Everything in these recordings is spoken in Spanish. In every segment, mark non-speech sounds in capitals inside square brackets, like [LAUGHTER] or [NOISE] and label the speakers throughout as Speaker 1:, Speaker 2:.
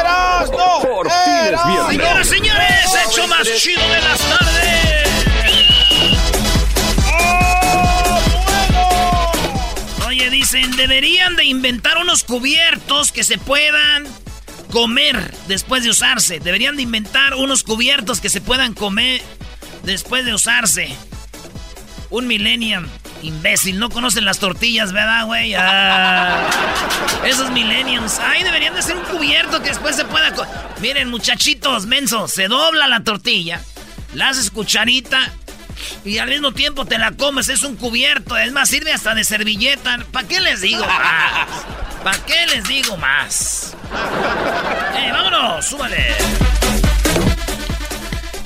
Speaker 1: ¡Erasmo!
Speaker 2: Por fin es viernes.
Speaker 1: Señoras, señores, hecho más chido de las tardes. Oye, dicen, deberían de inventar unos cubiertos que se puedan comer después de usarse. Deberían de inventar unos cubiertos que se puedan comer después de usarse. Un millennium. Imbécil, no conocen las tortillas, ¿verdad, güey? Ah, [LAUGHS] esos millenniums. Ay, deberían de ser un cubierto que después se pueda... Miren, muchachitos, mensos, se dobla la tortilla, la haces cucharita y al mismo tiempo te la comes. Es un cubierto, es más, sirve hasta de servilleta. ¿Para qué les digo más? ¿Para qué les digo más? [LAUGHS] Eh, vámonos, súbale.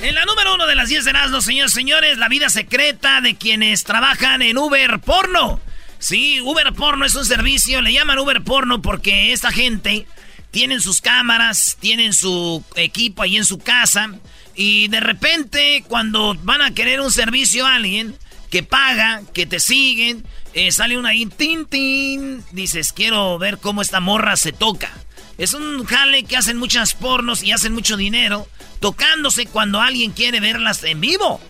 Speaker 1: En la número uno de las 10 de Erasmus, señores señores, la vida secreta de quienes trabajan en Uber Porno. Sí, Uber Porno es un servicio, le llaman Uber Porno porque esta gente tienen sus cámaras, tienen su equipo ahí en su casa y de repente cuando van a querer un servicio a alguien que paga, que te siguen, eh, sale una ahí, tin, tin, dices, quiero ver cómo esta morra se toca. Es un jale que hacen muchas pornos y hacen mucho dinero tocándose cuando alguien quiere verlas en vivo.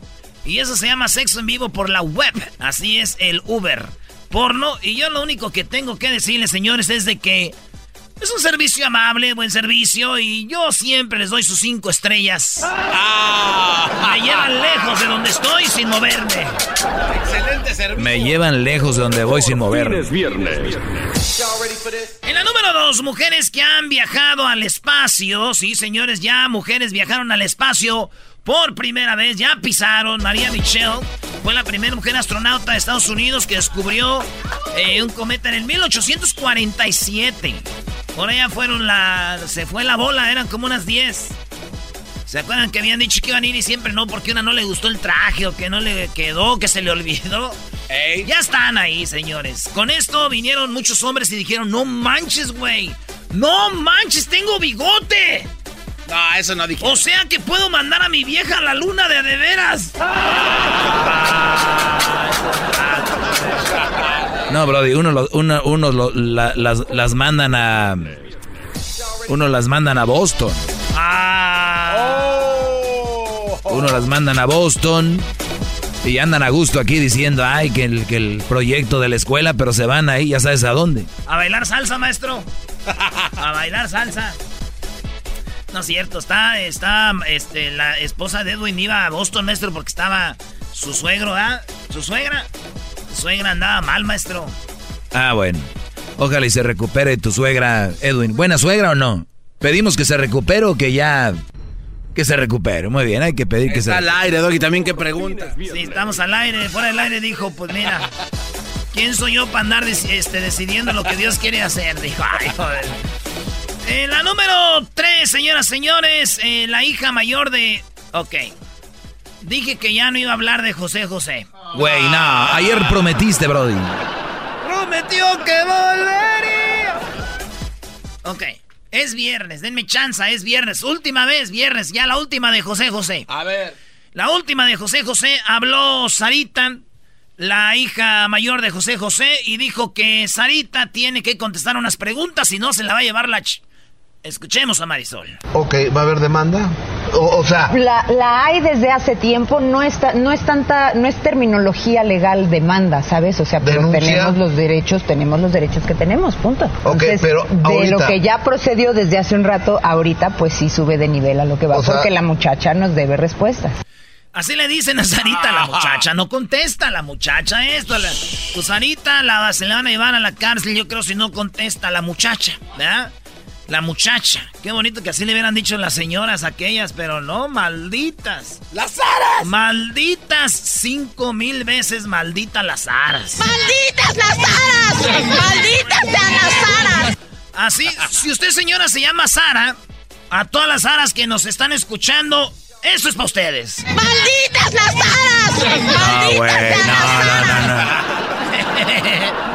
Speaker 1: Y eso se llama sexo en vivo por la web. Así es el Uber porno. Y yo lo único que tengo que decirles, señores, es de que es un servicio amable, buen servicio. Y yo siempre les doy sus cinco estrellas. Me llevan lejos de donde estoy sin moverme.
Speaker 3: Excelente servicio.
Speaker 4: Me llevan lejos de donde voy sin moverme.
Speaker 2: Es viernes.
Speaker 1: En la número dos, mujeres que han viajado al espacio. Sí, señores, ya mujeres viajaron al espacio por primera vez. Ya pisaron. María Michelle fue la primera mujer astronauta de Estados Unidos que descubrió eh, un cometa en el 1847. Por allá fueron la... Se fue la bola, eran como unas 10. ¿Se acuerdan que habían dicho que iban a ir y siempre no? Porque una no le gustó el traje o que no le quedó, que se le olvidó. Ya están ahí, señores. Con esto vinieron muchos hombres y dijeron, no manches, güey. No manches, tengo bigote.
Speaker 3: No, eso no dije.
Speaker 1: O sea que puedo mandar a mi vieja a la luna de de veras.
Speaker 4: No, Brody, uno, lo- uno, uno lo- la- las, las mandan a. Uno las mandan a Boston. Uno las mandan a Boston. Y andan a gusto aquí diciendo, ay, que el, que el proyecto de la escuela, pero se van ahí, ya sabes a dónde.
Speaker 1: A bailar salsa, maestro. A bailar salsa. No es cierto, está, está, este, la esposa de Edwin iba a Boston, maestro, porque estaba su suegro, ¿ah? Su suegra. Su suegra andaba mal, maestro.
Speaker 4: Ah, bueno. Ojalá y se recupere tu suegra, Edwin. ¿Buena suegra o no? ¿Pedimos que se recupere o que ya... Que se recupere? Muy bien, hay que pedir que se
Speaker 3: Está al aire, Doggy, también qué pregunta.
Speaker 1: Sí, estamos al aire, fuera del aire dijo, pues mira, ¿quién soy yo para andar este, decidiendo lo que Dios quiere hacer? Dijo, ay, joder. Eh, la número 3, señoras, señores, eh, la hija mayor de... Ok. Dije que ya no iba a hablar de José José.
Speaker 4: Güey, no, ayer prometiste, Brody.
Speaker 1: Prometió que volvería. Ok, es viernes, denme chance, es viernes. Última vez, viernes, ya la última de José José.
Speaker 3: A ver.
Speaker 1: La última de José José habló Sarita, la hija mayor de José José, y dijo que Sarita tiene que contestar unas preguntas, si no se la va a llevar la... Escuchemos a Marisol.
Speaker 2: Ok, ¿va a haber demanda? O, sea...
Speaker 5: La, hay desde hace tiempo, no, está, no es tanta, no es terminología legal demanda, ¿sabes? O sea, pero tenemos los derechos, tenemos los derechos que tenemos, punto.
Speaker 2: Ok, pero
Speaker 5: De lo que ya procedió desde hace un rato, ahorita pues sí sube de nivel a lo que va, porque la muchacha nos debe respuestas.
Speaker 1: Así le dicen a Sarita, la muchacha no contesta, la muchacha esto, la, pues Sarita la, se la van a llevar a la cárcel, yo creo si no contesta la muchacha, ¿verdad? La muchacha. Qué bonito que así le hubieran dicho las señoras aquellas, pero no, malditas.
Speaker 3: ¡Las aras!
Speaker 1: Malditas cinco mil veces malditas las aras.
Speaker 6: ¡Malditas las aras! ¡Malditas sean las aras!
Speaker 1: Así, si usted señora se llama Sara, a todas las aras que nos están escuchando, eso es para ustedes.
Speaker 6: ¡Malditas las aras! ¡Malditas no, no, no,
Speaker 1: no. [LAUGHS]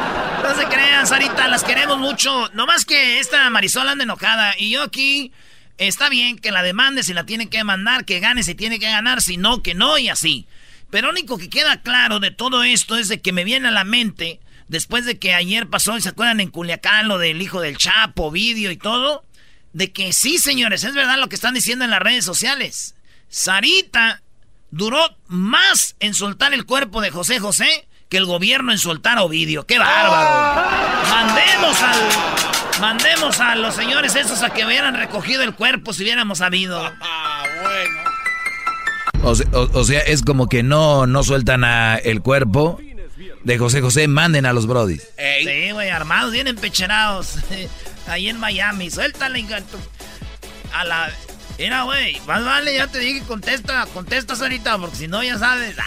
Speaker 1: No se crean, Sarita, las queremos mucho. No más que esta Marisol anda enojada. Y yo aquí, está bien que la demande si la tiene que mandar, que gane si tiene que ganar, si no, que no, y así. Pero lo único que queda claro de todo esto es de que me viene a la mente, después de que ayer pasó, se acuerdan en Culiacán lo del hijo del Chapo, vídeo y todo, de que sí, señores, es verdad lo que están diciendo en las redes sociales. Sarita duró más en soltar el cuerpo de José José que el gobierno en soltar a Ovidio. ¡Qué bárbaro! Mandemos al. Mandemos a los señores esos a que hubieran recogido el cuerpo si hubiéramos sabido. Ah, [LAUGHS]
Speaker 4: bueno. O sea, es como que no, no sueltan a el cuerpo de José José, manden a los brodis.
Speaker 1: Sí, güey, armados, bien empecherados. [LAUGHS] Ahí en Miami, suéltale, A la. Mira, güey, más vale, ya te dije, contesta, contestas ahorita, porque si no ya sabes. [LAUGHS]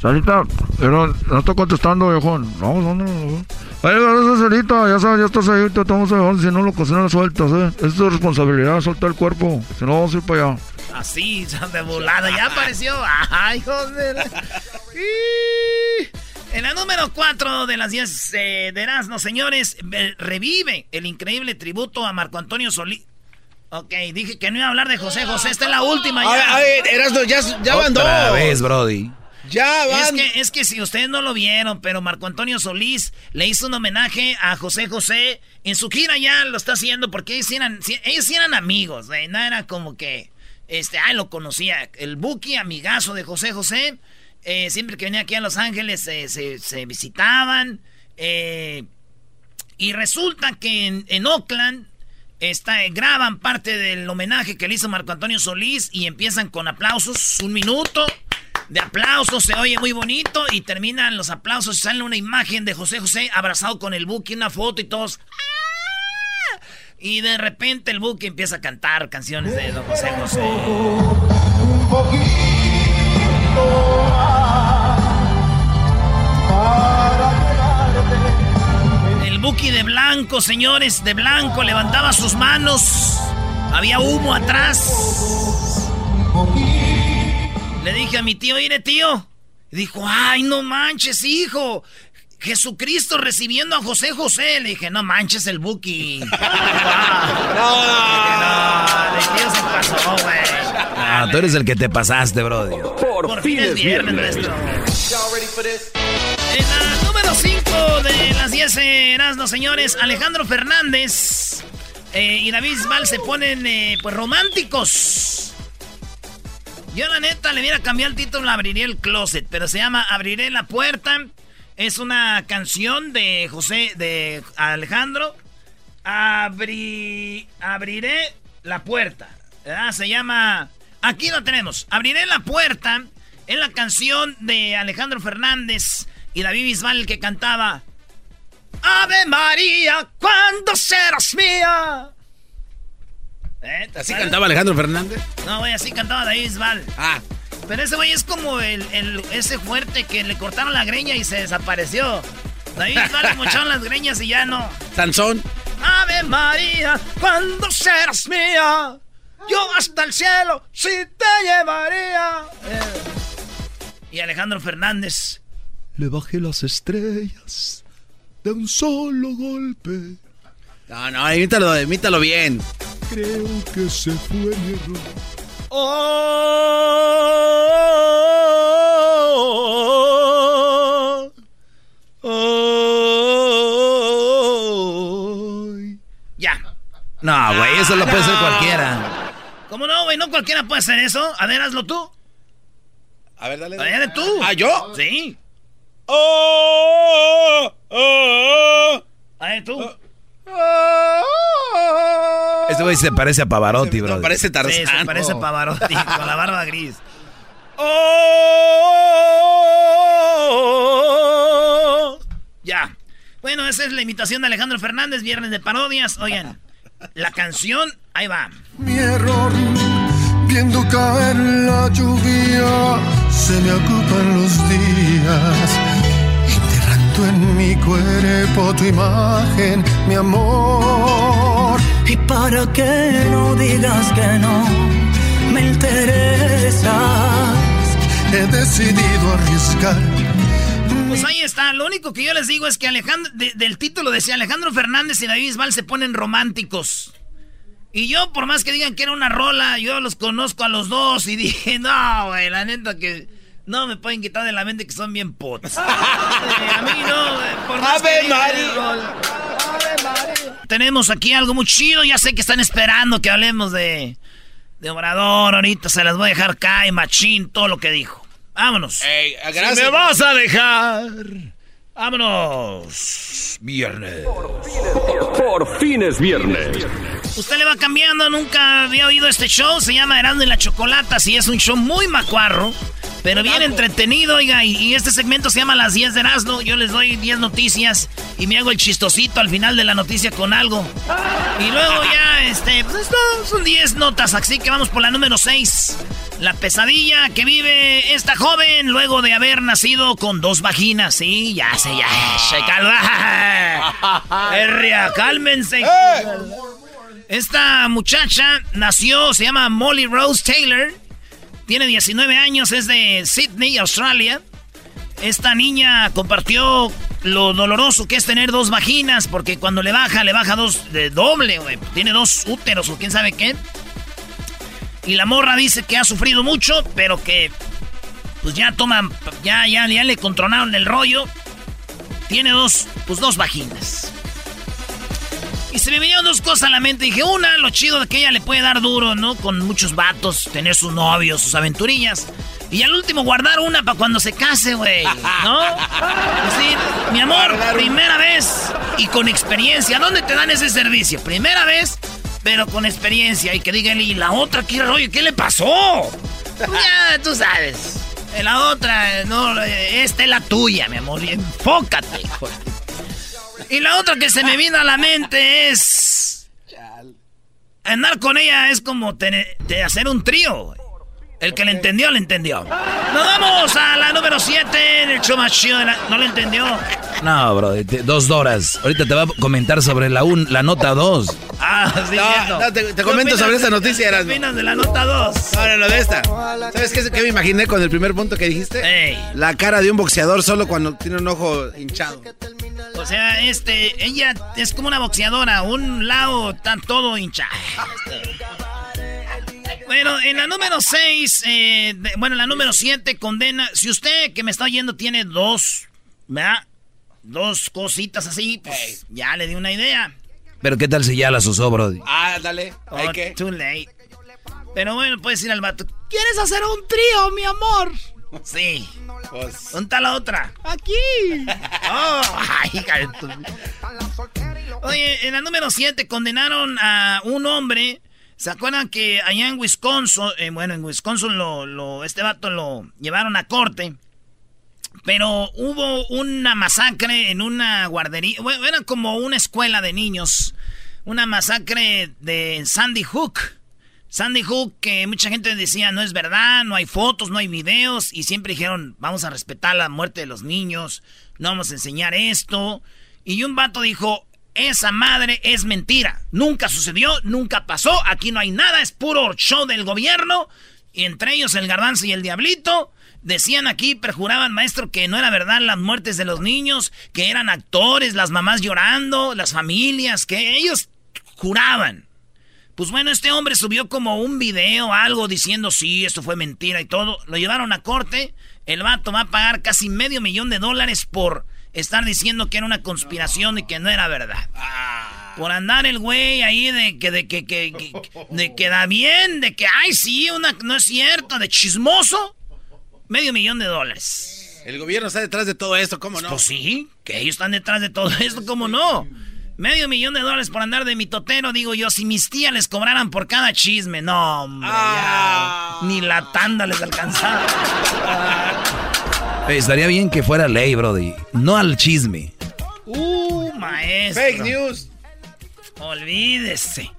Speaker 7: Sarita, no, no está contestando, viejón. No, no, no. no. Ay, gracias, Sarita, ya sabes, ya estás ahí, te estamos a si no lo cocinas sueltas, ¿eh? Es tu responsabilidad, suelta el cuerpo, si no vamos a ir para allá.
Speaker 1: Así, de volada, ya apareció. [LAUGHS] Ay, joder. [LAUGHS] En la número 4 de las 10 eh, de Erasmo, señores, revive el increíble tributo a Marco Antonio Solís. Ok, dije que no iba a hablar de José José. Esta es la última ya.
Speaker 3: A ver, Erasmo, ya, ya van
Speaker 4: Otra vez, Brody.
Speaker 3: Ya van.
Speaker 1: Es que, es que si ustedes no lo vieron, pero Marco Antonio Solís le hizo un homenaje a José José. En su gira ya lo está haciendo porque ellos eran, ellos eran amigos. ¿eh? No era como que, este, ay, lo conocía. El Buki, amigazo de José José. Eh, siempre que venía aquí a Los Ángeles se, visitaban. Eh, y resulta que en, Oakland Está, graban parte del homenaje que le hizo Marco Antonio Solís y empiezan con aplausos, un minuto de aplausos, se oye muy bonito y terminan los aplausos y sale una imagen de José José abrazado con el buque, una foto y todos... ¡ah! Y de repente el buque empieza a cantar canciones de Don José José. Buki de blanco, señores, de blanco, levantaba sus manos. Había humo atrás. Le dije a mi tío, mire tío. dijo, ay, no manches, hijo. Jesucristo recibiendo a José José. Le dije, no manches el Buki. [LAUGHS] no, no, tío se pasó, güey.
Speaker 4: Ah, tú eres el que te pasaste, bro.
Speaker 1: Por, fin es viernes, nuestro. En la número 5 de las 10 Erasmo, señores, Alejandro Fernández eh, y David Val se ponen eh, pues románticos. Yo la neta le hubiera cambiado el título, abriría el closet, pero se llama Abriré la puerta. Es una canción de José, de Alejandro. abriré la puerta. Se llama... Aquí lo tenemos. Abriré la puerta. Es la canción de Alejandro Fernández y David Bisbal que cantaba Ave María, ¿cuándo serás mía?
Speaker 3: ¿Eh? ¿Así cantaba Alejandro Fernández?
Speaker 1: No, güey, así cantaba David Bisbal.
Speaker 3: Ah.
Speaker 1: Pero ese güey es como el, ese fuerte que le cortaron la greña y se desapareció. David Bisbal le mocharon las greñas y ya no.
Speaker 3: Sansón.
Speaker 1: Ave María, ¿cuándo serás mía? Yo hasta el cielo sí te llevaría. Eh. Y Alejandro Fernández
Speaker 7: le bajé las estrellas de un solo golpe.
Speaker 3: No, no, imítalo, imítalo bien.
Speaker 7: Creo que se fue mi error.
Speaker 1: Oh, ya.
Speaker 4: No, güey, eso lo puede hacer cualquiera.
Speaker 1: ¿Cómo no, güey? No cualquiera puede hacer eso. A ver, hazlo tú.
Speaker 3: A ver, dale.
Speaker 1: A ver, tú.
Speaker 3: ¿Ah, yo?
Speaker 1: Sí.
Speaker 3: Oh, oh,
Speaker 1: A ver, tú.
Speaker 4: Este güey se parece a Pavarotti, bro.
Speaker 3: No, parece
Speaker 1: Sí,
Speaker 3: Tarzán.
Speaker 1: se parece a Pavarotti [LAUGHS] con la barba gris.
Speaker 3: Oh.
Speaker 1: Ya. Bueno, esa es la imitación de Alejandro Fernández, viernes de parodias. Oigan, la canción, ahí va.
Speaker 8: Mi error, viendo caer la lluvia, se me ocupan los días, enterrando en mi cuerpo tu imagen, mi amor.
Speaker 9: Y para que no digas que no me interesas,
Speaker 8: he decidido arriesgar.
Speaker 1: Pues ahí está. Lo único que yo les digo es que Alejandro, de- del título decía Alejandro Fernández y David Bisbal se ponen románticos. Y yo, por más que digan que era una rola, yo los conozco a los dos y [LAUGHS] dije, no, güey, la neta que no me pueden quitar de la mente que son bien pots. [LAUGHS] A mí no, güey, por más que
Speaker 3: Ave
Speaker 1: el rol. Tenemos aquí algo muy chido, ya sé que están esperando que hablemos de, de Obrador, ahorita se las voy a dejar y machín, todo lo que dijo. Vámonos.
Speaker 3: Ey,
Speaker 1: Si me vas a dejar. Vámonos. Viernes.
Speaker 10: Por fin es viernes.
Speaker 1: Usted le va cambiando, nunca había oído este show. Se llama Herando y la Chocolata. Sí, es un show muy macuarro, pero bien entretenido, oiga. Y, y este segmento se llama Las 10 de Erasmo. Yo les doy 10 noticias y me hago el chistosito al final de la noticia con algo. Y luego ya, este, pues esto son 10 notas. Así que vamos por la número 6. La pesadilla que vive esta joven luego de haber nacido con dos vaginas. Sí, ya sé, ya. Se calma. [LAUGHS] Herria, cálmense. Esta muchacha nació, se llama Molly Rose Taylor. Tiene 19 años, es de Sydney, Australia. Esta niña compartió lo doloroso que es tener dos vaginas, porque cuando le baja, le baja dos de doble. Tiene dos úteros o quién sabe qué. Y la morra dice que ha sufrido mucho, pero que pues ya toman, ya, ya, ya le controlaron el rollo. Tiene dos, pues dos vaginas. Y se me vinieron dos cosas a la mente. Dije, una, lo chido de que ella le puede dar duro, ¿no? Con muchos vatos, tener sus novios, sus aventurillas. Y al último, guardar una para cuando se case, güey. ¿No? [LAUGHS] Decir, mi amor, primera vez y con experiencia. ¿Dónde te dan ese servicio? Primera vez, pero con experiencia. Y que digan, ¿y la otra qué rollo? ¿Qué le pasó? Pues ya, tú sabes. La otra, no, esta es la tuya, mi amor. y Enfócate, hijo. Y la otra que se me vino a la mente es. Andar con ella es como tener- de hacer un trío. güey. El que le entendió, le entendió. Nos vamos a la número 7 en el show más chido de la- ¿No le entendió?
Speaker 4: No, bro, dos horas. Ahorita te va a comentar sobre la, un, la nota dos.
Speaker 1: Ah, sí,
Speaker 3: No, te, te
Speaker 1: ¿Qué
Speaker 3: comento
Speaker 1: opinas
Speaker 3: sobre esta noticia,
Speaker 1: ¿Qué opinas de la nota 2?
Speaker 3: No, no, no, de esta. ¿Sabes qué, qué me imaginé con el primer punto que dijiste? La cara de un boxeador solo cuando tiene un ojo hinchado.
Speaker 1: O sea, este, ella es como una boxeadora. Un lado está todo hinchado. Bueno, en la número 6, bueno, en la número 7 condena. Si usted que me está oyendo tiene dos, ¿verdad? Dos cositas así, pues ya le di una idea.
Speaker 4: Pero ¿qué tal si ya la usó, bro?
Speaker 3: Ah, dale.
Speaker 1: Oh, too late. Pero bueno, puedes ir al vato. ¿Quieres hacer un trío, mi amor? Sí. ¿Dónde está la otra? Aquí. [LAUGHS] Oh, ay, Oye, en la número 7 condenaron a un hombre. ¿Se acuerdan que allá en Wisconsin, eh, bueno, en Wisconsin lo, lo, este vato lo llevaron a corte? Pero hubo una masacre en una guardería, bueno, era como una escuela de niños, una masacre de Sandy Hook. Sandy Hook, que mucha gente decía, no es verdad, no hay fotos, no hay videos, y siempre dijeron, vamos a respetar la muerte de los niños, no vamos a enseñar esto. Y un vato dijo, esa madre es mentira, nunca sucedió, nunca pasó, aquí no hay nada, es puro show del gobierno, y entre ellos el garbanzo y el diablito. Decían aquí, perjuraban, maestro, que no era verdad las muertes de los niños, que eran actores, las mamás llorando, las familias, que ellos juraban. Pues bueno, este hombre subió como un video, algo diciendo sí, esto fue mentira y todo. Lo llevaron a corte. El vato va a pagar casi medio millón de dólares por estar diciendo que era una conspiración y que no era verdad. Por andar el güey ahí de que, de que, que, de que da bien, de que, ay, sí, una, no es cierto, de chismoso. Medio millón de dólares.
Speaker 3: El gobierno está detrás de todo esto, ¿cómo no?
Speaker 1: Pues sí, que ellos están detrás de todo esto, ¿cómo no? Medio millón de dólares por andar de mitotero, digo yo, si mis tías les cobraran por cada chisme, no, hombre, ya, ni la tanda les alcanzaba.
Speaker 4: estaría bien que fuera ley, Brody, no al chisme.
Speaker 1: Uh, maestro.
Speaker 3: Fake news.
Speaker 1: Olvídese.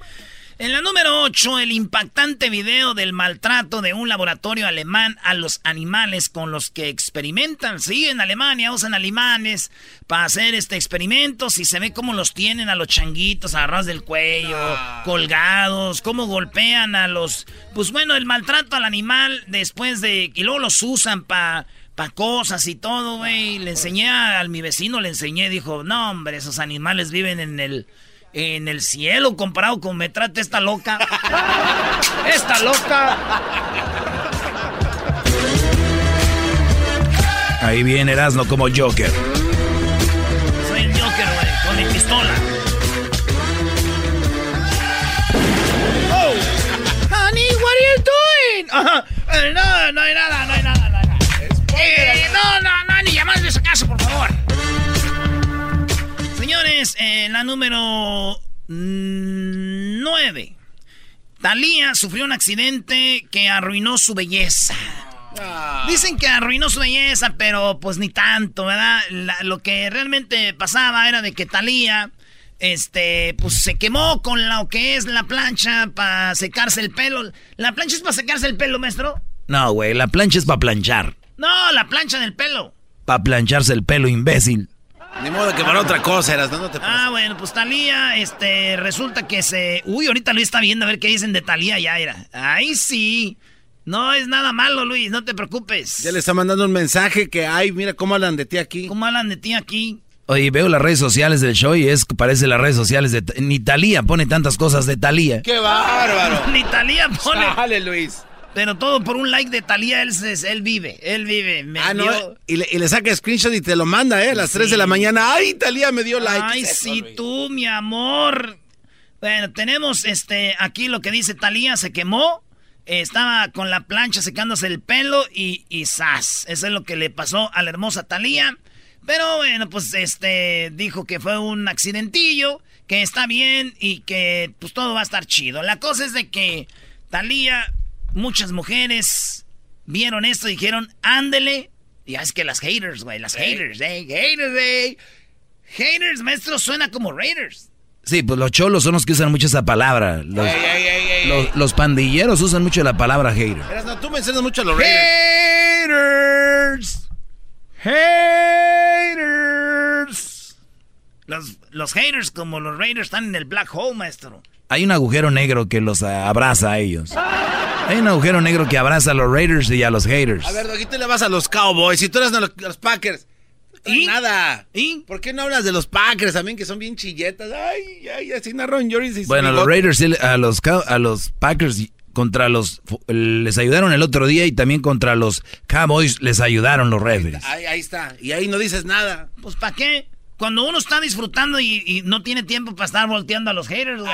Speaker 1: En la número 8, el impactante video del maltrato de un laboratorio alemán a los animales con los que experimentan. Sí, en Alemania usan alemanes para hacer este experimento. y se ve cómo los tienen a los changuitos agarrados del cuello, ah. colgados, cómo golpean a los... Pues bueno, el maltrato al animal después de... Y luego los usan para pa cosas y todo, güey. Le enseñé a, a mi vecino, le enseñé, dijo, no, hombre, esos animales viven en el en el cielo comparado con me trata esta loca. [LAUGHS] esta loca.
Speaker 4: Ahí viene Erasmo como Joker.
Speaker 1: Soy el Joker, güey, con mi pistola. Oh, honey, what are you doing? Uh, no, no hay nada, no hay nada, no hay nada. Eh, no, no, no, ni llamas de esa casa, por favor. Señores, en la número 9. Talía sufrió un accidente que arruinó su belleza. Ah. Dicen que arruinó su belleza, pero pues ni tanto, ¿verdad? lo que realmente pasaba era de que Talía, este, pues se quemó con lo que es la plancha para secarse el pelo. ¿La plancha es para secarse el pelo, maestro?
Speaker 4: No, güey, la plancha es para planchar.
Speaker 1: No, la plancha del pelo.
Speaker 4: Para plancharse el pelo, imbécil.
Speaker 3: Ni modo que para otra cosa eras, no, te
Speaker 1: Ah, bueno, pues Talía, este, resulta que se. Uy, ahorita Luis está viendo a ver qué dicen de Talía ya era. Ay, sí. No es nada malo, Luis, no te preocupes.
Speaker 3: Ya le está mandando un mensaje que, ay, mira cómo hablan de ti aquí.
Speaker 1: ¿Cómo hablan de ti aquí?
Speaker 4: Oye, veo las redes sociales del show y es parece las redes sociales de ni Talía pone tantas cosas de Talía.
Speaker 3: ¡Qué bárbaro! [LAUGHS]
Speaker 1: ni Talía pone.
Speaker 3: Dale, Luis.
Speaker 1: Pero todo por un like de Talía, él, él vive, él vive.
Speaker 3: ah, no, y le, saca screenshot y te lo manda, ¿eh? A las 3 de la mañana. ¡Ay, Talía me dio like!
Speaker 1: ¡Ay, sí, tú, mi amor! Bueno, tenemos este aquí lo que dice Talía, se quemó. estaba con la plancha secándose el pelo y, y ¡zas! Eso es lo que le pasó a la hermosa Talía. Pero bueno, pues este dijo que fue un accidentillo, que está bien y que pues todo va a estar chido. La cosa es de que Talía muchas mujeres vieron esto y dijeron, ándele. Y es que las haters, güey, las haters, eh, haters, eh. Haters, maestro, suena como raiders.
Speaker 4: Sí, pues los cholos son los que usan mucho esa palabra. Los, pandilleros usan mucho la palabra hater.
Speaker 3: no, tú mencionas mucho a los raiders.
Speaker 1: Haters. Los, los haters como los raiders están en el black hole, maestro.
Speaker 4: Hay un agujero negro que los abraza a ellos. Hay un agujero negro que abraza a los Raiders y a los haters.
Speaker 3: A ver, aquí tú le vas a los Cowboys y tú eres de los, Packers. ¿Y? Nada. ¿Y? ¿Por qué no hablas de los Packers también, que son bien chilletas? Ay, ay, así narraron Joris
Speaker 4: Bueno, los Raiders, a los, a los Packers contra los... Les ayudaron el otro día y también contra los Cowboys les ayudaron los referees.
Speaker 3: Ahí, ahí está. Y ahí no dices nada.
Speaker 1: Pues, ¿para qué? Cuando uno está disfrutando y, no tiene tiempo para estar volteando a los haters, güey.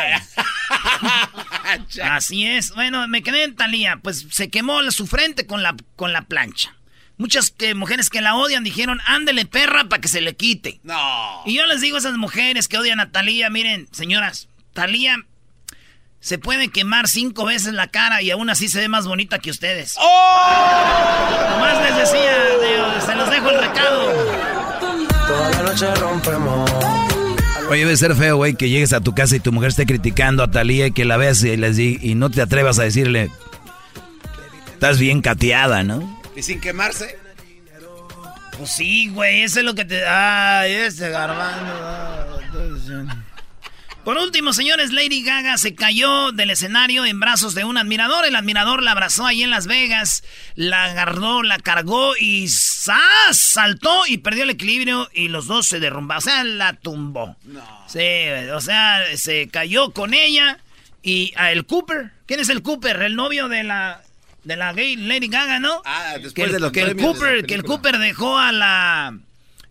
Speaker 1: [LAUGHS] Así es. Bueno, me quedé en Talía. Pues se quemó su frente con la, con la plancha. Muchas mujeres que la odian dijeron, ándele perra para que se le quite.
Speaker 3: No.
Speaker 1: Y yo les digo a esas mujeres que odian a Talía, miren, señoras, Talía se puede quemar cinco veces la cara y aún así se ve más bonita que ustedes. ¡Oh! Más les decía, se los dejo el recado. Toda la noche
Speaker 4: rompemos. Oye, debe ser feo, güey, que llegues a tu casa y tu mujer esté criticando a Talía y que la veas y, les y no te atrevas a decirle, estás bien cateada, ¿no?
Speaker 3: Y sin quemarse.
Speaker 1: Pues sí, güey, eso es lo que te... Ay, ese garbando. Por último, señores, Lady Gaga se cayó del escenario en brazos de un admirador. El admirador la abrazó ahí en Las Vegas, la agarró, la cargó y ¡zas! saltó y perdió el equilibrio y los dos se derrumbaron. O sea, la tumbó. Sí, o sea, se cayó con ella Y a el Cooper. ¿Quién es el Cooper? El novio de la de la gay Lady Gaga, ¿no?
Speaker 3: Ah, después
Speaker 1: que,
Speaker 3: de los
Speaker 1: que el
Speaker 3: de
Speaker 1: Cooper, que el. Cooper dejó a la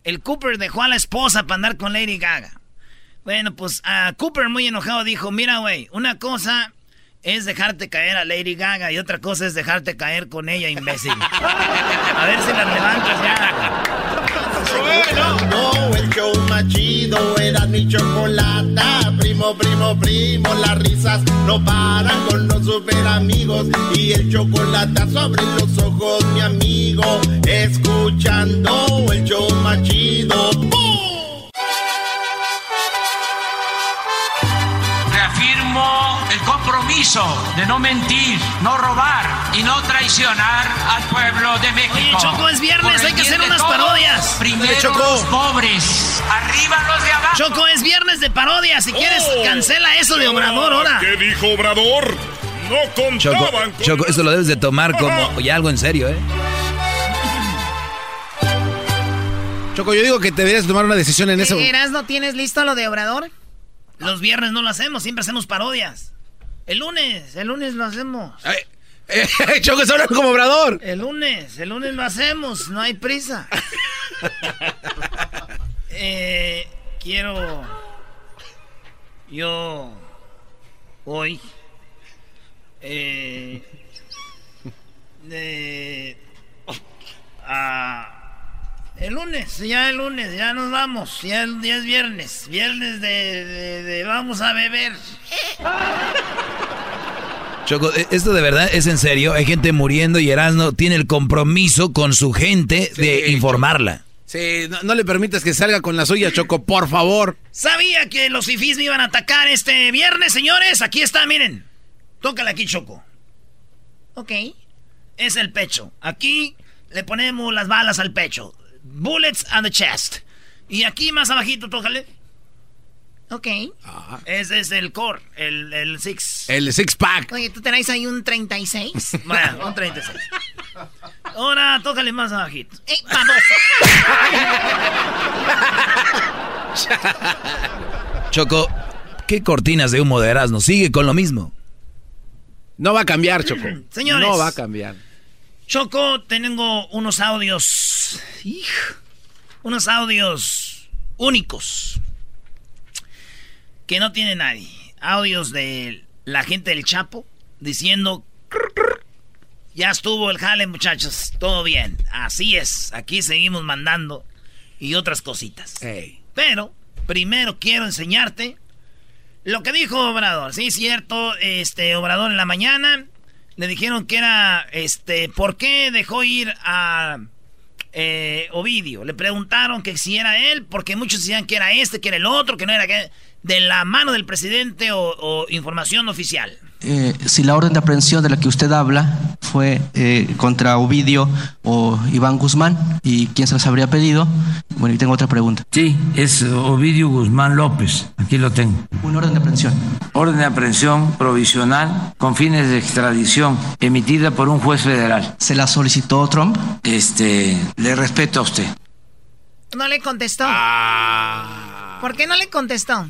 Speaker 1: el Cooper dejó a la esposa para andar con Lady Gaga. Bueno, pues a Cooper muy enojado dijo, "Mira, güey, una cosa es dejarte caer a Lady Gaga y otra cosa es dejarte caer con ella, imbécil." [LAUGHS] a ver si la levantas ya.
Speaker 11: No, el show más chido era mi chocolata. Primo, primo, primo, las risas no paran con los super amigos. Y el chocolate sobre los ojos, mi amigo. Escuchando el show más chido. ¡Bum!
Speaker 12: Compromiso de no mentir, no robar y no traicionar al pueblo de México.
Speaker 1: Oye, Choco, es viernes, hay que hacer unas
Speaker 12: todos,
Speaker 1: parodias.
Speaker 12: Primero
Speaker 1: Choco.
Speaker 12: los pobres, arriba los de abajo.
Speaker 1: Choco, es viernes de parodia. Si quieres,
Speaker 13: Oh.
Speaker 1: cancela eso de Obrador ahora.
Speaker 13: ¿Qué dijo Obrador? No
Speaker 4: Choco,
Speaker 13: contaban con...
Speaker 4: Choco, esto lo debes de tomar [LAUGHS] como ya algo en serio, ¿eh?
Speaker 3: Choco, yo digo que deberías tomar una decisión en eso.
Speaker 1: ¿Eras no tienes listo lo de Obrador? Los viernes no lo hacemos, siempre hacemos parodias. El lunes, el lunes lo hacemos.
Speaker 3: Eh, [LAUGHS] Choco, hablar como obrador.
Speaker 1: El lunes, el lunes lo hacemos, no hay prisa. [LAUGHS] eh, quiero. Yo. Hoy. Eh. De. ah, el lunes, ya el lunes, ya nos vamos. Ya, el- ya es viernes. Viernes de, de- de vamos a beber. [LAUGHS]
Speaker 4: Choco, ¿e- esto de verdad es en serio. Hay gente muriendo y Erasmo tiene el compromiso con su gente de informarla.
Speaker 3: Sí, no, no le permitas que salga con la suya, Choco, por favor.
Speaker 1: Sabía que los fifís me iban a atacar este viernes, señores. Aquí está, miren. Tócala aquí, Choco. Ok. Es el pecho. Aquí le ponemos las balas al pecho. Bullets on the chest. Y aquí más abajito, tócale. Ok. Ese es el core, el, el six.
Speaker 3: El six pack.
Speaker 1: Oye, ¿tú tenés ahí un 36? [LAUGHS] Bueno, un 36. Ahora, tócale más abajito. ¡Ey, [LAUGHS]
Speaker 4: Choco, ¿qué cortinas de humo de Erasmo? Sigue con lo mismo.
Speaker 3: No va a cambiar, Choco.
Speaker 1: Señores.
Speaker 3: No va a cambiar.
Speaker 1: Choco, tengo unos audios. Unos audios únicos. Que no tiene nadie. Audios de la gente del Chapo diciendo. Ya estuvo el jale, muchachos. Todo bien. Así es. Aquí seguimos mandando. Y otras cositas. Pero, primero quiero enseñarte lo que dijo Obrador. Sí, es cierto. Este, Obrador en la mañana le dijeron que era, este, ¿por qué dejó ir a eh, Ovidio? Le preguntaron que si era él, porque muchos decían que era este, que era el otro, que no era de la mano del presidente o, o información oficial.
Speaker 14: Eh, si la orden de aprehensión de la que usted habla fue eh, contra Ovidio o Iván Guzmán y quién se las habría pedido. Bueno, y tengo otra pregunta.
Speaker 15: Sí, es Ovidio Guzmán López. Aquí lo tengo.
Speaker 14: Una orden de aprehensión.
Speaker 15: Orden de aprehensión provisional con fines de extradición emitida por un juez federal.
Speaker 14: ¿Se la solicitó Trump?
Speaker 15: Este, le respeto a usted.
Speaker 1: No le contestó. ¿Por qué no le contestó?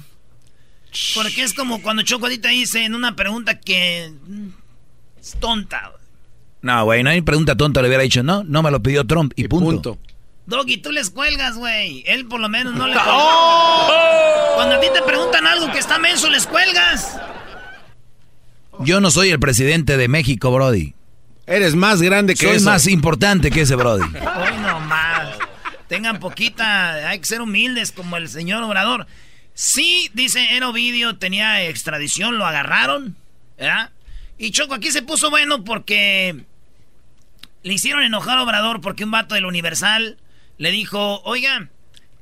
Speaker 1: Porque es como cuando Choco ahorita dice en una pregunta que es tonta.
Speaker 4: No, güey, no hay pregunta tonta. Le hubiera dicho, no, no me lo pidió Trump y, punto.
Speaker 1: Doggy, tú les cuelgas, güey. Él por lo menos no le [LAUGHS]
Speaker 4: ¡Oh!
Speaker 1: Cuando a ti te preguntan algo que está menso, les cuelgas.
Speaker 4: Yo no soy el presidente de México, Brody.
Speaker 3: Eres más grande que
Speaker 4: Soy
Speaker 3: eso.
Speaker 4: más importante que ese Brody.
Speaker 1: Hoy nomás. Tengan poquita, hay que ser humildes como el señor Obrador. Sí, dice en Ovidio, tenía extradición, lo agarraron, ¿verdad? Y Choco aquí se puso bueno porque le hicieron enojar a Obrador porque un vato del Universal le dijo, oiga,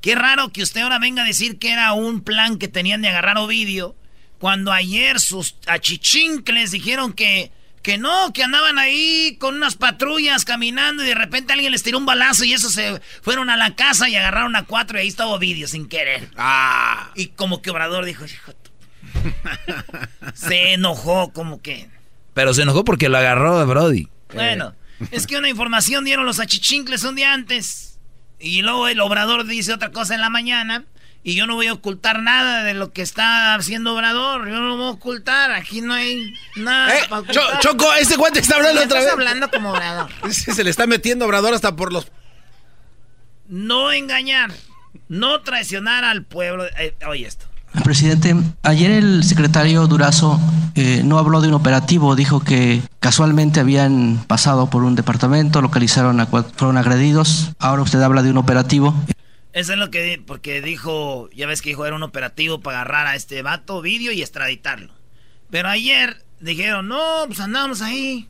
Speaker 1: qué raro que usted ahora venga a decir que era un plan que tenían de agarrar a Ovidio, cuando ayer sus achichincles dijeron que, que no, que andaban ahí con unas patrullas caminando y de repente alguien les tiró un balazo y eso se fueron a la casa y agarraron a cuatro y ahí estaba Ovidio sin querer.
Speaker 3: Ah.
Speaker 1: Y como que Obrador dijo, hijo, tu-". [LAUGHS] se enojó como que...
Speaker 4: Pero se enojó porque lo agarró Brody.
Speaker 1: Bueno, es que una información dieron los achichincles un día antes. Y luego el obrador dice otra cosa en la mañana. Y yo no voy a ocultar nada de lo que está haciendo Obrador. Yo no lo voy a ocultar. Aquí no hay nada
Speaker 3: eh, Choco, ese guante está hablando otra vez.
Speaker 1: Está hablando como Obrador. [LAUGHS]
Speaker 3: Se le está metiendo Obrador hasta por los...
Speaker 1: No engañar. No traicionar al pueblo. Eh, oye esto.
Speaker 14: Presidente, ayer el secretario Durazo eh, no habló de un operativo, dijo que casualmente habían pasado por un departamento, localizaron a fueron agredidos. Ahora usted habla de un operativo.
Speaker 1: Eso es lo que, porque dijo, ya ves que dijo era un operativo para agarrar a este vato, vídeo y extraditarlo. Pero ayer dijeron, no, pues andamos ahí,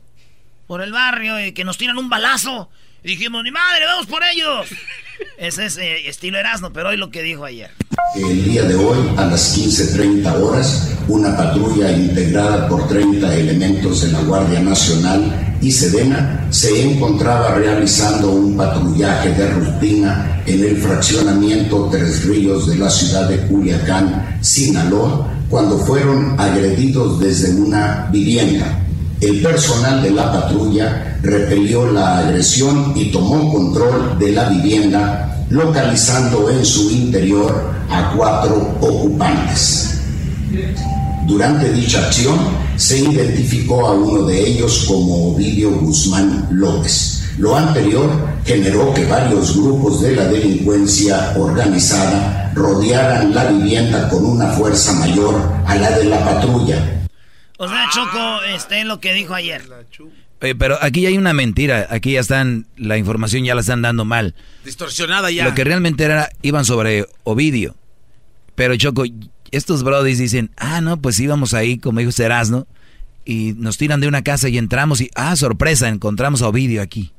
Speaker 1: por el barrio, y que nos tiran un balazo. Y dijimos, ni madre, vamos por ellos. [LAUGHS] Ese es eh, estilo Erasmo, pero hoy lo que dijo ayer.
Speaker 16: El día de hoy, a las 15.30 horas, una patrulla integrada por 30 elementos de la Guardia Nacional y Sedena se encontraba realizando un patrullaje de rutina en el fraccionamiento Tres Ríos de la ciudad de Culiacán, Sinaloa, cuando fueron agredidos desde una vivienda. El personal de la patrulla repelió la agresión y tomó control de la vivienda, localizando en su interior a cuatro ocupantes. Durante dicha acción se identificó a uno de ellos como Ovidio Guzmán López. Lo anterior generó que varios grupos de la delincuencia organizada rodearan la vivienda con una fuerza mayor a la de la patrulla,
Speaker 1: o sea, Choco, este lo que dijo ayer.
Speaker 4: pero aquí hay una mentira. Aquí ya están, la información ya la están dando mal.
Speaker 3: Distorsionada ya.
Speaker 4: Lo que realmente era, iban sobre Ovidio. Pero Choco, estos brodis dicen, ah, no, pues íbamos ahí, como dijo Serasno, y nos tiran de una casa y entramos y, ah, sorpresa, encontramos a Ovidio aquí.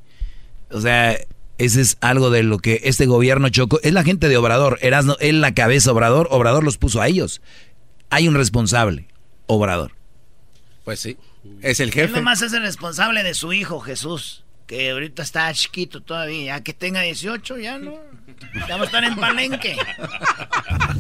Speaker 4: O sea, ese es algo de lo que este gobierno Choco, es la gente de Obrador, Erasno, él la cabeza Obrador, Obrador los puso a ellos. Hay un responsable, Obrador.
Speaker 3: Pues sí, es el jefe. Él
Speaker 1: nomás es el responsable de su hijo Jesús, que ahorita está chiquito todavía, ya que tenga 18 ya no. Ya va a estar en palenque.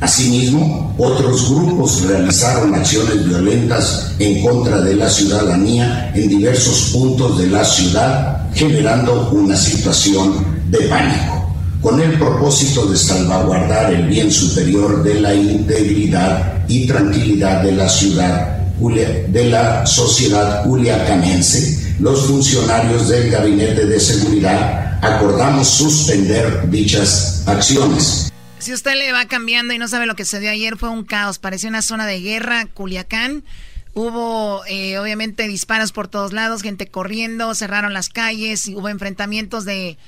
Speaker 16: Asimismo, otros grupos realizaron acciones violentas en contra de la ciudadanía en diversos puntos de la ciudad, generando una situación de pánico, con el propósito de salvaguardar el bien superior de la integridad y tranquilidad de la ciudad de la sociedad culiacanense, los funcionarios del Gabinete de Seguridad acordamos suspender dichas acciones.
Speaker 1: Si usted le va cambiando y no sabe lo que sucedió ayer, fue un caos. Parecía una zona de guerra, Culiacán. Hubo, eh, obviamente, disparos por todos lados, gente corriendo, cerraron las calles, hubo enfrentamientos de,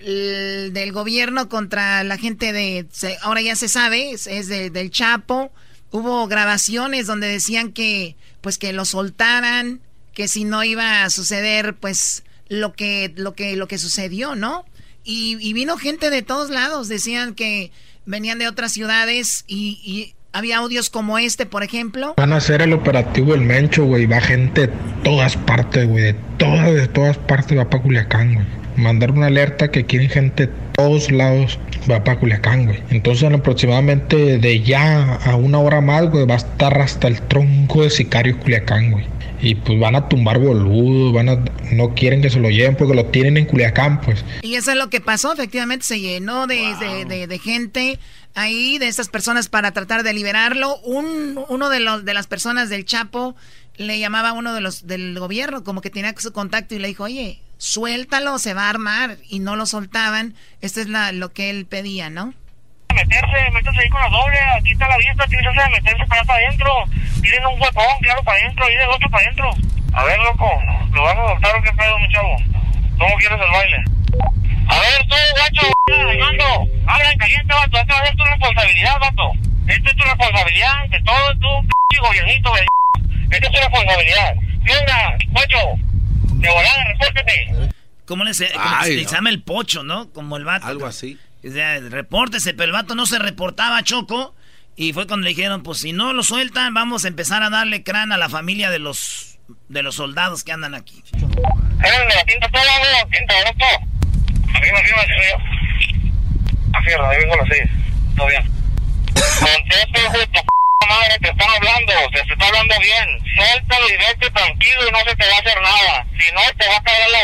Speaker 1: del gobierno contra la gente de, ahora ya se sabe, es, del Chapo. Hubo grabaciones donde decían que pues que lo soltaran, que si no iba a suceder pues lo que lo que lo que sucedió, ¿no? Y, vino gente de todos lados, decían que venían de otras ciudades y, había audios como este, por ejemplo.
Speaker 17: Van a hacer el operativo El Mencho, güey. Va gente de todas partes, güey. De todas, de todas partes va para Culiacán, güey mandar una alerta que quieren gente de todos lados va para Culiacán, güey. Entonces, aproximadamente de ya a una hora más, güey, va a estar hasta el tronco de sicarios Culiacán, güey. Y pues van a tumbar boludos, van a, no quieren que se lo lleven porque lo tienen en Culiacán, pues.
Speaker 1: Y eso es lo que pasó, efectivamente se llenó de, de, de, gente ahí, de esas personas para tratar de liberarlo. Un, uno de, los, de las personas del Chapo le llamaba a uno de los del gobierno, como que tenía su contacto y le dijo, oye, suéltalo, se va a armar, y no lo soltaban. Esto es la, lo que él pedía, ¿no?
Speaker 18: Meterse, métase ahí con la doble, aquí está la vista, tienes que meterse para para adentro. Tienen un huecón, claro, para adentro, y del otro para adentro. A ver, loco, ¿lo vas a adoptar o qué pedo, mi chavo? ¿Cómo quieres el baile? A ver, tú, guacho, mando, habla caliente, vato, esta es tu responsabilidad, vato. Esta es tu responsabilidad, de todo tu p*** gobernito, Esta es tu responsabilidad. Venga, guacho, de volada, repórtete.
Speaker 1: ¿Cómo le se, llama el pocho, no? Como el vato.
Speaker 3: Algo así.
Speaker 1: O sea, repórtese, pero el vato no se reportaba, Choco. Y fue cuando le dijeron, pues si no lo sueltan, vamos a empezar a darle crán a la familia de los de los soldados que andan aquí.
Speaker 18: Arriba, arriba, arriba. Afierra, ahí vengo así. Todo bien. Conteste, hijo de tu madre, te están hablando, te, te está hablando bien. Suéltalo y vete tranquilo y no se te va a hacer nada. Si no, te va a caer la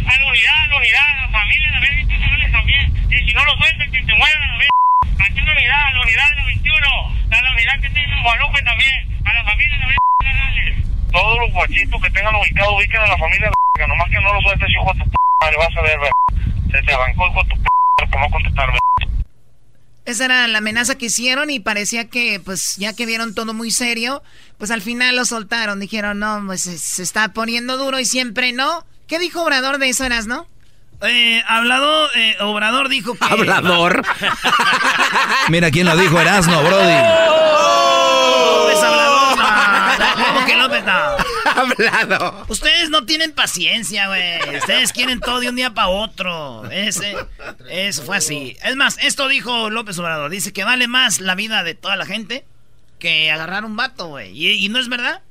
Speaker 18: a la unidad, a la unidad, la familia, a ver, también. Y si no lo sueltan, que te mueran, a ver. Aquí en la unidad, Guadalupe también. A la familia también. Todos los guachitos que tengan ubicado, ubiquen a la familia de Nomás que no lo sueltes, hijo de tu p madre. Vas a ver, Se te arrancó, hijo de tu p por no contestar,
Speaker 19: esa era la amenaza que hicieron y parecía que, pues, ya que vieron todo muy serio, pues al final lo soltaron. Dijeron, no, pues se, está poniendo duro y siempre no. ¿Qué dijo Obrador de eso, eras, no?
Speaker 20: Eh, hablado, eh, Obrador dijo que...
Speaker 1: ¿Hablador? [LAUGHS] Mira quién lo dijo, Erasno, Brody.
Speaker 20: Oh, López Hablador, ¿Cómo que López no? [LAUGHS]
Speaker 3: Hablado.
Speaker 20: Ustedes no tienen paciencia, güey. [LAUGHS] Ustedes quieren todo de un día para otro. Ese, eso fue así. Es más, esto dijo López Obrador. Dice que vale más la vida de toda la gente que agarrar un vato, güey. ¿Y, no es verdad?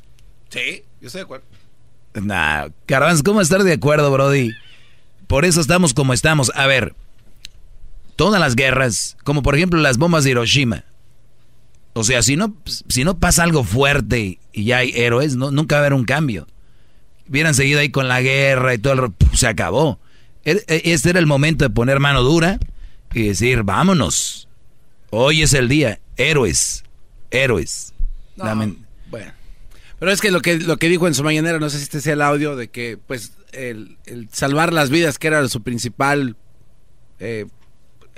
Speaker 3: Sí, yo estoy de acuerdo.
Speaker 1: Nah, Carvans, ¿cómo estar de acuerdo, Brody? Por eso estamos como estamos. A ver, todas las guerras, como por ejemplo las bombas de Hiroshima. O sea, si no, si no pasa algo fuerte y ya hay héroes, no, nunca va a haber un cambio. Hubieran seguido ahí con la guerra y todo, el, se acabó. E, e, este era el momento de poner mano dura y decir, vámonos. Hoy es el día. Héroes. Héroes.
Speaker 3: bueno. Pero es que lo que lo que dijo en su mañanera, no sé si este sea el audio, de que pues el, salvar las vidas, que era su principal eh,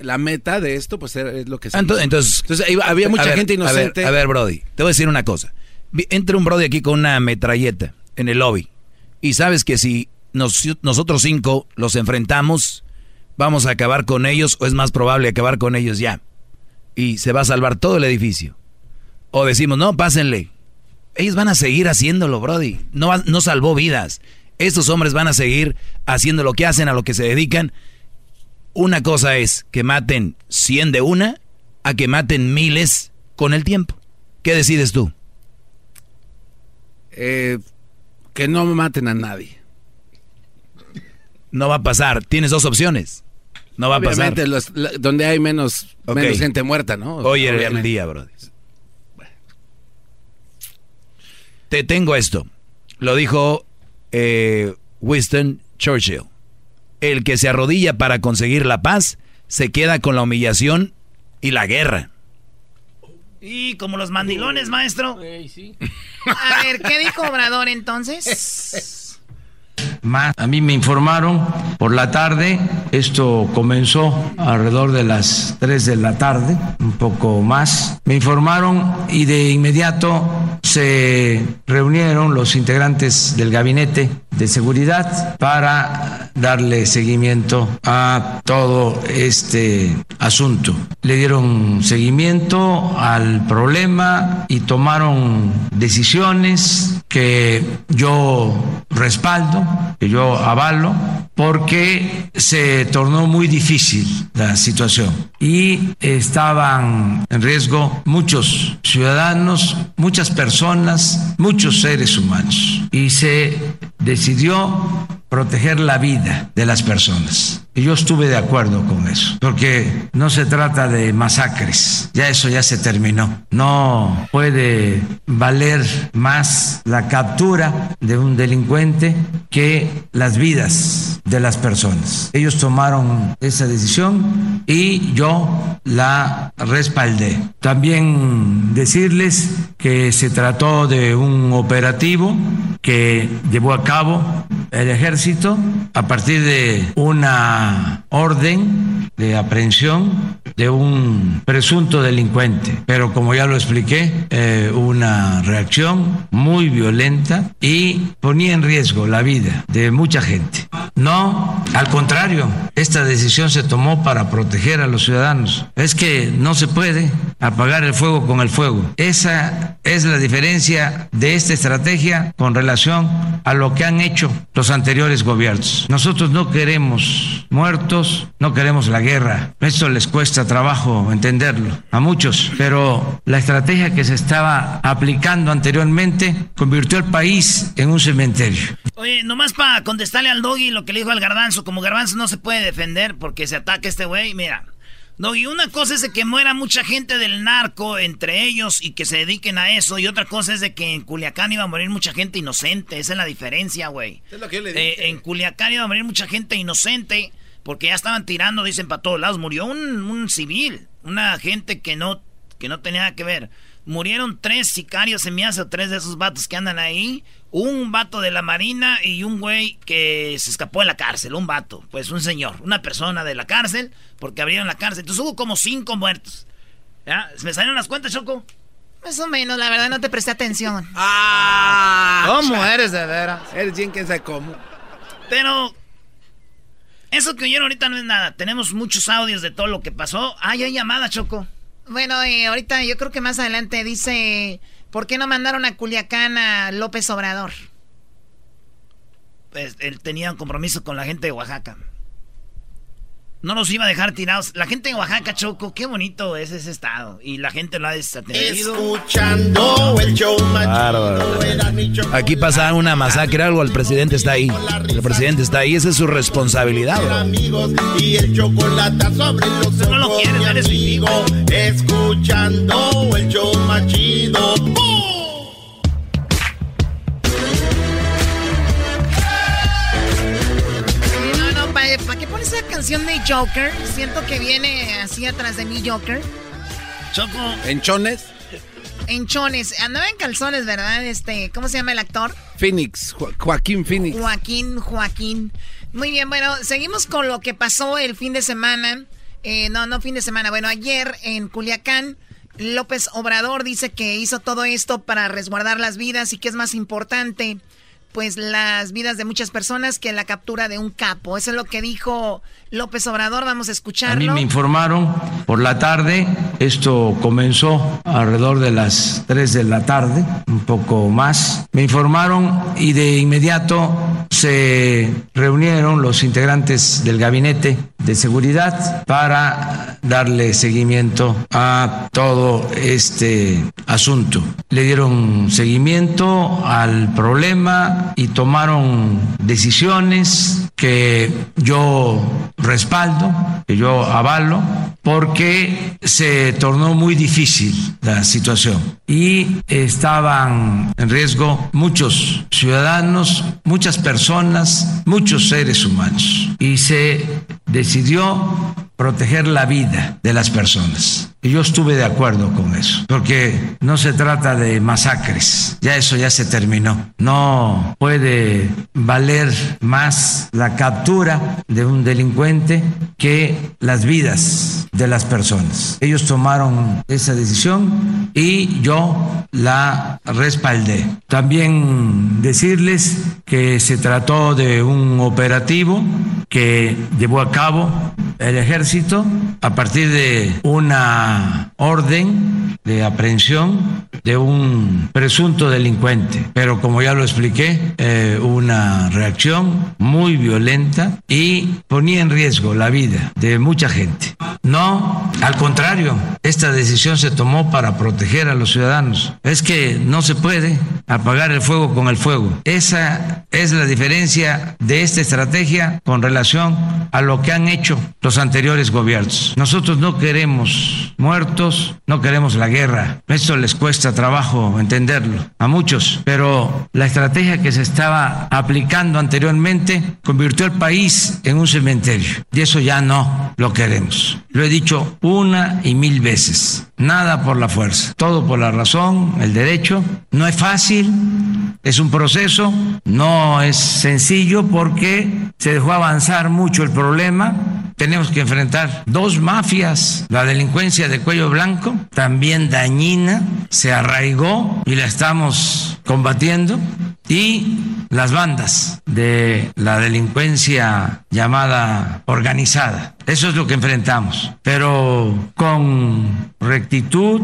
Speaker 3: la meta de esto, pues es lo que se
Speaker 1: entonces, entonces,
Speaker 3: había mucha gente inocente.
Speaker 1: A ver, Brody, te voy a decir una cosa. Entra un Brody aquí con una metralleta en el lobby. Y sabes que si nosotros cinco los enfrentamos, vamos a acabar con ellos, o es más probable acabar con ellos ya. Y se va a salvar todo el edificio. O decimos, no, pásenle. Ellos van a seguir haciéndolo, Brody. No, no salvó vidas. Estos hombres van a seguir haciendo lo que hacen, a lo que se dedican una cosa es que maten 100 de una a que maten miles con el tiempo. ¿Qué decides tú?
Speaker 3: Eh, que no maten a nadie.
Speaker 1: No va a pasar. Tienes dos opciones. No va a pasar.
Speaker 3: donde hay menos, menos gente muerta, ¿no?
Speaker 1: Hoy era el día, bro. Te tengo esto. Lo dijo eh, Winston Churchill el que se arrodilla para conseguir la paz se queda con la humillación y la guerra.
Speaker 20: Y como los mandilones, maestro.
Speaker 19: A ver, ¿qué dijo Obrador entonces? [LAUGHS]
Speaker 15: Más, a mí me informaron por la tarde, esto comenzó alrededor de las 3 de la tarde, un poco más. Me informaron y de inmediato se reunieron los integrantes del gabinete de seguridad para darle seguimiento a todo este asunto. Le dieron seguimiento al problema y tomaron decisiones que yo respaldo, que yo avalo, porque se tornó muy difícil la situación y estaban en riesgo muchos ciudadanos, muchas personas, muchos seres humanos. Y se decidió proteger la vida de las personas. Y yo estuve de acuerdo con eso, porque no se trata de masacres, ya eso ya se terminó. No puede valer más la captura de un delincuente que las vidas de las personas. Ellos tomaron esa decisión y yo la respaldé. También decirles que se trató de un operativo que llevó a cabo el ejército a partir de una orden de aprehensión de un presunto delincuente. Pero como ya lo expliqué, eh, una reacción muy violenta y ponía en riesgo la vida de mucha gente. No, al contrario, esta decisión se tomó para proteger a los ciudadanos. Es que no se puede apagar el fuego con el fuego. Esa es la diferencia de esta estrategia con relación a lo que han hecho los anteriores gobiernos. Nosotros no queremos muertos, no queremos la guerra. Esto les cuesta trabajo entenderlo a muchos, pero la estrategia que se estaba aplicando anteriormente convirtió al país en un cementerio.
Speaker 20: Oye, nomás para contestarle al doggy lo que le dijo al garbanzo, como garbanzo no se puede defender porque se ataca este güey, mira. No, y una cosa es de que muera mucha gente del narco entre ellos y que se dediquen a eso. Y otra cosa es de que en Culiacán iba a morir mucha gente inocente. Esa es la diferencia, güey. Es lo que le eh, en Culiacán iba a morir mucha gente inocente porque ya estaban tirando, dicen, para todos lados. Murió un, civil, una gente que no, que no tenía nada que ver.
Speaker 1: Murieron tres sicarios, se me hace, o tres de esos vatos que andan ahí. Un vato de la marina y un güey que se escapó de la cárcel, un vato, pues un señor, una persona de la cárcel, porque abrieron la cárcel. Entonces hubo como cinco muertos. ¿Ya? ¿Me salieron las cuentas, Choco?
Speaker 19: Más o menos, la verdad no te presté atención. [LAUGHS]
Speaker 1: ¡Ah! ¿Cómo eres de veras?
Speaker 3: Eres bien que sabe cómo.
Speaker 1: Pero eso que oyeron ahorita no es nada. Tenemos muchos audios de todo lo que pasó. Ah, hay llamada, Choco.
Speaker 19: Bueno, eh, ahorita yo creo que más adelante dice, ¿por qué no mandaron a Culiacán a López Obrador?
Speaker 1: Pues él tenía un compromiso con la gente de Oaxaca. No nos iba a dejar tirados. La gente de Oaxaca, Choco, qué bonito es ese estado. Y la gente lo ha desatendido.
Speaker 11: Escuchando el show
Speaker 4: Aquí pasa una masacre, algo, el presidente está ahí. El presidente está ahí, esa es su responsabilidad.
Speaker 11: Amigos y el chocolate sobre los
Speaker 1: no lo quieres, eres
Speaker 11: amigo. Escuchando el show machido.
Speaker 19: Canción de Joker? Siento que viene así atrás de mí Joker.
Speaker 1: Choco.
Speaker 3: ¿Enchones?
Speaker 19: Enchones. Andaba en calzones, ¿verdad? Este, ¿cómo se llama el actor?
Speaker 3: Phoenix, Joaquín Phoenix.
Speaker 19: Joaquín, Joaquín. Muy bien, bueno, seguimos con lo que pasó el fin de semana. Eh, no, no fin de semana. Bueno, ayer en Culiacán, López Obrador dice que hizo todo esto para resguardar las vidas y que es más importante pues las vidas de muchas personas que la captura de un capo. Eso es lo que dijo López Obrador. Vamos a escucharlo.
Speaker 15: A mí me informaron por la tarde. Esto comenzó alrededor de las 3 de la tarde, un poco más. Me informaron y de inmediato se reunieron los integrantes del gabinete de seguridad para darle seguimiento a todo este asunto. Le dieron seguimiento al problema y tomaron decisiones que yo respaldo, que yo avalo, porque se tornó muy difícil la situación y estaban en riesgo muchos ciudadanos, muchas personas, muchos seres humanos. Y se decidió proteger la vida de las personas. Y yo estuve de acuerdo con eso, porque no se trata de masacres, ya eso ya se terminó. No puede valer más la captura de un delincuente que las vidas de las personas. Ellos tomaron esa decisión y yo la respaldé. También decirles que se trató de un operativo que llevó a cabo el ejército a partir de una orden de aprehensión de un presunto delincuente. Pero como ya lo expliqué, eh, una reacción muy violenta y ponía en riesgo la vida de mucha gente. No, al contrario, esta decisión se tomó para proteger a los ciudadanos. Es que no se puede apagar el fuego con el fuego. Esa es la diferencia de esta estrategia con relación a lo que han hecho los anteriores gobiernos. Nosotros no queremos muertos, no queremos la guerra. Esto les cuesta trabajo entenderlo a muchos, pero la estrategia que se estaba aplicando anteriormente convirtió el país en un cementerio y eso ya no lo queremos. Lo he dicho una y mil veces. Nada por la fuerza, todo por la razón, el derecho. No es fácil, es un proceso, no es sencillo porque se dejó avanzar mucho el problema. Tenemos que enfrentar dos mafias, la delincuencia de cuello blanco, también dañina, se arraigó y la estamos combatiendo y las bandas de la delincuencia llamada organizada. Eso es lo que enfrentamos, pero con rectitud,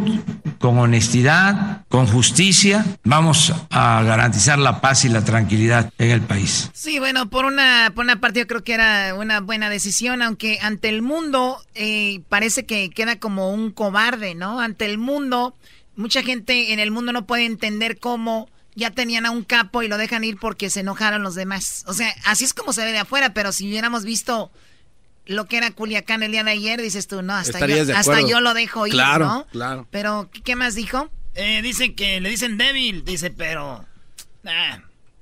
Speaker 15: con honestidad, con justicia, vamos a garantizar la paz y la tranquilidad en el país.
Speaker 19: Sí, bueno, por una, por una parte yo creo que era una buena decisión, aunque ante el mundo eh, parece que queda como un cobarde, ¿no? Ante el mundo, mucha gente en el mundo no puede entender cómo ya tenían a un capo y lo dejan ir porque se enojaron los demás. O sea, así es como se ve de afuera, pero si hubiéramos visto lo que era Culiacán el día de ayer, dices tú, no, hasta, yo, hasta yo, lo dejo ir,
Speaker 3: claro,
Speaker 19: ¿no?
Speaker 3: Claro,
Speaker 19: Pero, ¿qué más dijo?
Speaker 1: Eh, dice que le dicen débil, dice, pero...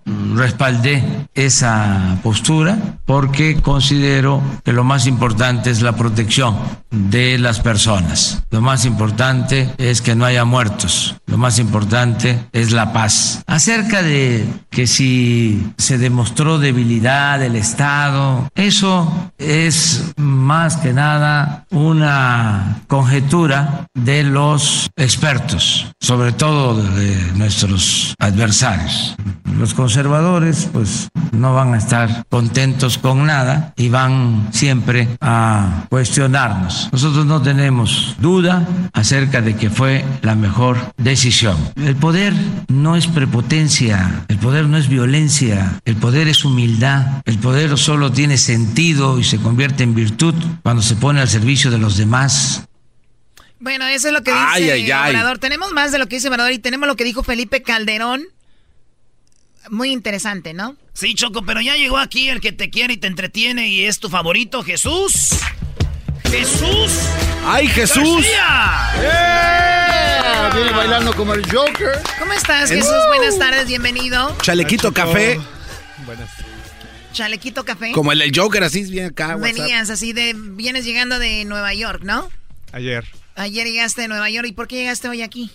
Speaker 15: respaldé esa postura porque considero que lo más importante es la protección de las personas. Lo más importante es que no haya muertos. Lo más importante es la paz. Acerca de que si se demostró debilidad del Estado, eso es más que nada una conjetura de los expertos, sobre todo de nuestros adversarios. Los conservadores pues no van a estar contentos con nada y van siempre a cuestionarnos. Nosotros no tenemos duda acerca de que fue la mejor decisión. El poder no es prepotencia, el poder no es violencia, el poder es humildad, el poder solo tiene sentido y se convierte en virtud cuando se pone al servicio de los demás.
Speaker 19: Bueno, eso es lo que dice Obrador. Tenemos más de lo que dice Obrador y tenemos lo que dijo Felipe Calderón muy interesante, ¿no?
Speaker 1: Sí, Choco, pero ya llegó aquí el que te quiere y te entretiene y es tu favorito, Jesús. Jesús.
Speaker 3: ¡Ay, Jesús!
Speaker 2: ¡Eh! Viene bailando como el Joker.
Speaker 19: ¿Cómo estás, Jesús? Buenas tardes, bienvenido.
Speaker 3: Chalequito café.
Speaker 19: Buenas. Chalequito café.
Speaker 3: Como el del Joker, así bien acá.
Speaker 19: Venías así de. Vienes llegando de Nueva York, ¿no?
Speaker 21: Ayer.
Speaker 19: Ayer llegaste de Nueva York. ¿Y por qué llegaste hoy aquí?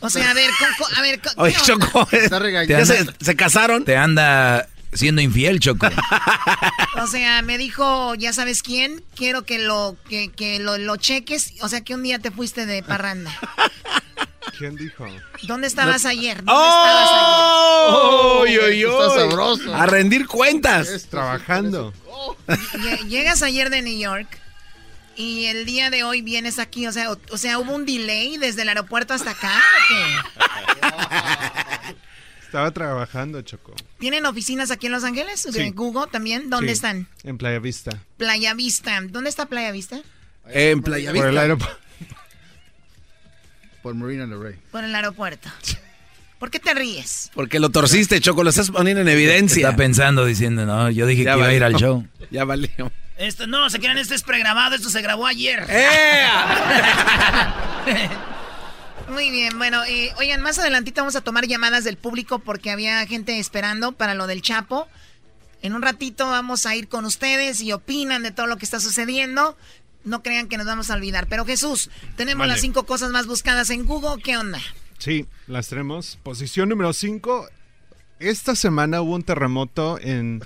Speaker 19: O sea, a ver, a ver,
Speaker 3: Oye, Choco, se, casaron?
Speaker 22: Te anda siendo infiel, Choco.
Speaker 19: o sea, me dijo, ya sabes quién, quiero que lo que, que lo, lo, cheques, o sea, que un día te fuiste de parranda.
Speaker 21: ¿Quién dijo?
Speaker 19: ¿Dónde estabas ayer? ¿Dónde ¡Oh!
Speaker 3: estabas ayer? Está sabroso. A rendir cuentas.
Speaker 21: trabajando.
Speaker 19: Llegas ayer de New York y el día de hoy vienes aquí, o sea, o, sea, hubo un delay desde el aeropuerto hasta acá. [LAUGHS]
Speaker 21: Estaba trabajando, Choco.
Speaker 19: ¿Tienen oficinas aquí en Los Ángeles? Sí. Google también. ¿Dónde están?
Speaker 21: En Playa Vista.
Speaker 19: Playa Vista. ¿Dónde está Playa Vista?
Speaker 3: En Playa Vista.
Speaker 21: Por el aeropuerto.
Speaker 2: Por Marina del Rey.
Speaker 19: Por el aeropuerto. ¿Por qué te ríes?
Speaker 3: Porque lo torciste, Choco, lo estás poniendo en evidencia.
Speaker 22: Está pensando, diciendo, no, yo dije que iba a ir al show. [LAUGHS]
Speaker 3: Ya valió.
Speaker 1: Esto no, se crean, esto es pregrabado, esto se grabó ayer. ¡Eh! [LAUGHS]
Speaker 19: Muy bien, bueno, eh, oigan, más adelantito vamos a tomar llamadas del público porque había gente esperando para lo del Chapo. En un ratito vamos a ir con ustedes y opinan de todo lo que está sucediendo. No crean que nos vamos a olvidar. Pero Jesús, tenemos las cinco cosas más buscadas en Google. ¿Qué onda?
Speaker 21: Sí, las tenemos. Posición número cinco. Esta semana hubo un terremoto en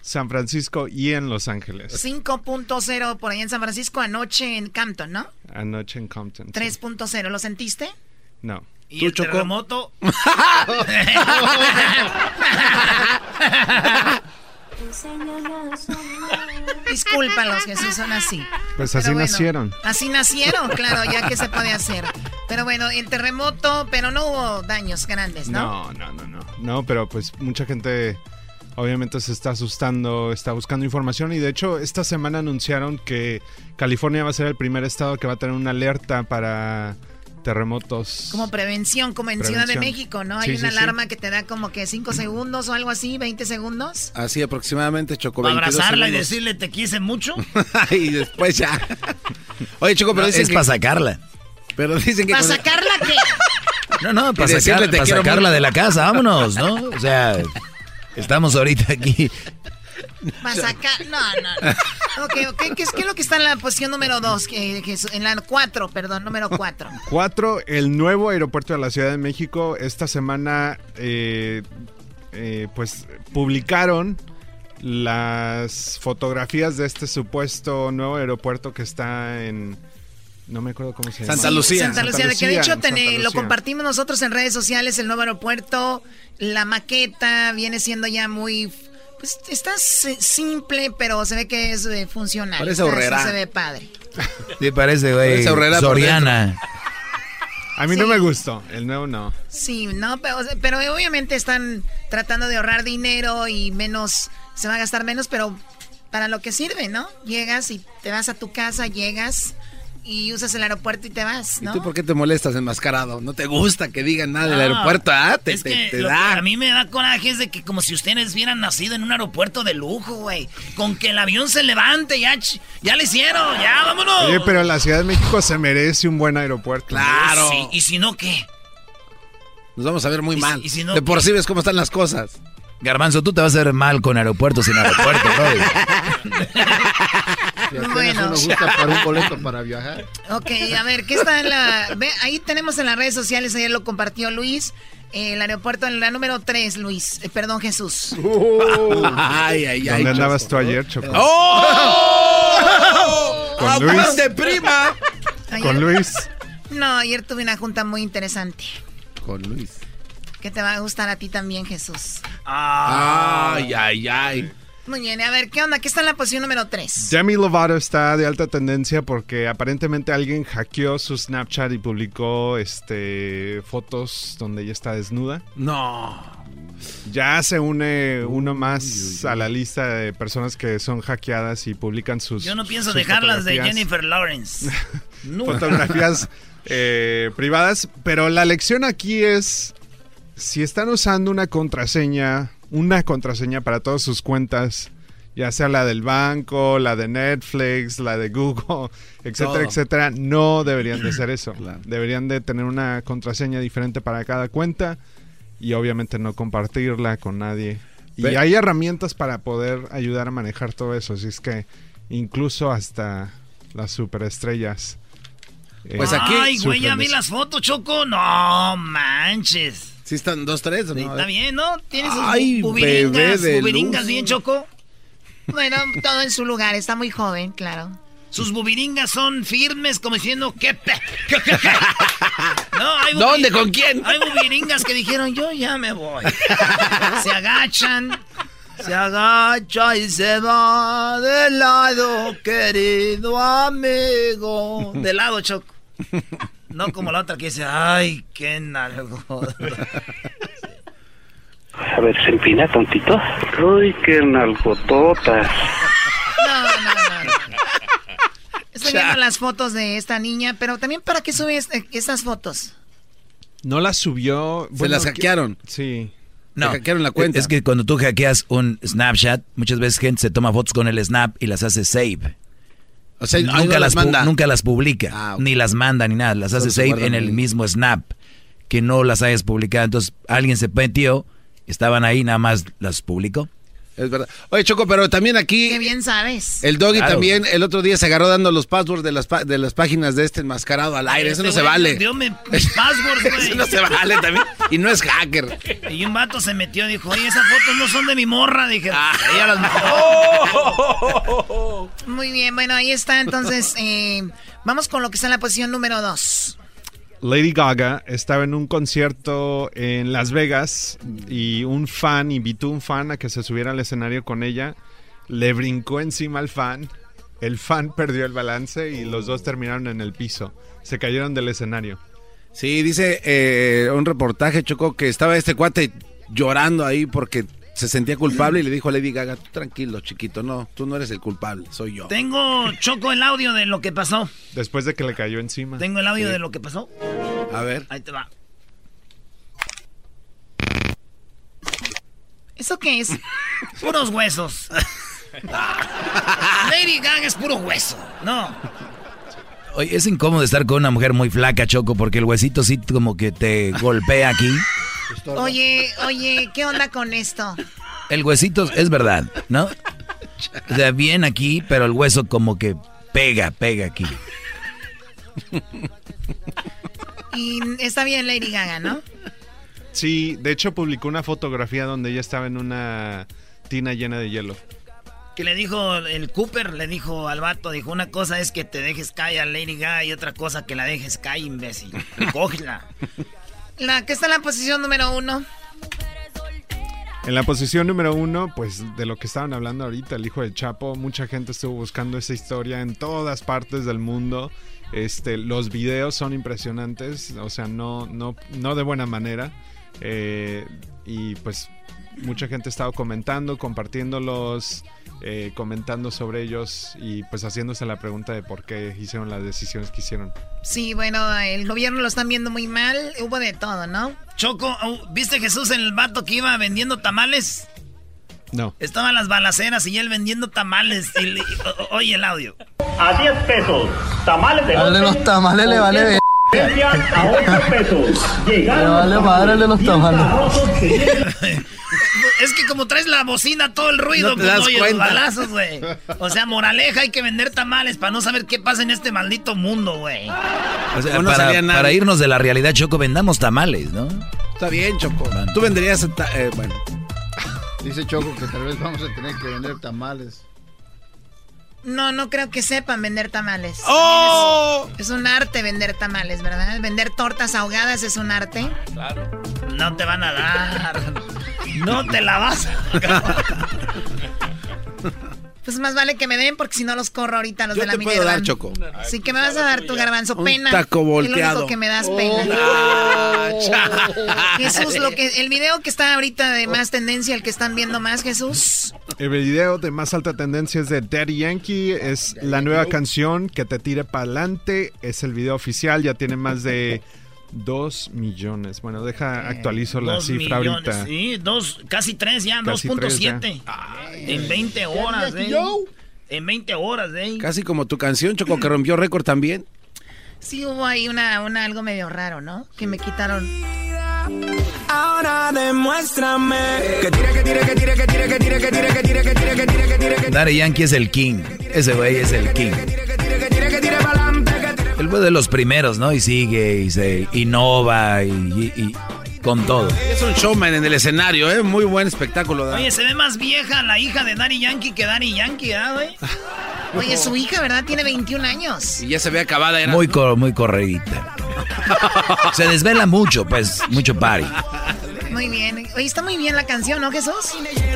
Speaker 21: San Francisco y en Los Ángeles.
Speaker 19: 5.0 por ahí en San Francisco, anoche en Campton, ¿no?
Speaker 21: Anoche en Compton.
Speaker 19: 3.0, ¿lo sentiste?
Speaker 21: No.
Speaker 1: ¿Y el terremoto? [LAUGHS]
Speaker 19: Discúlpalos, Jesús, son así.
Speaker 21: Pues así nacieron.
Speaker 19: Así nacieron, claro, ya que se puede hacer. Pero bueno, el terremoto, pero no hubo daños grandes, ¿no?
Speaker 21: No, no, no, no. No, pero pues mucha gente obviamente se está asustando, está buscando información y de hecho esta semana anunciaron que California va a ser el primer estado que va a tener una alerta para terremotos.
Speaker 19: Como prevención, como en Ciudad de México, ¿no? Hay una alarma que te da como que 5 segundos o algo así, 20 segundos.
Speaker 3: Así aproximadamente, Choco.
Speaker 1: Para abrazarla y decirle te quise mucho. [LAUGHS]
Speaker 3: y después ya. Oye, Choco, pero dicen
Speaker 22: es para sacarla.
Speaker 3: Pero dicen que...
Speaker 19: ¿Para sacarla qué?
Speaker 22: No, no, para, para sacarla de la casa, vámonos, ¿no? O sea... Estamos ahorita aquí.
Speaker 19: sacar. No, no. Ok, ok. ¿Qué es, ¿Qué es, lo que está en la posición número 2? En la 4, perdón, número 4.
Speaker 21: 4, el nuevo aeropuerto de la Ciudad de México. Esta semana, eh, eh, pues, publicaron las fotografías de este supuesto nuevo aeropuerto que está en no me acuerdo cómo se llama.
Speaker 19: Santa Lucía. Santa Lucía, de que de hecho lo compartimos nosotros en redes sociales, el nuevo aeropuerto, la maqueta viene siendo ya muy... Pues está simple, pero se ve que es eh, funcional.
Speaker 3: Parece horrera.
Speaker 19: Se ve padre. [LAUGHS]
Speaker 22: Sí, parece, güey. Soriana.
Speaker 21: A mí no me gustó, el nuevo no.
Speaker 19: Sí, no, pero, pero obviamente están tratando de ahorrar dinero y menos, se va a gastar menos, pero para lo que sirve, ¿no? Llegas y te vas a tu casa, llegas, y usas el aeropuerto y te vas, ¿no?
Speaker 3: ¿Y tú por qué te molestas enmascarado? ¿No te gusta que digan nada del aeropuerto? Ah, te, da.
Speaker 1: a mí me da coraje es de que como si ustedes hubieran nacido en un aeropuerto de lujo, güey. Con que el avión se levante, ya, ya le hicieron, ya, vámonos.
Speaker 21: Oye, pero la Ciudad de México se merece un buen aeropuerto.
Speaker 3: Claro.
Speaker 1: ¿Y si no qué?
Speaker 3: Nos vamos a ver muy mal. de por sí ves cómo están las cosas.
Speaker 23: Garbanzo, tú te vas a ver mal con aeropuertos sin aeropuerto, [LAUGHS]
Speaker 19: bueno.
Speaker 2: gusta para un boleto para viajar.
Speaker 19: Ok, a ver, ¿qué está en la...? Ve, ahí tenemos en las redes sociales, ayer lo compartió Luis, el aeropuerto en la número 3, Luis. Eh, perdón, Jesús.
Speaker 21: Uh, ay, ay, ay. ¿Dónde andabas tú ayer, Choco? ¡Oh! [LAUGHS]
Speaker 3: Con Luis. de prima!
Speaker 21: Con Luis.
Speaker 19: No, ayer tuve una junta muy interesante.
Speaker 3: Con Luis.
Speaker 19: Que te va a gustar a ti también, Jesús.
Speaker 3: Ay, ay, ay.
Speaker 19: Muy bien, a ver, ¿qué onda? ¿Qué está en la posición número 3?
Speaker 21: Demi Lovato está de alta tendencia porque aparentemente alguien hackeó su Snapchat y publicó este fotos donde ella está desnuda.
Speaker 3: No.
Speaker 21: Ya se une uno más a la lista de personas que son hackeadas y publican sus.
Speaker 1: Yo no pienso dejarlas de Jennifer Lawrence. [LAUGHS]
Speaker 21: fotografías eh, privadas, pero la lección aquí es si están usando una contraseña, una contraseña para todas sus cuentas, ya sea la del banco, la de Netflix, la de Google, [LAUGHS] etcétera, etcétera, no deberían de hacer [CLEARS THROAT] eso. Deberían de tener una contraseña diferente para cada cuenta y obviamente no compartirla con nadie. Y hay herramientas para poder ayudar a manejar todo eso, así es que incluso hasta las superestrellas.
Speaker 1: Eh, pues aquí. Ay, güey, ya vi las fotos, Choco. No manches.
Speaker 3: Sí, están dos, tres, ¿no?
Speaker 1: está bien, ¿no? Tienes sus Ay, bubiringas, bien, Choco.
Speaker 19: Bueno, todo en su lugar, está muy joven, claro.
Speaker 1: Sus bubiringas son firmes, como diciendo, ¿qué? Pe
Speaker 3: no, hay ¿Dónde? ¿Con quién?
Speaker 1: Hay bubiringas que dijeron, yo ya me voy. se agachan, se agacha y se va de lado, querido amigo. De lado, Choco. No como la otra que dice, ay, qué nalgo.
Speaker 24: A ver, se empina tontito. Uy, qué nalgototas.
Speaker 19: No, no, no. Estoy viendo las fotos de esta niña, pero también ¿para qué subes estas fotos?
Speaker 21: No las subió.
Speaker 3: Se las hackearon.
Speaker 21: Sí.
Speaker 23: No, hackearon la cuenta. Es que cuando tú hackeas un Snapchat, muchas veces gente se toma fotos con el Snap y las hace save. O sea, nunca, las, manda. nunca las publica, ah, ni las manda ni nada, las hace save en el mismo Snap, que no las hayas publicado. Entonces alguien se metió, estaban ahí, nada más las publicó.
Speaker 3: Es verdad. Oye, Choco, pero también aquí.
Speaker 19: Qué bien sabes.
Speaker 3: El doggy también el otro día se agarró dando los passwords de las, de las páginas de este enmascarado al aire. Eso no se vale.
Speaker 1: Dio mis passwords, güey. [LAUGHS]
Speaker 3: Eso no se vale también. Y no es hacker.
Speaker 1: Y un vato se metió y dijo, oye, esas fotos no son de mi morra. Dije, ah. ella las [LAUGHS] [LAUGHS]
Speaker 19: Muy bien, bueno, ahí está. Entonces, eh, vamos con lo que está en la posición número dos.
Speaker 21: Lady Gaga estaba en un concierto en Las Vegas y un fan invitó a un fan a que se subiera al escenario con ella. Le brincó encima al fan. El fan perdió el balance y los dos terminaron en el piso. Se cayeron del escenario.
Speaker 3: Sí, dice eh, un reportaje, Choco, que estaba este cuate llorando ahí porque se sentía culpable y le dijo a Lady Gaga, tranquilo, chiquito, no, tú no eres el culpable, soy yo.
Speaker 1: Tengo, Choco, el audio de lo que pasó.
Speaker 21: Después de que le cayó encima.
Speaker 1: Tengo el audio de lo que pasó.
Speaker 3: A ver.
Speaker 1: Ahí te va.
Speaker 19: ¿Eso qué es? [LAUGHS]
Speaker 1: Puros huesos. [LAUGHS] Lady Gaga es puro hueso, no.
Speaker 23: Oye, es incómodo estar con una mujer muy flaca, Choco, porque el huesito sí como que te golpea aquí.
Speaker 19: Oye, oye, ¿qué onda con esto?
Speaker 23: El huesito es verdad, ¿no? O sea, bien aquí, pero el hueso como que pega, pega aquí.
Speaker 19: Y está bien Lady Gaga, ¿no?
Speaker 21: Sí, de hecho publicó una fotografía donde ella estaba en una tina llena de hielo.
Speaker 1: Que le dijo el Cooper, le dijo al vato, dijo, una cosa es que te dejes caer a Lady Gaga y otra cosa que la dejes caer, imbécil. Cógela. [LAUGHS]
Speaker 19: La que está en la posición número uno.
Speaker 21: En la posición número uno, pues de lo que estaban hablando ahorita, el hijo del Chapo, mucha gente estuvo buscando esa historia en todas partes del mundo. Este, los videos son impresionantes, o sea, no, no, no de buena manera. Eh, y pues mucha gente ha estado comentando, compartiéndolos, eh, comentando sobre ellos y pues haciéndose la pregunta de por qué hicieron las decisiones que hicieron.
Speaker 19: Sí, bueno, el gobierno lo están viendo muy mal, hubo de todo, ¿no?
Speaker 1: Choco, oh, ¿viste Jesús en el vato que iba vendiendo tamales?
Speaker 21: No.
Speaker 1: Estaban las balaceras y él vendiendo tamales. Y, oye el audio.
Speaker 24: A 10 pesos. Tamales de
Speaker 3: Dale los tamales le vale
Speaker 19: a 8 pesos. [LAUGHS] vale madre de los tamales. [LAUGHS] Es que como traes la bocina, todo el ruido,
Speaker 3: no te das
Speaker 19: pues,
Speaker 3: cuenta.
Speaker 19: los balazos, güey. O sea, moraleja, hay que vender tamales para no saber qué pasa en este maldito mundo, güey.
Speaker 4: O sea,
Speaker 3: No
Speaker 4: para,
Speaker 3: salía nada.
Speaker 4: para irnos de la realidad, Choco, vendamos tamales, ¿no?
Speaker 3: Está bien, Choco. Tú venderías. ta- eh, bueno. [LAUGHS]
Speaker 2: Dice Choco que tal vez vamos a tener que vender tamales.
Speaker 19: No, no creo que sepan vender tamales.
Speaker 3: ¡Oh!
Speaker 19: Es, es un arte vender tamales, ¿verdad? Vender tortas ahogadas es un arte.
Speaker 1: Claro.
Speaker 19: No te van a dar. No te la vas a Pues más vale que me den porque si no los corro ahorita los
Speaker 3: Yo
Speaker 19: de la
Speaker 3: te puedo dar, Choco.
Speaker 19: Sí, que me vas a dar tu garbanzo.
Speaker 3: Un
Speaker 19: Pena.
Speaker 3: taco
Speaker 19: Es lo
Speaker 3: volteado.
Speaker 19: único que me das pena.
Speaker 3: Ah, [LAUGHS]
Speaker 19: Jesús, lo que, el video que está ahorita de más tendencia, el que están viendo más, Jesús.
Speaker 21: El video de más alta tendencia es de Daddy Yankee, es la nueva canción que te tire para adelante, es el video oficial, ya tiene más de 2 millones. Bueno, deja actualizo la
Speaker 19: Dos
Speaker 21: cifra
Speaker 19: millones,
Speaker 21: ahorita.
Speaker 19: Sí, dos, casi tres ya,
Speaker 21: Casi
Speaker 19: 2.7. En 20 horas, eh. En 20 horas, eh.
Speaker 3: Casi como tu canción, Choco, que rompió récord también.
Speaker 19: Sí hubo ahí una, una algo medio raro, ¿no? Que me quitaron.
Speaker 9: Ahora demuéstrame que tire, que tire, que tire, que tire, que tire, que tire, que tire, que tire, que tire, que tire, que
Speaker 4: Daddy Yankee es el king. Ese güey es el king.
Speaker 9: tire pa'lante, que tire.
Speaker 4: Él fue de los primeros, ¿no? Y sigue y se innova y, y- y con todo.
Speaker 3: Es un showman en el escenario, ¿eh? Muy buen espectáculo. da.
Speaker 19: Oye, se ve más vieja la hija de Daddy Yankee que Daddy Yankee, ¿ah, güey? [LAUGHS] Oye, su hija, ¿verdad? Tiene 21 años.
Speaker 3: Y ya se ve acabada. Era,
Speaker 4: Muy, cor- muy corredita. [LAUGHS] Se desvela mucho, pues, mucho party.
Speaker 19: Muy bien. Oye, está muy bien la canción, ¿no, Jesús?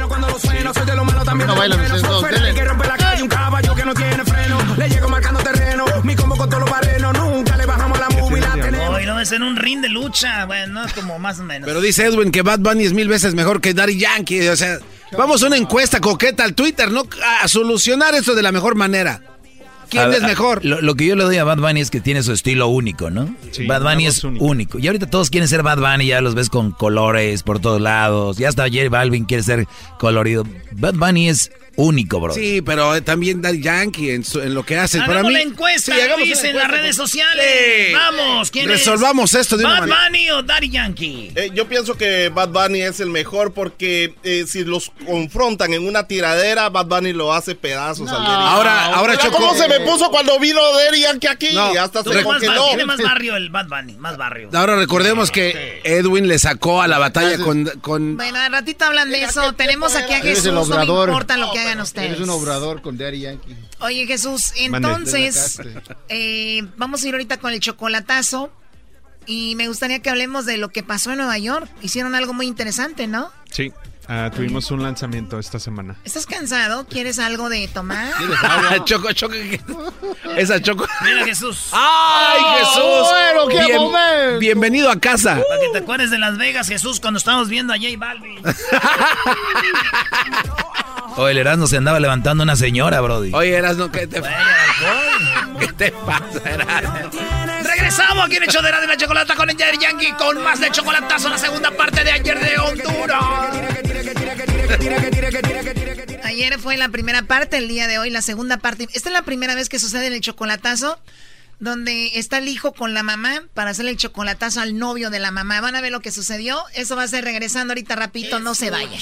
Speaker 9: Cuando lo sueno, soy de lo malo también.
Speaker 2: No bailan ustedes dos, dele.
Speaker 9: que rompe la calle, un caballo que no tiene freno. Le llego marcando terreno, mi combo con todos los barrenos.
Speaker 19: Es en un ring de lucha. Bueno, es como más o menos.
Speaker 3: Pero dice Edwin que Bad Bunny es mil veces mejor que Daddy Yankee. O sea, vamos a una encuesta coqueta al Twitter, ¿no? A solucionar esto de la mejor manera. ¿Quién
Speaker 4: A-
Speaker 3: es
Speaker 4: a-
Speaker 3: mejor?
Speaker 4: Lo, lo que yo le doy a Bad Bunny es que tiene su estilo único, ¿no?
Speaker 21: Sí,
Speaker 4: Bad Bunny es único. Y ahorita todos quieren ser Bad Bunny, ya los ves con colores por todos lados. Ya hasta J Balvin quiere ser colorido. Bad Bunny es único, bro.
Speaker 3: Sí, pero también Daddy Yankee en, su- en lo que hace. Para
Speaker 19: Hagamos
Speaker 3: mí,
Speaker 19: la encuesta,
Speaker 3: Sí, hagamos
Speaker 19: Luis,
Speaker 3: una
Speaker 19: en las redes sociales.
Speaker 3: Sí.
Speaker 19: Vamos, ¿quién
Speaker 3: Resolvamos
Speaker 19: es?
Speaker 3: esto de una
Speaker 19: Bad
Speaker 3: manera.
Speaker 19: Bunny o Daddy Yankee?
Speaker 11: Eh, yo pienso que Bad Bunny es el mejor porque eh, si los confrontan en una tiradera, Bad Bunny lo hace pedazos al Daddy.
Speaker 3: Ahora- ahora, Choco-
Speaker 11: ¿Cómo se me puso cuando vino Daddy Yankee aquí?
Speaker 3: No,
Speaker 11: Hasta
Speaker 19: Tú
Speaker 11: se
Speaker 19: más tiene más barrio el Bad Bunny, más barrio.
Speaker 3: Ahora recordemos que Edwin le sacó a la batalla con, con
Speaker 19: Bueno, al ratito hablan de eso. Tenemos aquí a Jesús. No me importa lo que hagan ustedes.
Speaker 2: Eres un obrador con Daddy Yankee.
Speaker 19: Oye, Jesús, entonces, eh, vamos a ir ahorita con el chocolatazo. Y me gustaría que hablemos de lo que pasó en Nueva York. Hicieron algo muy interesante, ¿no?
Speaker 21: Sí, ah, tuvimos un lanzamiento esta semana.
Speaker 19: ¿Estás cansado? ¿Quieres algo de tomar? [LAUGHS]
Speaker 3: Choco, Choco. Esa Choco.
Speaker 19: Mira, Jesús.
Speaker 3: ¡Ay, Jesús!
Speaker 2: bueno, quiero comer.
Speaker 3: Bienvenido a casa.
Speaker 19: Para que te acuerdes de Las Vegas, Jesús, cuando estábamos viendo a J Balvin. [LAUGHS]
Speaker 4: O el Erasmo se andaba levantando una señora, Brody.
Speaker 3: Oye, Erasno, ¿qué te, ¿qué te pasa, Erasno?
Speaker 19: Regresamos aquí en el show de la Chocolata con el Yankee con más de chocolatazo la segunda parte de ayer de Honduras. Ayer fue la primera parte, el día de hoy la segunda parte. Esta es la primera vez que sucede en el chocolatazo, donde está el hijo con la mamá para hacerle el chocolatazo al novio de la mamá. Van a ver lo que sucedió. Eso va a ser regresando ahorita rapidito, no se vaya.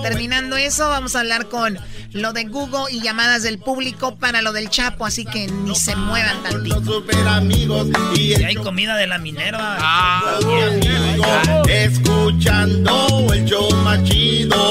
Speaker 19: Terminando eso, vamos a hablar con lo de Google y llamadas del público para lo del Chapo, así que ni se muevan tantito.
Speaker 11: Super amigos y
Speaker 19: hay comida de la Minerva.
Speaker 11: Ah, escuchando el show más chido.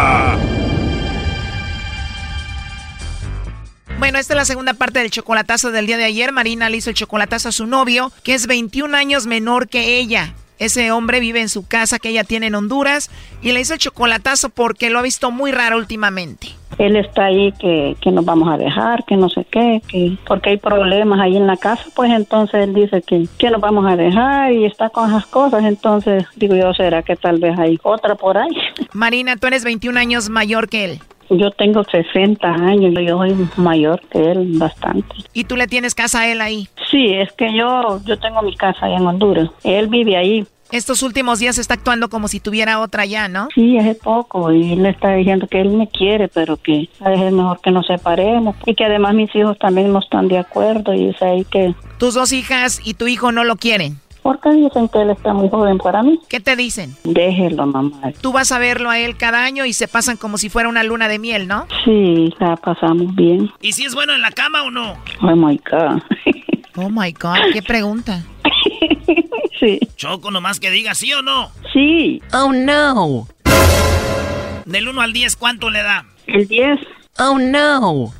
Speaker 19: Bueno, esta es la segunda parte del chocolatazo del día de ayer. Marina le hizo el chocolatazo a su novio, que es 21 años menor que ella. ese hombre vive en su casa que ella tiene en Honduras y le hizo el chocolatazo porque lo ha visto muy raro últimamente.
Speaker 25: Él está ahí que, que nos vamos a dejar, que no sé qué, que porque hay problemas ahí en la casa, pues entonces él dice que, que nos vamos a dejar y está con esas cosas, entonces digo yo, ¿será que tal vez hay otra por ahí?
Speaker 19: Marina, tú eres 21 años mayor que él.
Speaker 25: Yo tengo 60 años, yo soy mayor que él bastante.
Speaker 19: ¿Y tú le tienes casa a él ahí?
Speaker 25: Sí, es que yo, yo tengo mi casa allá en Honduras. Él vive ahí.
Speaker 19: Estos últimos días está actuando como si tuviera otra ya, ¿no?
Speaker 25: Sí, es poco. Y él está diciendo que él me quiere, pero que es mejor que nos separemos. Y que además mis hijos también no están de acuerdo. Y es ahí que...
Speaker 19: Tus dos hijas y tu hijo no lo quieren.
Speaker 25: Porque dicen que él está muy joven para mí.
Speaker 19: ¿Qué te dicen?
Speaker 25: Déjelo, mamá.
Speaker 19: Tú vas a verlo a él cada año y se pasan como si fuera una luna de miel, ¿no?
Speaker 25: Sí, la pasamos bien.
Speaker 1: ¿Y si es bueno en la cama o no?
Speaker 25: Oh my God. [LAUGHS]
Speaker 19: oh my God, qué pregunta. [LAUGHS]
Speaker 25: sí.
Speaker 1: Choco, nomás que diga sí o no.
Speaker 25: Sí.
Speaker 19: Oh no.
Speaker 1: Del 1 al 10, ¿cuánto le da?
Speaker 25: El 10.
Speaker 19: Oh no.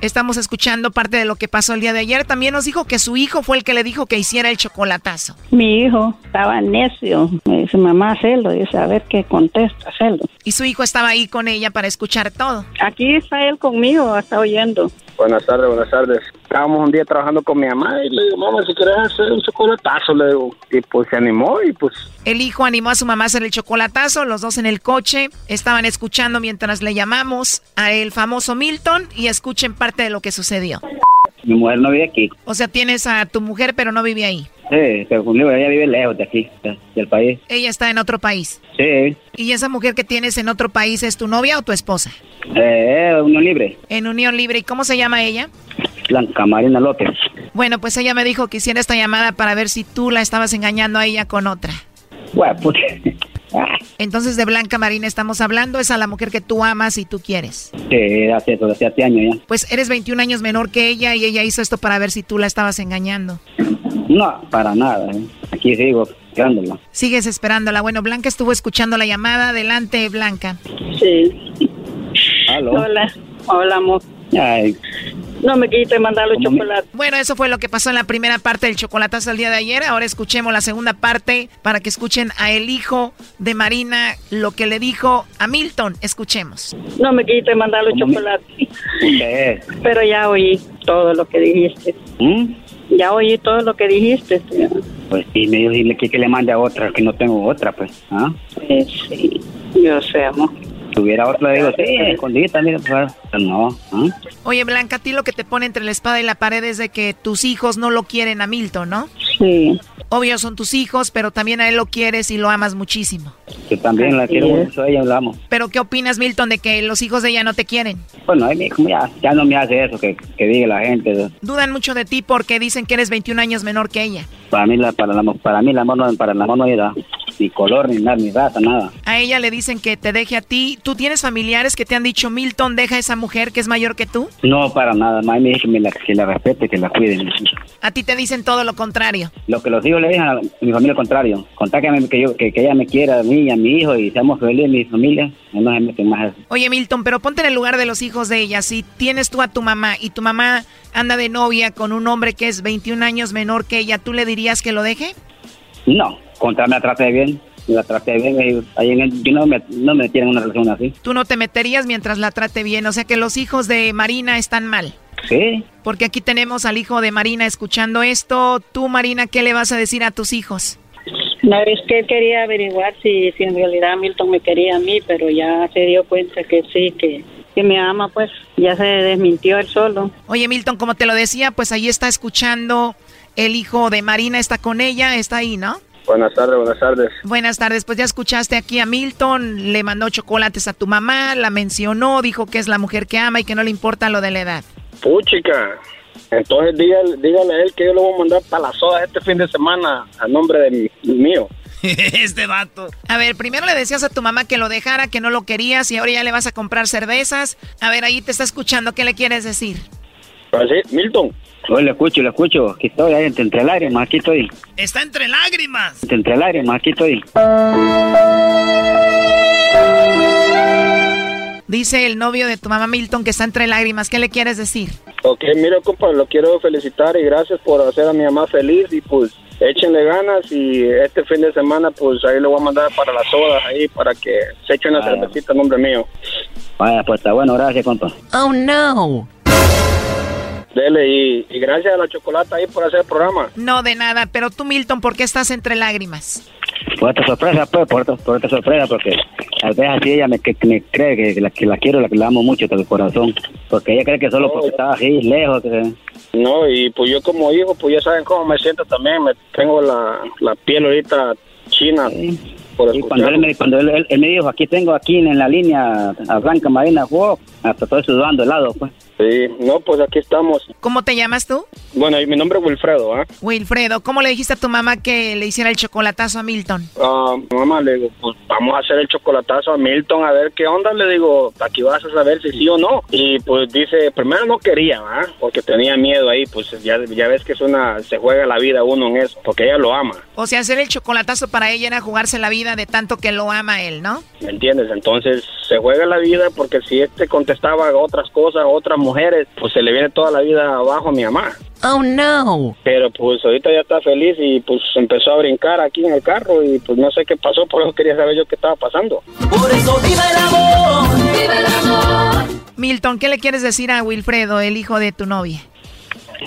Speaker 19: Estamos escuchando parte de lo que pasó el día de ayer. También nos dijo que su hijo fue el que le dijo que hiciera el chocolatazo.
Speaker 25: Mi hijo estaba necio. Me dice, mamá, hazlo. Dice, a ver qué contesta, hazlo.
Speaker 19: Y su hijo estaba ahí con ella para escuchar todo.
Speaker 25: Aquí está él conmigo, está oyendo.
Speaker 26: Buenas tardes, buenas tardes. Estábamos un día trabajando con mi mamá y le digo, mamá, si quieres hacer un chocolatazo, le digo. Y pues se animó y pues...
Speaker 19: El hijo animó a su mamá a hacer el chocolatazo, los dos en el coche, estaban escuchando mientras le llamamos a el famoso Milton y escuchen parte de lo que sucedió.
Speaker 26: Mi mujer no vive aquí.
Speaker 19: O sea, tienes a tu mujer pero no vive ahí.
Speaker 26: Sí, pero conmigo ella vive lejos de aquí, del país.
Speaker 19: Ella está en otro país.
Speaker 26: Sí.
Speaker 19: ¿Y esa mujer que tienes en otro país es tu novia o tu esposa?
Speaker 26: Eh, unión libre.
Speaker 19: En unión libre. ¿Y cómo se llama ella?
Speaker 26: Blanca Marina López.
Speaker 19: Bueno, pues ella me dijo que hiciera esta llamada para ver si tú la estabas engañando a ella con otra.
Speaker 26: Bueno, pues... [LAUGHS]
Speaker 19: Entonces de Blanca Marina estamos hablando, es a la mujer que tú amas y tú quieres.
Speaker 26: Sí, hace eso, hace, hace años ya.
Speaker 19: Pues eres 21 años menor que ella y ella hizo esto para ver si tú la estabas engañando.
Speaker 26: No, para nada. ¿eh? Aquí sigo esperándola.
Speaker 19: Sigues esperándola. Bueno, Blanca estuvo escuchando la llamada. Adelante, Blanca.
Speaker 25: Sí. Hola. Hola, amor.
Speaker 26: Ay.
Speaker 25: No me quite mandar los chocolates.
Speaker 19: Bueno, eso fue lo que pasó en la primera parte del chocolatazo el día de ayer. Ahora escuchemos la segunda parte para que escuchen a el hijo de Marina lo que le dijo a Milton. Escuchemos.
Speaker 25: No me quite mandar los chocolates.
Speaker 26: ¿Qué?
Speaker 25: Pero ya oí todo lo que dijiste.
Speaker 26: ¿Mm?
Speaker 25: Ya oí todo lo que dijiste. Señor.
Speaker 26: Pues sí, me dijo dile que, que le mande a otra, que no tengo otra, pues. ¿ah?
Speaker 25: Eh, sí, yo sé, amor.
Speaker 26: Tuviera otra, digo, sí, escondida, mira, pues, no. ¿ah?
Speaker 19: Oye, Blanca, a ti lo que te pone entre la espada y la pared es de que tus hijos no lo quieren a Milton, ¿no?
Speaker 25: Sí.
Speaker 19: Obvio son tus hijos, pero también a él lo quieres y lo amas muchísimo.
Speaker 26: Que también la quiero
Speaker 25: es.
Speaker 26: mucho, a ella la amo.
Speaker 19: Pero ¿qué opinas, Milton, de que los hijos de ella no te quieren?
Speaker 26: Bueno, ya, ya no me hace eso que, que diga la gente.
Speaker 19: Dudan mucho de ti porque dicen que eres 21 años menor que ella.
Speaker 26: Para mí, la, para, la, para mí el amor no, para el amor no hay edad, ni color, ni nada, ni raza, nada.
Speaker 19: A ella le dicen que te deje a ti. ¿Tú tienes familiares que te han dicho, Milton, deja a esa mujer que es mayor que tú?
Speaker 26: No, para nada, me dice que, me la, que la respete, que la cuiden.
Speaker 19: A ti te dicen todo lo contrario.
Speaker 26: Lo que los le dicen a mi familia al contrario. Contácame que, yo, que, que ella me quiera a mí y a mi hijo y seamos felices, mi familia. No se meten más.
Speaker 19: Oye, Milton, pero ponte en el lugar de los hijos de ella. Si tienes tú a tu mamá y tu mamá anda de novia con un hombre que es 21 años menor que ella, ¿tú le dirías que lo deje?
Speaker 26: No, contra me la trate bien. Me la trate bien. ahí en el- yo no me, no me tienen una relación así.
Speaker 19: Tú no te meterías mientras la trate bien. O sea que los hijos de Marina están mal.
Speaker 26: Sí.
Speaker 19: Porque aquí tenemos al hijo de Marina escuchando esto. Tú, Marina, ¿qué le vas a decir a tus hijos?
Speaker 25: No, es que él quería averiguar si, si en realidad Milton me quería a mí, pero ya se dio cuenta que sí, que, que me ama, pues ya se desmintió él solo.
Speaker 19: Oye, Milton, como te lo decía, pues ahí está escuchando el hijo de Marina, está con ella, está ahí, ¿no?
Speaker 26: Buenas tardes, buenas tardes.
Speaker 19: Buenas tardes, pues ya escuchaste aquí a Milton, le mandó chocolates a tu mamá, la mencionó, dijo que es la mujer que ama y que no le importa lo de la edad.
Speaker 26: Puchica. Entonces dígale, dígale a él que yo lo voy a mandar para las sodas este fin de semana a nombre de mi, mío. [LAUGHS]
Speaker 1: este vato.
Speaker 19: A ver, primero le decías a tu mamá que lo dejara, que no lo querías y ahora ya le vas a comprar cervezas. A ver, ahí te está escuchando, ¿qué le quieres decir?
Speaker 26: Pues sí, Milton. Hoy lo escucho, lo escucho. Aquí estoy, ahí entre, lágrimas, aquí estoy.
Speaker 1: Está entre lágrimas.
Speaker 26: Entre, entre lágrimas, aquí estoy.
Speaker 19: Dice el novio de tu mamá Milton que está entre lágrimas, ¿qué le quieres decir?
Speaker 26: Ok, mira, compa, lo quiero felicitar y gracias por hacer a mi mamá feliz y pues échenle ganas y este fin de semana pues ahí le voy a mandar para las sodas ahí para que se eche una
Speaker 27: Ah.
Speaker 26: cervecita en nombre mío.
Speaker 27: Vaya, pues está bueno, gracias, compa.
Speaker 19: Oh, no.
Speaker 26: Dele y, y gracias a la chocolata ahí por hacer el programa.
Speaker 19: No, de nada. Pero tú, Milton, ¿por qué estás entre lágrimas?
Speaker 27: Por esta sorpresa, pues, por esta, por esta sorpresa, porque a veces así ella me, que, me cree que, la, que la quiero, la que la amo mucho de corazón. Porque ella cree que solo porque estaba así, lejos, que...
Speaker 26: No, y pues yo como hijo, pues ya saben cómo me siento también, me tengo la, la piel ahorita china por
Speaker 27: Y cuando, él me, cuando él, él- él me dijo, aquí tengo, aquí en la línea, a Blanca Marina, wow, hasta estoy sudando helado, pues.
Speaker 26: Sí, no, pues aquí estamos.
Speaker 19: ¿Cómo te llamas tú?
Speaker 26: Bueno, mi nombre es Wilfredo, ¿ah?
Speaker 19: Wilfredo, ¿cómo le dijiste a tu mamá que le hiciera el chocolatazo a Milton?
Speaker 26: Ah, mamá, le digo, pues vamos a hacer el chocolatazo a Milton a ver qué onda. Le digo, aquí vas a saber si sí o no. Y pues dice, primero no quería, ¿ah? Porque tenía miedo ahí, pues ya, ya ves que es una, se juega la vida uno en eso, porque ella lo ama,
Speaker 19: O sea, hacer el chocolatazo para ella era jugarse la vida de tanto que lo ama él, ¿no?
Speaker 26: ¿me entiendes? Entonces se juega la vida porque si este contestaba otras cosas, otras mujeres, pues se le viene toda la vida abajo a mi mamá.
Speaker 19: Oh, no.
Speaker 26: Pero pues ahorita ya está feliz y pues empezó a brincar aquí en el carro y pues no sé qué pasó, por eso quería saber yo qué estaba pasando.
Speaker 9: Por eso viva el amor, viva el amor.
Speaker 19: Milton, ¿qué le quieres decir a Wilfredo, el hijo de tu novia?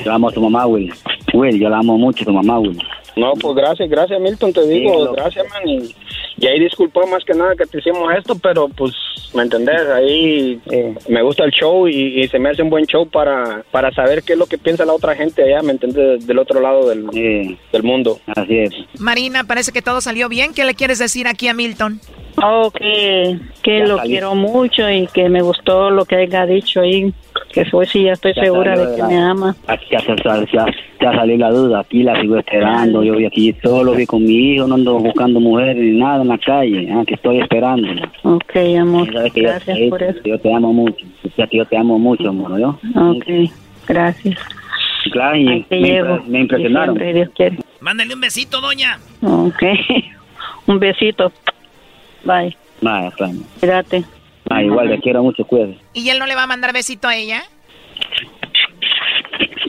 Speaker 27: Yo amo a tu mamá, Will. Will, yo la amo mucho, tu mamá, Will.
Speaker 26: No, pues gracias, gracias Milton, te digo,
Speaker 27: Sí, lo-
Speaker 26: gracias man, y, y ahí disculpa más que nada que te hicimos esto, pero pues, ¿me entendés? Ahí eh, me gusta el show y, y se me hace un buen show para, para saber qué es lo que piensa la otra gente allá, ¿me entiendes? Del otro lado del, del mundo.
Speaker 27: Así es.
Speaker 19: Marina, parece que todo salió bien. ¿Qué le quieres decir aquí a Milton?
Speaker 25: Oh, [LAUGHS] que, lo
Speaker 19: salí.
Speaker 25: quiero mucho y que me gustó lo que haya dicho ahí. Que fue, sí, ya estoy
Speaker 27: Ya
Speaker 25: segura de que
Speaker 27: la-
Speaker 25: me ama.
Speaker 27: Aquí ya, ya, salió la duda, aquí la sigo esperando, yo voy aquí solo, vi con mi hijo, no ando buscando mujeres ni nada en la calle, aquí estoy esperando.
Speaker 25: Ok, amor,
Speaker 27: yo-
Speaker 25: gracias
Speaker 27: que-
Speaker 25: por eso.
Speaker 27: Yo te amo mucho, ya que yo te amo mucho, amor, ¿yo?
Speaker 25: Ok, gracias.
Speaker 27: Claro, y
Speaker 25: Ahí te
Speaker 27: me,
Speaker 25: llevo.
Speaker 27: impre- me impresionaron.
Speaker 25: Siempre, Dios quiere.
Speaker 1: Mándale un besito, doña.
Speaker 25: Ok, [LAUGHS] un besito. Bye,
Speaker 27: Vaya, claro.
Speaker 25: cuídate.
Speaker 27: Ah, igual, te quiero mucho, cuídate.
Speaker 19: ¿Y él no le va a mandar besito a ella?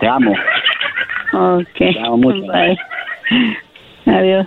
Speaker 27: Te amo.
Speaker 25: Ok,
Speaker 27: Te amo mucho.
Speaker 25: bye. Adiós.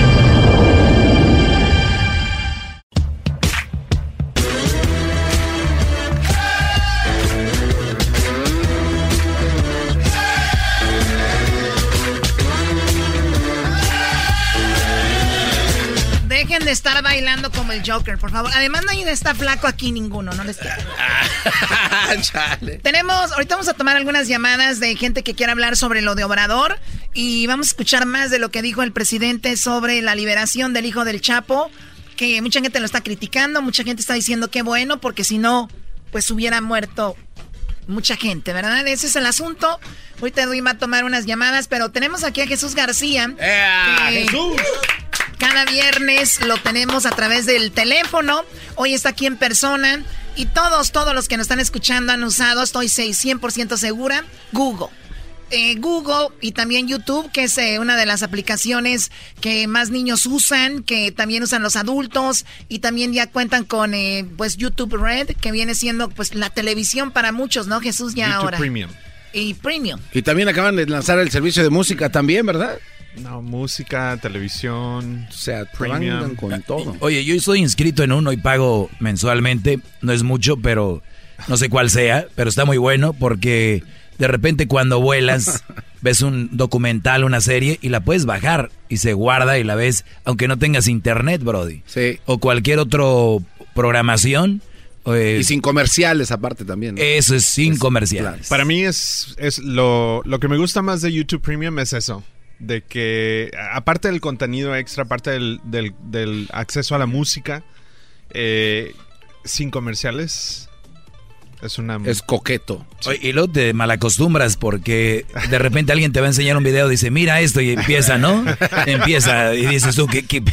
Speaker 19: estar bailando como el Joker, por favor. Además, nadie está flaco aquí, ninguno, no les [LAUGHS] Tenemos, ahorita vamos a tomar algunas llamadas de gente que quiere hablar sobre lo de Obrador y vamos a escuchar más de lo que dijo el presidente sobre la liberación del hijo del Chapo, que mucha gente lo está criticando, mucha gente está diciendo que bueno, porque si no, pues hubiera muerto mucha gente, ¿verdad? Ese es el asunto. Ahorita Edwin va a tomar unas llamadas, pero tenemos aquí a Jesús García. que Cada viernes lo tenemos a través del teléfono. Hoy está aquí en persona. Y todos, todos los que nos están escuchando han usado, estoy 100% segura, Google. Eh, Google y también YouTube, que es eh, una de las aplicaciones que más niños usan, que también usan los adultos y también ya cuentan con eh, pues YouTube Red, que viene siendo pues la televisión para muchos, ¿no? Jesús ya
Speaker 21: YouTube
Speaker 19: ahora.
Speaker 21: Premium.
Speaker 19: Y Premium.
Speaker 3: Y también acaban de lanzar el servicio de música también, ¿verdad?
Speaker 21: No, música, televisión,
Speaker 3: o sea,
Speaker 21: premium.
Speaker 3: con todo.
Speaker 4: Oye, yo estoy inscrito en uno y pago mensualmente. No es mucho, pero no sé cuál sea, pero está muy bueno porque de repente cuando vuelas [LAUGHS] ves un documental, una serie y la puedes bajar y se guarda y la ves aunque no tengas internet, Brody.
Speaker 3: Sí.
Speaker 4: O cualquier otro programación. eh,
Speaker 3: Y sin comerciales aparte también. ¿no?
Speaker 4: Eso es sin comerciales.
Speaker 21: Para mí es, es lo, lo que me gusta más de YouTube Premium es eso. De que, aparte del contenido extra, aparte del, del- del acceso a la música, eh, sin comerciales, Es una...
Speaker 3: Es coqueto.
Speaker 4: Oye, y luego te malacostumbras porque de repente alguien te va a enseñar un video, dice, mira esto, y empieza, ¿no? [LAUGHS] empieza, y dices tú, que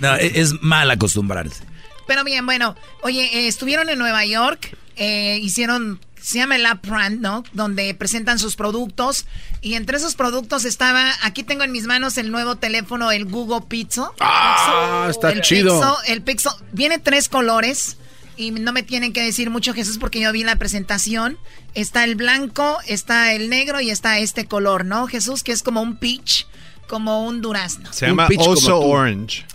Speaker 4: No, e-, es mal acostumbrarse.
Speaker 19: Pero bien, bueno, oye, eh, estuvieron en Nueva York, eh, hicieron, se llama el App Brand, ¿no? Donde presentan sus productos. Y entre esos productos estaba, aquí tengo en mis manos el nuevo teléfono, el Google Pixel.
Speaker 3: Ah, está
Speaker 19: el
Speaker 3: chido.
Speaker 19: Pixel, el Pixel, viene tres colores. Y no me tienen que decir mucho Jesús porque yo vi la presentación. Está el blanco, está el negro y está este color, ¿no? Jesús, que es como un peach, como un durazno.
Speaker 21: Se llama Oso Orange.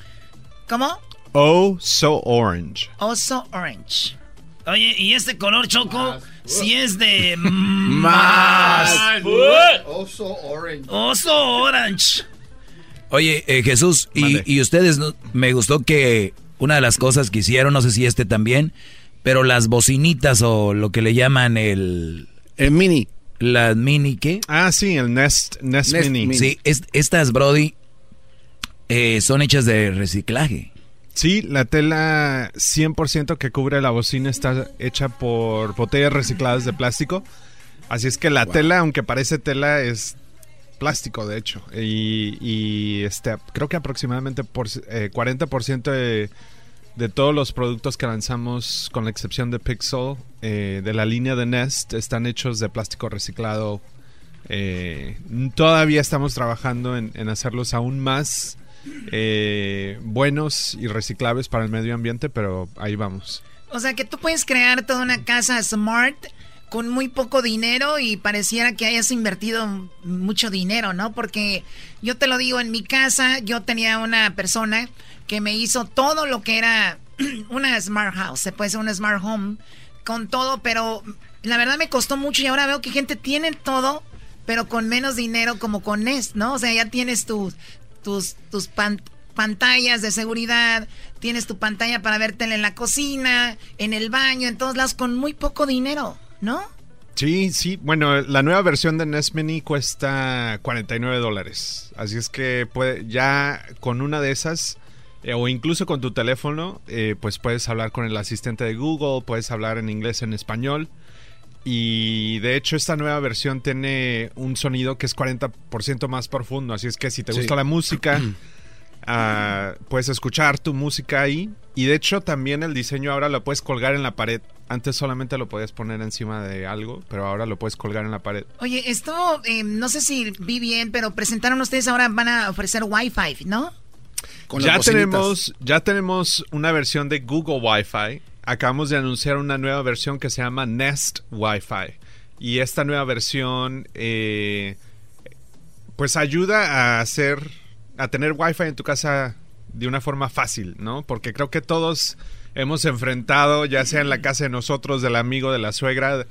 Speaker 19: ¿Cómo?
Speaker 21: Oso Orange.
Speaker 19: Oso Orange.
Speaker 1: Oye, ¿y este color choco? Si es de [LAUGHS]
Speaker 3: más.
Speaker 2: Oso Orange.
Speaker 1: Oso Orange.
Speaker 4: Oye, eh, Jesús, y, y, ustedes, me gustó que una de las cosas que hicieron, no sé si este también, pero las bocinitas o lo que le llaman el...
Speaker 3: El mini.
Speaker 4: ¿La mini qué?
Speaker 21: Ah, sí, el Nest, Nest, mini.
Speaker 4: Sí, estas, Brody, eh, son hechas de reciclaje.
Speaker 21: Sí, la tela 100% que cubre la bocina está hecha por botellas recicladas de plástico. Así es que la tela, aunque parece tela, es plástico, de hecho. Y, este, creo que aproximadamente por, 40% eh, de, todos los productos que lanzamos, con la excepción de Pixel, eh, de la línea de Nest, están hechos de plástico reciclado. Eh, todavía estamos trabajando en, hacerlos aún más buenos y reciclables para el medio ambiente, pero ahí vamos.
Speaker 19: O sea que tú puedes crear toda una casa smart con muy poco dinero y pareciera que hayas invertido mucho dinero, ¿no? Porque yo te lo digo, en mi casa yo tenía una persona que me hizo todo lo que era [CLEARS THROAT] una smart house, se puede ser una smart home, con todo, pero la verdad me costó mucho y ahora veo que gente tiene todo, pero con menos dinero como con Nest, ¿no? O sea, ya tienes tus, tus, tus pantallas de seguridad, tienes tu pantalla para verte en la cocina, en el baño, en todos lados, con muy poco dinero. ¿no?
Speaker 21: Sí, sí. Bueno, la nueva versión de NES Mini cuesta 49 dólares. Así es que puede, ya con una de esas, eh, o incluso con tu teléfono, eh, pues puedes hablar con el asistente de Google, puedes hablar en inglés, en español. Y de hecho esta nueva versión tiene un sonido que es 40% más profundo. Así es que si te gusta la música... [CLEARS THROAT] Ah, puedes escuchar tu música ahí. Y de hecho también el diseño ahora lo puedes colgar en la pared. Antes solamente lo podías poner encima de algo, pero ahora lo puedes colgar en la pared.
Speaker 19: Oye, esto eh, no sé si vi bien, pero presentaron ustedes ahora van a ofrecer Wi-Fi, ¿no?
Speaker 21: ya tenemos, ya tenemos una versión de Google Wi-Fi. Acabamos de anunciar una nueva versión que se llama Nest Wi-Fi. Y esta nueva versión, eh, pues ayuda a hacer a tener wifi en tu casa de una forma fácil, ¿no? Porque creo que todos hemos enfrentado, ya sea en la casa de nosotros, del amigo, de la suegra,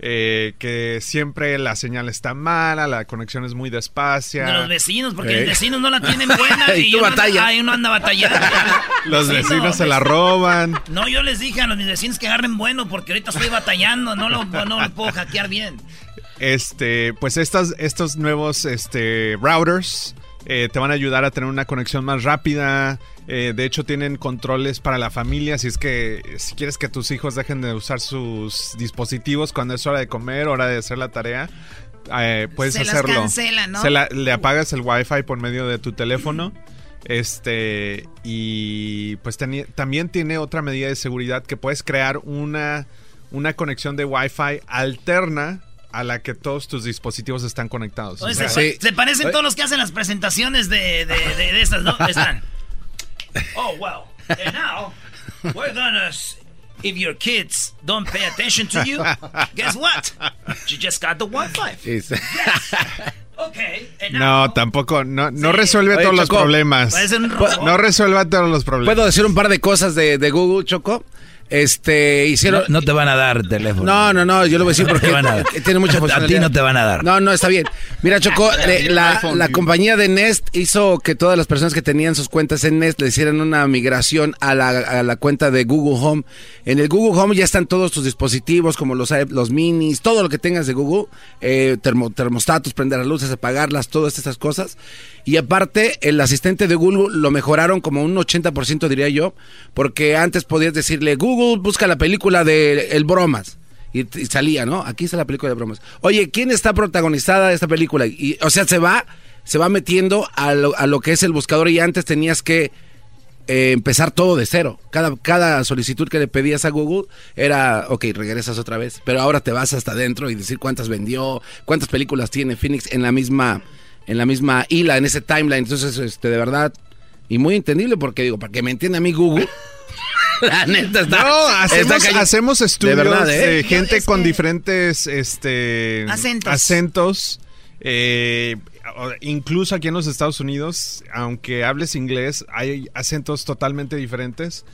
Speaker 21: eh, que siempre la señal está mala, la conexión es muy despacia.
Speaker 1: De los vecinos, porque los vecinos no la tienen [LAUGHS] buena y, tú batalla. Anda, uno anda batallando. [LAUGHS]
Speaker 21: los vecinos se la roban.
Speaker 1: No, yo les dije a los mis vecinos que agarren bueno porque ahorita estoy batallando, no lo, no lo puedo hackear bien.
Speaker 21: Este, pues estas, estos nuevos este, routers eh, te van a ayudar a tener una conexión más rápida. Eh, de hecho, tienen controles para la familia. Si es que si quieres que tus hijos dejen de usar sus dispositivos cuando es hora de comer, hora de hacer la tarea, eh, puedes
Speaker 19: Se
Speaker 21: hacerlo.
Speaker 19: Las cancela, ¿no?
Speaker 21: le apagas el wifi por medio de tu teléfono. Este, y pues también tiene otra medida de seguridad que puedes crear una, una conexión de wifi alterna a la que todos tus dispositivos están conectados.
Speaker 1: se, parecen todos los que hacen las presentaciones de, de, de, estas, ¿no? Están. [LAUGHS] Oh, well. And now, we're gonna. If your kids don't pay attention to you, guess what? You just got the Wi-Fi.
Speaker 21: Okay, no, tampoco, no, no resuelve todos los problemas. No resuelve todos los problemas.
Speaker 3: ¿Puedo decir un par de cosas de, de Google, Choco? Este, hicieron...
Speaker 4: No, te van a dar teléfono.
Speaker 3: No, no, no, yo lo voy a decir porque [LAUGHS] tiene mucha
Speaker 4: A ti no te van a dar.
Speaker 3: No, no, está bien. Mira, Choco, [LAUGHS] la, compañía de Nest hizo que todas las personas que tenían sus cuentas en Nest le hicieran una migración a la, cuenta de Google Home. En el Google Home ya están todos tus dispositivos, como los, los minis, todo lo que tengas de Google, eh, termostatos, prender las luces, apagarlas, todas estas cosas. Y aparte, el asistente de Google lo mejoraron como un 80%, diría yo, porque antes podías decirle, Google, busca la película de El Bromas. Y, y salía, ¿no? Aquí está la película de bromas. Oye, ¿quién está protagonizada de esta película? Y, o sea, se va, se va metiendo a lo, a lo que es el buscador y antes tenías que eh, empezar todo de cero. Cada, cada solicitud que le pedías a Google era, ok, regresas otra vez. Pero ahora te vas hasta adentro y decir cuántas vendió, cuántas películas tiene Phoenix en la misma, en la misma hila, en ese timeline. Entonces, este, de verdad, y muy entendible porque digo, para que me entienda a mí Google. [LAUGHS] La neta está.
Speaker 21: No, hacemos,
Speaker 3: está cañón.
Speaker 21: hacemos estudios de,
Speaker 3: verdad, ¿eh?
Speaker 21: gente
Speaker 19: Yo,
Speaker 21: con
Speaker 19: este-
Speaker 21: diferentes este,
Speaker 19: Acentos.
Speaker 21: acentos, eh, incluso aquí en los Estados Unidos, aunque hables inglés, hay acentos totalmente diferentes.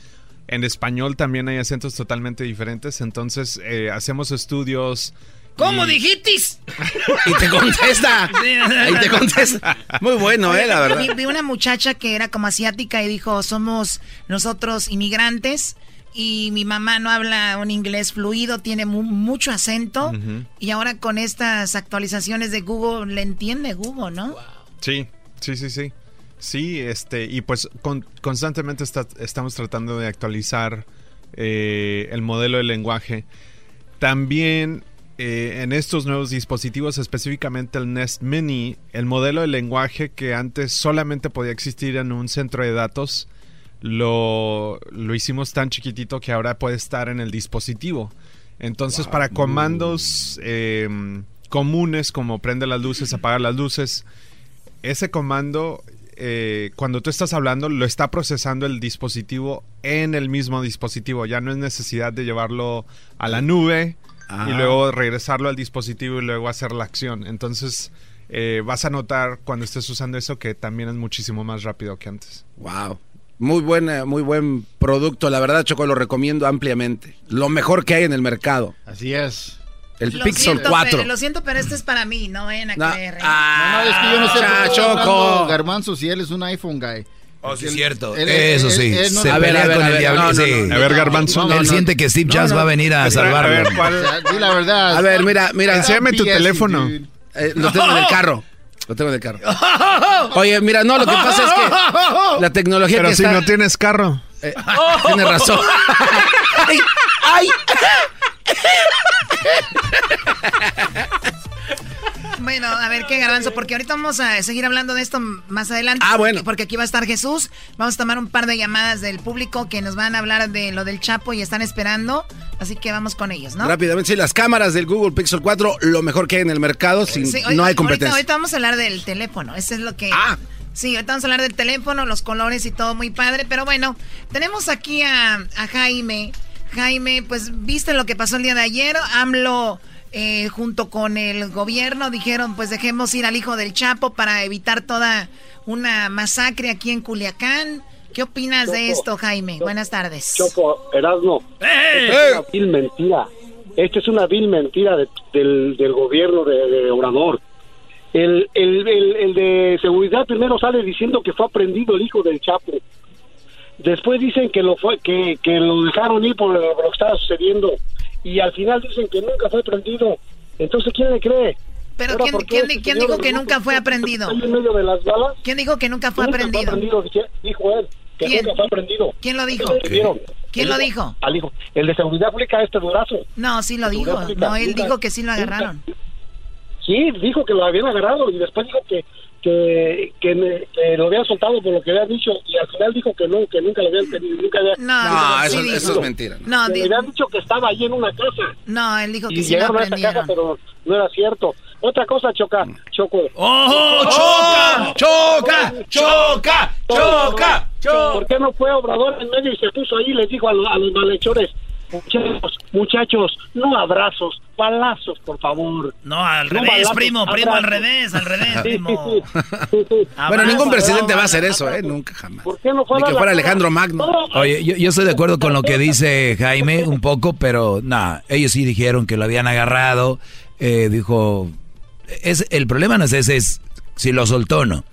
Speaker 21: En español también hay acentos totalmente diferentes. Entonces, eh, hacemos estudios.
Speaker 28: ¿Cómo
Speaker 21: y-
Speaker 28: dijitis? [LAUGHS]
Speaker 3: Y te contesta. [LAUGHS] Y te contesta. Muy bueno, eh, la verdad.
Speaker 19: Vi, vi una muchacha que era como asiática y dijo, somos nosotros inmigrantes y mi mamá no habla un inglés fluido, tiene mu- mucho acento y ahora con estas actualizaciones de Google le entiende Google, ¿no?
Speaker 21: Sí, sí, sí, sí. Sí, este, y pues con- constantemente está- estamos tratando de actualizar eh, el modelo de lenguaje. También eh, en estos nuevos dispositivos, específicamente el Nest Mini, el modelo de lenguaje que antes solamente podía existir en un centro de datos, lo, lo hicimos tan chiquitito que ahora puede estar en el dispositivo. Entonces, para comandos eh, comunes como prende las luces, [CLEARS THROAT] apagar las luces, ese comando, eh, cuando tú estás hablando, lo está procesando el dispositivo en el mismo dispositivo. Ya no es necesidad de llevarlo a la nube
Speaker 3: Ah.
Speaker 21: y luego regresarlo al dispositivo y luego hacer la acción. Entonces, eh, vas a notar cuando estés usando eso que también es muchísimo más rápido que antes.
Speaker 3: Wow. Muy buena, muy buen producto. La verdad, Choco, lo recomiendo ampliamente. Lo mejor que hay en el mercado.
Speaker 2: Así es.
Speaker 3: El
Speaker 19: Lo
Speaker 3: Pixel
Speaker 19: siento,
Speaker 3: 4.
Speaker 19: pero- lo siento, pero este es para mí, no vayan a
Speaker 3: No.
Speaker 19: creer. ¿eh?
Speaker 3: Ah,
Speaker 2: No, es que yo no sé está
Speaker 3: Choco.
Speaker 2: Garbanzo si él es un iPhone guy.
Speaker 1: Oh, sí, es cierto.
Speaker 2: él-
Speaker 1: Eso
Speaker 2: él-
Speaker 1: sí.
Speaker 2: él
Speaker 1: se
Speaker 3: A ver,
Speaker 1: pelea
Speaker 3: a ver,
Speaker 1: con
Speaker 3: a
Speaker 1: el
Speaker 3: ver,
Speaker 1: diablo.
Speaker 3: no, no,
Speaker 1: sí.
Speaker 3: no.
Speaker 21: A ver, Garbanzo.
Speaker 2: No, no,
Speaker 1: Él
Speaker 2: no.
Speaker 1: siente que Steve Jobs
Speaker 2: no.
Speaker 1: va a venir a
Speaker 21: A
Speaker 1: salvarlo.
Speaker 21: ver,
Speaker 2: O
Speaker 21: ¿cuál?
Speaker 2: la verdad.
Speaker 3: A ver, mira, mira.
Speaker 21: Enséñame tu teléfono.
Speaker 3: Eh, lo tengo en el carro. Lo tengo en el carro. [LAUGHS] Oye, mira, no, lo que pasa es que [LAUGHS] la tecnología
Speaker 21: Pero
Speaker 3: que
Speaker 21: si
Speaker 3: está...
Speaker 21: no tienes carro.
Speaker 3: Eh, tienes razón. [LAUGHS] ay, ay.
Speaker 19: Bueno, a ver qué garbanzo, porque ahorita vamos a seguir hablando de esto más adelante.
Speaker 3: Ah, bueno.
Speaker 19: Porque, aquí va a estar Jesús. Vamos a tomar un par de llamadas del público que nos van a hablar de lo del Chapo y están esperando. Así que vamos con ellos, ¿no?
Speaker 3: Rápidamente, sí, las cámaras del Google Pixel 4, lo mejor que hay en el mercado, sin,
Speaker 19: Sí,
Speaker 3: no hay
Speaker 19: ahorita-
Speaker 3: competencia.
Speaker 19: Ahorita, vamos a hablar del teléfono. Eso es lo que.
Speaker 3: Ah.
Speaker 19: Sí, ahorita vamos a hablar del teléfono, los colores y todo muy padre. Pero bueno, tenemos aquí a, a Jaime. Jaime, pues viste lo que pasó el día de ayer. AMLO, eh, junto con el gobierno, dijeron: pues dejemos ir al hijo del Chapo para evitar toda una masacre aquí en Culiacán. ¿Qué opinas de esto, Jaime? Buenas tardes.
Speaker 29: Choco, Erasmo,
Speaker 28: ¡Eh!
Speaker 29: esta es una vil mentira. Esta es una vil mentira de- del, del gobierno de, de Obrador. El, el, el, el de seguridad primero sale diciendo que fue aprendido el hijo del Chapo. Después dicen que lo fue que, que lo dejaron ir por lo que estaba sucediendo y al final dicen que nunca fue aprendido. Entonces, ¿quién le cree?
Speaker 19: Pero
Speaker 29: Ahora,
Speaker 19: ¿quién,
Speaker 29: ¿por qué
Speaker 19: quién,
Speaker 29: este
Speaker 19: quién dijo que nunca fue aprendido?
Speaker 29: en medio de las balas?
Speaker 19: ¿Quién dijo que nunca fue
Speaker 29: Nunca
Speaker 19: aprendido?
Speaker 29: dice- dijo él, que
Speaker 19: ¿Quién?
Speaker 29: nunca fue aprendido.
Speaker 19: ¿Quién lo dijo? ¿Quién
Speaker 29: El
Speaker 19: lo dijo?
Speaker 29: Al hijo. El de seguridad pública, este durazo.
Speaker 19: No, sí lo dijo. No, él
Speaker 29: nunca,
Speaker 19: dijo que sí lo
Speaker 29: nunca.
Speaker 19: agarraron.
Speaker 29: Sí, dijo que lo habían agarrado y después dijo que que, que, me- que lo habían soltado por lo que habían dicho y al final dijo que no, que nunca lo habían tenido, nunca había...
Speaker 19: No,
Speaker 3: No, eso, es mentira.
Speaker 19: No,
Speaker 29: le habían dicho que estaba ahí en una casa
Speaker 19: no, él dijo que
Speaker 29: y
Speaker 19: sí lo
Speaker 29: llegaron a esa casa, pero no era cierto. Otra cosa, Choca, Choco.
Speaker 28: ¡Oh, choca! ¡Choca! ¡Choca! ¡Choca! ¡Choca!
Speaker 29: ¿Por qué no fue Obrador en medio y se puso ahí y les dijo a, los- a los malhechores, muchachos, muchachos, no abrazos, balazos, por favor.
Speaker 28: No, al
Speaker 29: No
Speaker 28: revés,
Speaker 29: balazos,
Speaker 28: primo, primo, al revés, al revés, primo.
Speaker 29: sí, sí, sí, sí.
Speaker 3: Bueno, ningún presidente va a hacer eso, ¿eh? Nunca, jamás.
Speaker 29: ¿Por qué no fue
Speaker 3: Ni que fuera Alejandro Magno.
Speaker 29: No,
Speaker 1: Oye, yo, yo estoy de acuerdo con lo que dice Jaime un poco, pero nada, ellos sí dijeron que lo habían agarrado. eh, dijo, es el problema no es ese, es si lo soltó o no.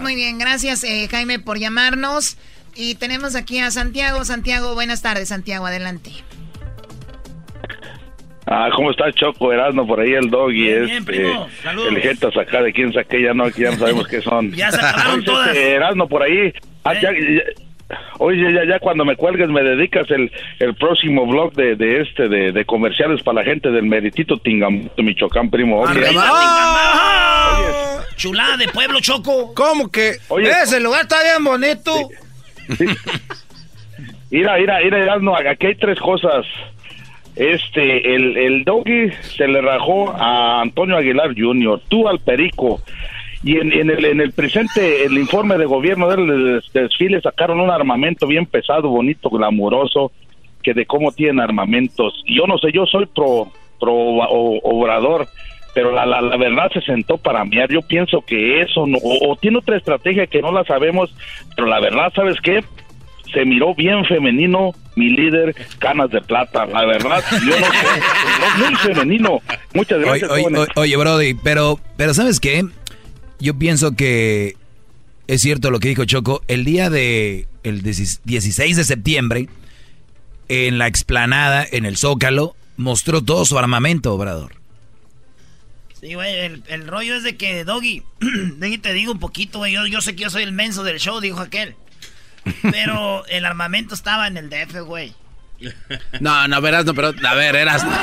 Speaker 19: Muy bien, gracias eh, Jaime por llamarnos. Y tenemos aquí a Santiago. Santiago, buenas tardes, Santiago, adelante.
Speaker 30: Ah, ¿cómo estás, Choco? Erasmo, por ahí el dog y
Speaker 28: Bien, bien,
Speaker 30: este.
Speaker 28: Saludos.
Speaker 30: el Jetas acá de quién saqué, ya no, aquí ya no sabemos qué son. [LAUGHS]
Speaker 28: Ya se acabaron todas.
Speaker 30: este, Erasmo por ahí. Ah, ya- ya-
Speaker 31: Oye, ya, ya cuando me cuelgues me dedicas el, el próximo blog de, de este, de, de comerciales para la gente del Meritito Tingamuto, Michoacán, primo. Oye.
Speaker 1: Chulada de pueblo, Choco.
Speaker 3: ¿Cómo que?
Speaker 31: Oye.
Speaker 3: Ese lugar está bien bonito. [LAUGHS]
Speaker 31: Mira, mira, mira, Erasmo, aquí hay tres cosas. Este, el, el doggy se le rajó a Antonio Aguilar Jr., tú al Perico. Y en, en el, en el presente, el informe de gobierno del des- desfile sacaron un armamento bien pesado, bonito, glamuroso, que de cómo tienen armamentos. Yo no sé, yo soy pro, pro o- obrador, pero la, la, verdad se sentó para mí. Yo pienso que eso, no, o tiene otra estrategia que no la sabemos, pero la verdad, ¿sabes qué? se miró bien femenino mi líder Canas de Plata. La verdad, yo no sé, miró muy femenino. Muchas gracias.
Speaker 4: oye, oye, oye, Brody, pero, pero ¿sabes qué? Yo pienso que es cierto lo que dijo Choco. El día de el 16 de septiembre, en la explanada, en el Zócalo, mostró todo su armamento, Obrador.
Speaker 1: Sí, güey, el, el rollo es de que, Doggy, [CLEARS THROAT] Doggy, te digo un poquito, güey, yo, yo sé que yo soy el menso del show, dijo aquel. Pero el armamento estaba en el DF, güey.
Speaker 3: No, no, verás, no, pero a ver, eras. [LAUGHS]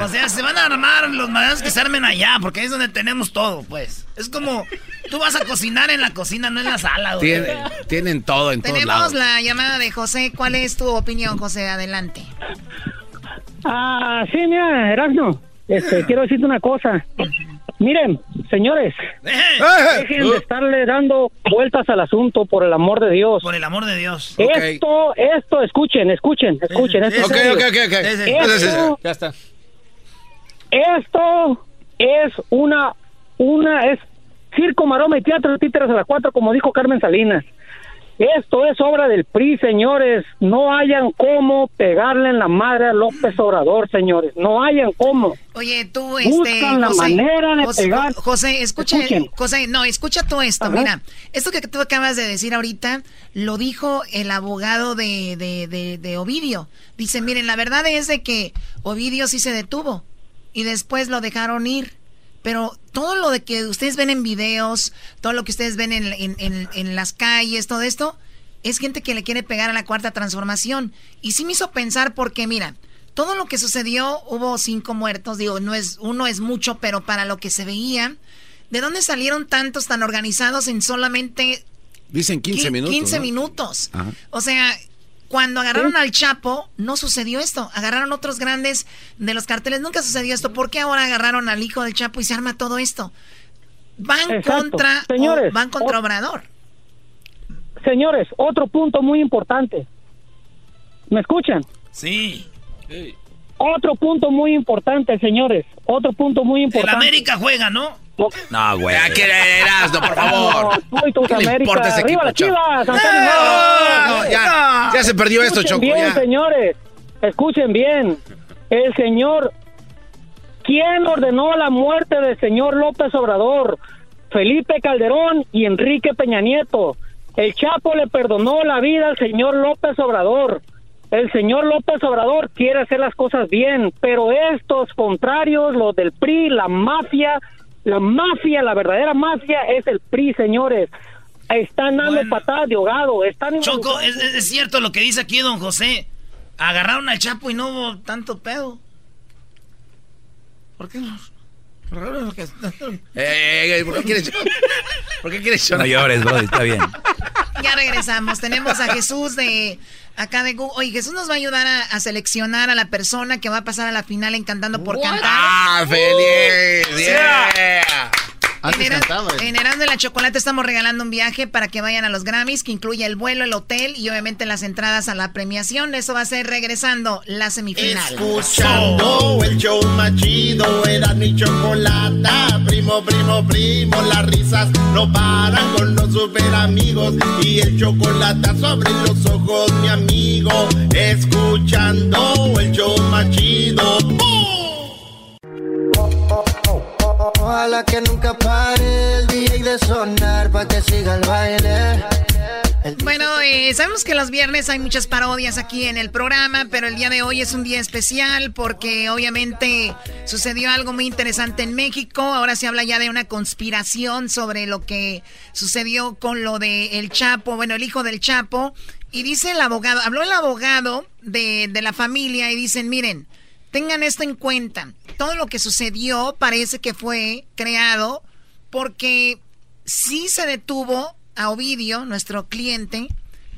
Speaker 1: O sea, se van a armar los madrazos que se armen allá, porque ahí es donde tenemos todo, pues. Es como, tú vas a cocinar en la cocina, no en la sala, güey.
Speaker 3: Tienen, tienen todo en todos
Speaker 19: Tenemos
Speaker 3: lados.
Speaker 19: la llamada de José. ¿Cuál es tu opinión, José? Adelante.
Speaker 29: Ah, sí, mira, Erasmo, este, quiero decirte una cosa. Miren, señores, dejen de estarle dando vueltas al asunto por el amor de Dios.
Speaker 1: Por el amor de Dios.
Speaker 29: Esto, esto, escuchen, escuchen, escuchen. esto es
Speaker 3: Ok, ok, ok, ok.
Speaker 29: Esto,
Speaker 3: Ya está.
Speaker 29: esto es una, una, es circo, maroma y teatro de títeres a las cuatro, como dijo Carmen Salinas. Esto es obra del PRI, señores. No hayan cómo pegarle en la madre a López Obrador, señores. No hayan cómo.
Speaker 19: Oye, tú,
Speaker 29: Buscan
Speaker 19: este.
Speaker 29: la
Speaker 19: José,
Speaker 29: manera de
Speaker 19: José,
Speaker 29: pegar.
Speaker 19: José, escucha,
Speaker 29: Escuchen.
Speaker 19: José, no, escucha todo esto.
Speaker 29: Ajá.
Speaker 19: Mira, esto que tú acabas de decir ahorita lo dijo el abogado de, de, de, de Ovidio. Dice, miren, la verdad es de que Ovidio sí se detuvo y después lo dejaron ir. Pero todo lo de que ustedes ven en videos, todo lo que ustedes ven en, en- en- en las calles, todo esto, es gente que le quiere pegar a la cuarta transformación. Y sí me hizo pensar porque, mira, todo lo que sucedió, hubo cinco muertos, digo, no es, uno es mucho, pero para lo que se veía, ¿de dónde salieron tantos tan organizados en solamente
Speaker 3: Dicen 15
Speaker 19: qui-
Speaker 3: minutos.
Speaker 19: 15
Speaker 3: ¿no?
Speaker 19: minutos?
Speaker 3: Ajá.
Speaker 19: O sea, cuando agarraron al Chapo, no sucedió esto. Agarraron otros grandes de los carteles, nunca sucedió esto. ¿Por qué ahora agarraron al hijo del Chapo y se arma todo esto? Van
Speaker 29: Exacto.
Speaker 19: contra,
Speaker 29: Señores,
Speaker 19: o van contra
Speaker 29: o-
Speaker 19: Obrador.
Speaker 29: Señores, otro punto muy importante. ¿Me escuchan?
Speaker 1: Sí.
Speaker 29: Otro punto muy importante, señores. Otro punto muy
Speaker 1: El
Speaker 29: importante.
Speaker 1: América juega, ¿no?
Speaker 4: No, güey.
Speaker 3: ¿A qué eras, no, por favor?
Speaker 29: No, tú y tus
Speaker 3: ¿Qué le
Speaker 29: América.
Speaker 3: importa ese
Speaker 29: Arriba las? Chivas, Antonio.
Speaker 3: No, no, ya, ya se perdió esto,
Speaker 29: Escuchen
Speaker 3: Choco.
Speaker 29: bien,
Speaker 3: ya.
Speaker 29: señores. Escuchen bien. El señor... ¿Quién ordenó la muerte del señor López Obrador? Felipe Calderón y Enrique Peña Nieto. El Chapo le perdonó la vida al señor López Obrador. El señor López Obrador quiere hacer las cosas bien, pero estos contrarios, los del PRI, la mafia, la mafia, la verdadera mafia es el PRI, señores. Están dando patadas de ahogado, están
Speaker 1: Choco, es, es- es cierto lo que dice aquí don José. Agarraron al Chapo y no hubo tanto pedo. ¿Por qué no?
Speaker 3: Eh, eh, ¿Por qué quieres ¿Por qué quieres
Speaker 4: No llores, está bien.
Speaker 19: Ya regresamos. Tenemos a Jesús de acá de Google. Oye, Jesús nos va a ayudar a, a seleccionar a la persona que va a pasar a la final en Cantando por Cantar.
Speaker 3: ¡Ah, feliz! Yeah.
Speaker 2: Antes
Speaker 19: en,
Speaker 2: cantaba.
Speaker 19: Erasmo la Chocolate estamos regalando un viaje para que vayan a los Grammys, que incluye el vuelo, el hotel y obviamente las entradas a la premiación. Eso va a ser regresando la semifinal.
Speaker 11: Escuchando el show más chido, era mi chocolata. Primo, primo, primo, las risas no paran con los super amigos. Y el chocolate sobre los ojos, mi amigo. Escuchando el show más chido.
Speaker 32: Ojalá que nunca pare el DJ de sonar para que siga el baile.
Speaker 19: Bueno, eh, sabemos que los viernes hay muchas parodias aquí en el programa, pero el día de hoy es un día especial porque obviamente sucedió algo muy interesante en México. Ahora se habla ya de una conspiración sobre lo que sucedió con lo de el Chapo, bueno, el hijo del Chapo. Y dice el abogado, habló el abogado de, de la familia y dicen, miren, tengan esto en cuenta. Todo lo que sucedió parece que fue creado porque sí se detuvo a Ovidio, nuestro cliente,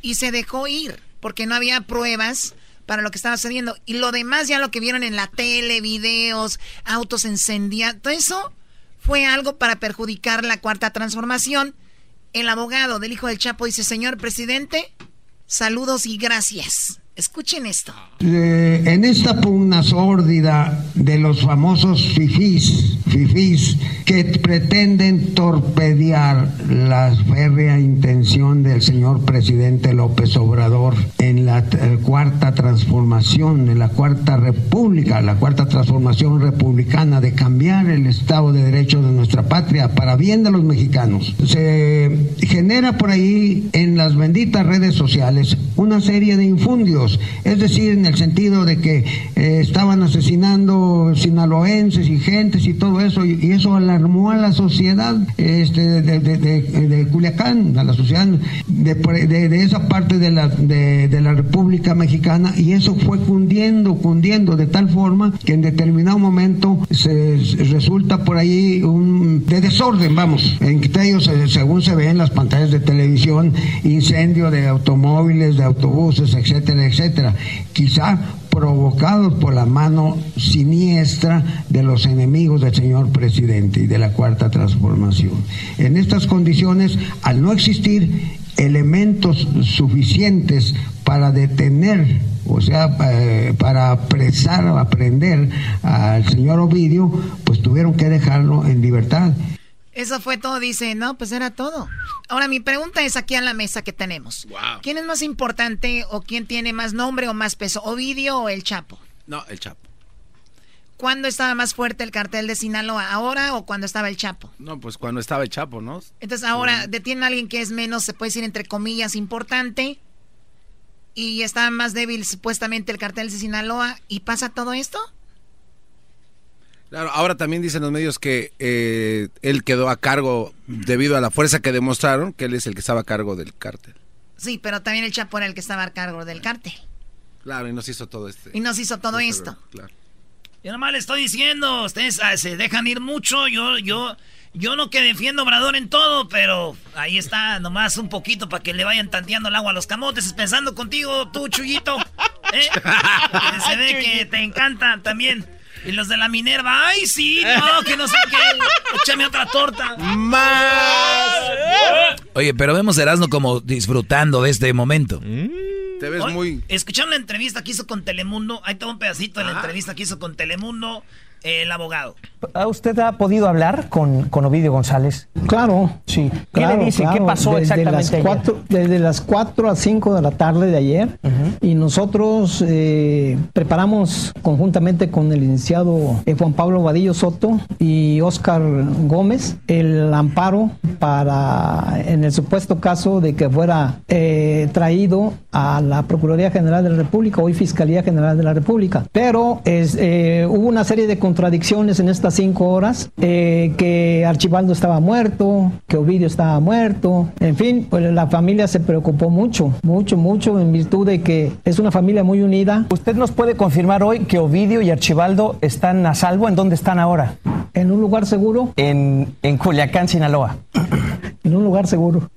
Speaker 19: y se dejó ir porque no había pruebas para lo que estaba sucediendo. Y lo demás, ya lo que vieron en la tele, videos, autos incendiados, todo eso fue algo para perjudicar la cuarta transformación. El abogado del hijo del Chapo dice, señor presidente, saludos y gracias. Escuchen esto.
Speaker 33: Eh, en esta pugna sórdida de los famosos fifís, fifís que pretenden torpedear la férrea intención del señor presidente López Obrador en la eh, cuarta transformación, en la cuarta república, la cuarta transformación republicana de cambiar el Estado de Derecho de nuestra patria para bien de los mexicanos. Se genera por ahí en las benditas redes sociales una serie de infundios es decir, en el sentido de que eh, estaban asesinando sinaloenses y gentes y todo eso, y, eso alarmó a la sociedad este, de, Culiacán, a la sociedad de, esa parte de la, de, la República Mexicana, y eso fue cundiendo, cundiendo de tal forma que en determinado momento se resulta por ahí un de desorden, vamos, en ellos, según se ve en las pantallas de televisión, incendio de automóviles, de autobuses, etcétera, etcétera etcétera, quizá provocados por la mano siniestra de los enemigos del señor presidente y de la cuarta transformación. En estas condiciones, al no existir elementos suficientes para detener, o sea, eh, para apresar o aprender al señor Ovidio, pues tuvieron que dejarlo en libertad.
Speaker 19: Eso fue todo, dice, no, pues era todo. Ahora mi pregunta es aquí a la mesa que tenemos. ¿Quién es más importante o quién tiene más nombre o más peso, Ovidio o el Chapo?
Speaker 3: No, el Chapo.
Speaker 19: ¿Cuándo estaba más fuerte el cartel de Sinaloa? ¿Ahora o cuando estaba el Chapo?
Speaker 3: No, pues cuando estaba el Chapo, ¿no?
Speaker 19: Entonces ahora detienen a alguien que es menos, se puede decir entre comillas, importante y está más débil supuestamente el cartel de Sinaloa y pasa todo esto?
Speaker 3: Claro, ahora también dicen los medios que eh, él quedó a cargo debido a la fuerza que demostraron, que él es el que estaba a cargo del cártel.
Speaker 19: Sí, pero también el Chapo era el que estaba a cargo del cártel.
Speaker 3: Claro, y nos hizo todo este.
Speaker 19: Y nos hizo todo esto.
Speaker 1: Claro. Yo nomás le estoy diciendo, ustedes ah, se dejan ir mucho, yo, yo, yo no que defiendo a Obrador en todo, pero ahí está, nomás un poquito para que le vayan tanteando el agua a los camotes, pensando contigo, tú, Chuyito. ¿eh? [LAUGHS] se ve que te encanta también. Y los de la Minerva, ay, sí, no, que no sé qué. Échame otra torta.
Speaker 4: Más. Oye, pero vemos a Erasmo como disfrutando de este momento.
Speaker 3: Te ves muy.
Speaker 1: Escucharon la entrevista que hizo con Telemundo. Ahí tengo un pedacito de la ah. entrevista que hizo con Telemundo el abogado.
Speaker 34: ¿Usted ha podido hablar con, con Ovidio González?
Speaker 35: Claro, sí.
Speaker 34: ¿Qué le dice? ¿Qué pasó desde exactamente?
Speaker 35: Las cuatro, desde las 4 a 5 de la tarde de ayer y nosotros eh, preparamos conjuntamente con el licenciado eh, Juan Pablo Vadillo Soto y Oscar Gómez el amparo para, en el supuesto caso de que fuera eh, traído a la Procuraduría General de la República, hoy Fiscalía General de la República. Pero es, hubo una serie de contradicciones en estas cinco horas, eh, que Archibaldo estaba muerto, que Ovidio estaba muerto, en fin, pues la familia se preocupó mucho, mucho, mucho, en virtud de que es una familia muy unida.
Speaker 34: ¿Usted nos puede confirmar hoy que Ovidio y Archibaldo están a salvo? ¿En dónde están ahora?
Speaker 35: En un lugar seguro.
Speaker 34: En, en Culiacán, Sinaloa. [COUGHS]
Speaker 35: en un lugar seguro.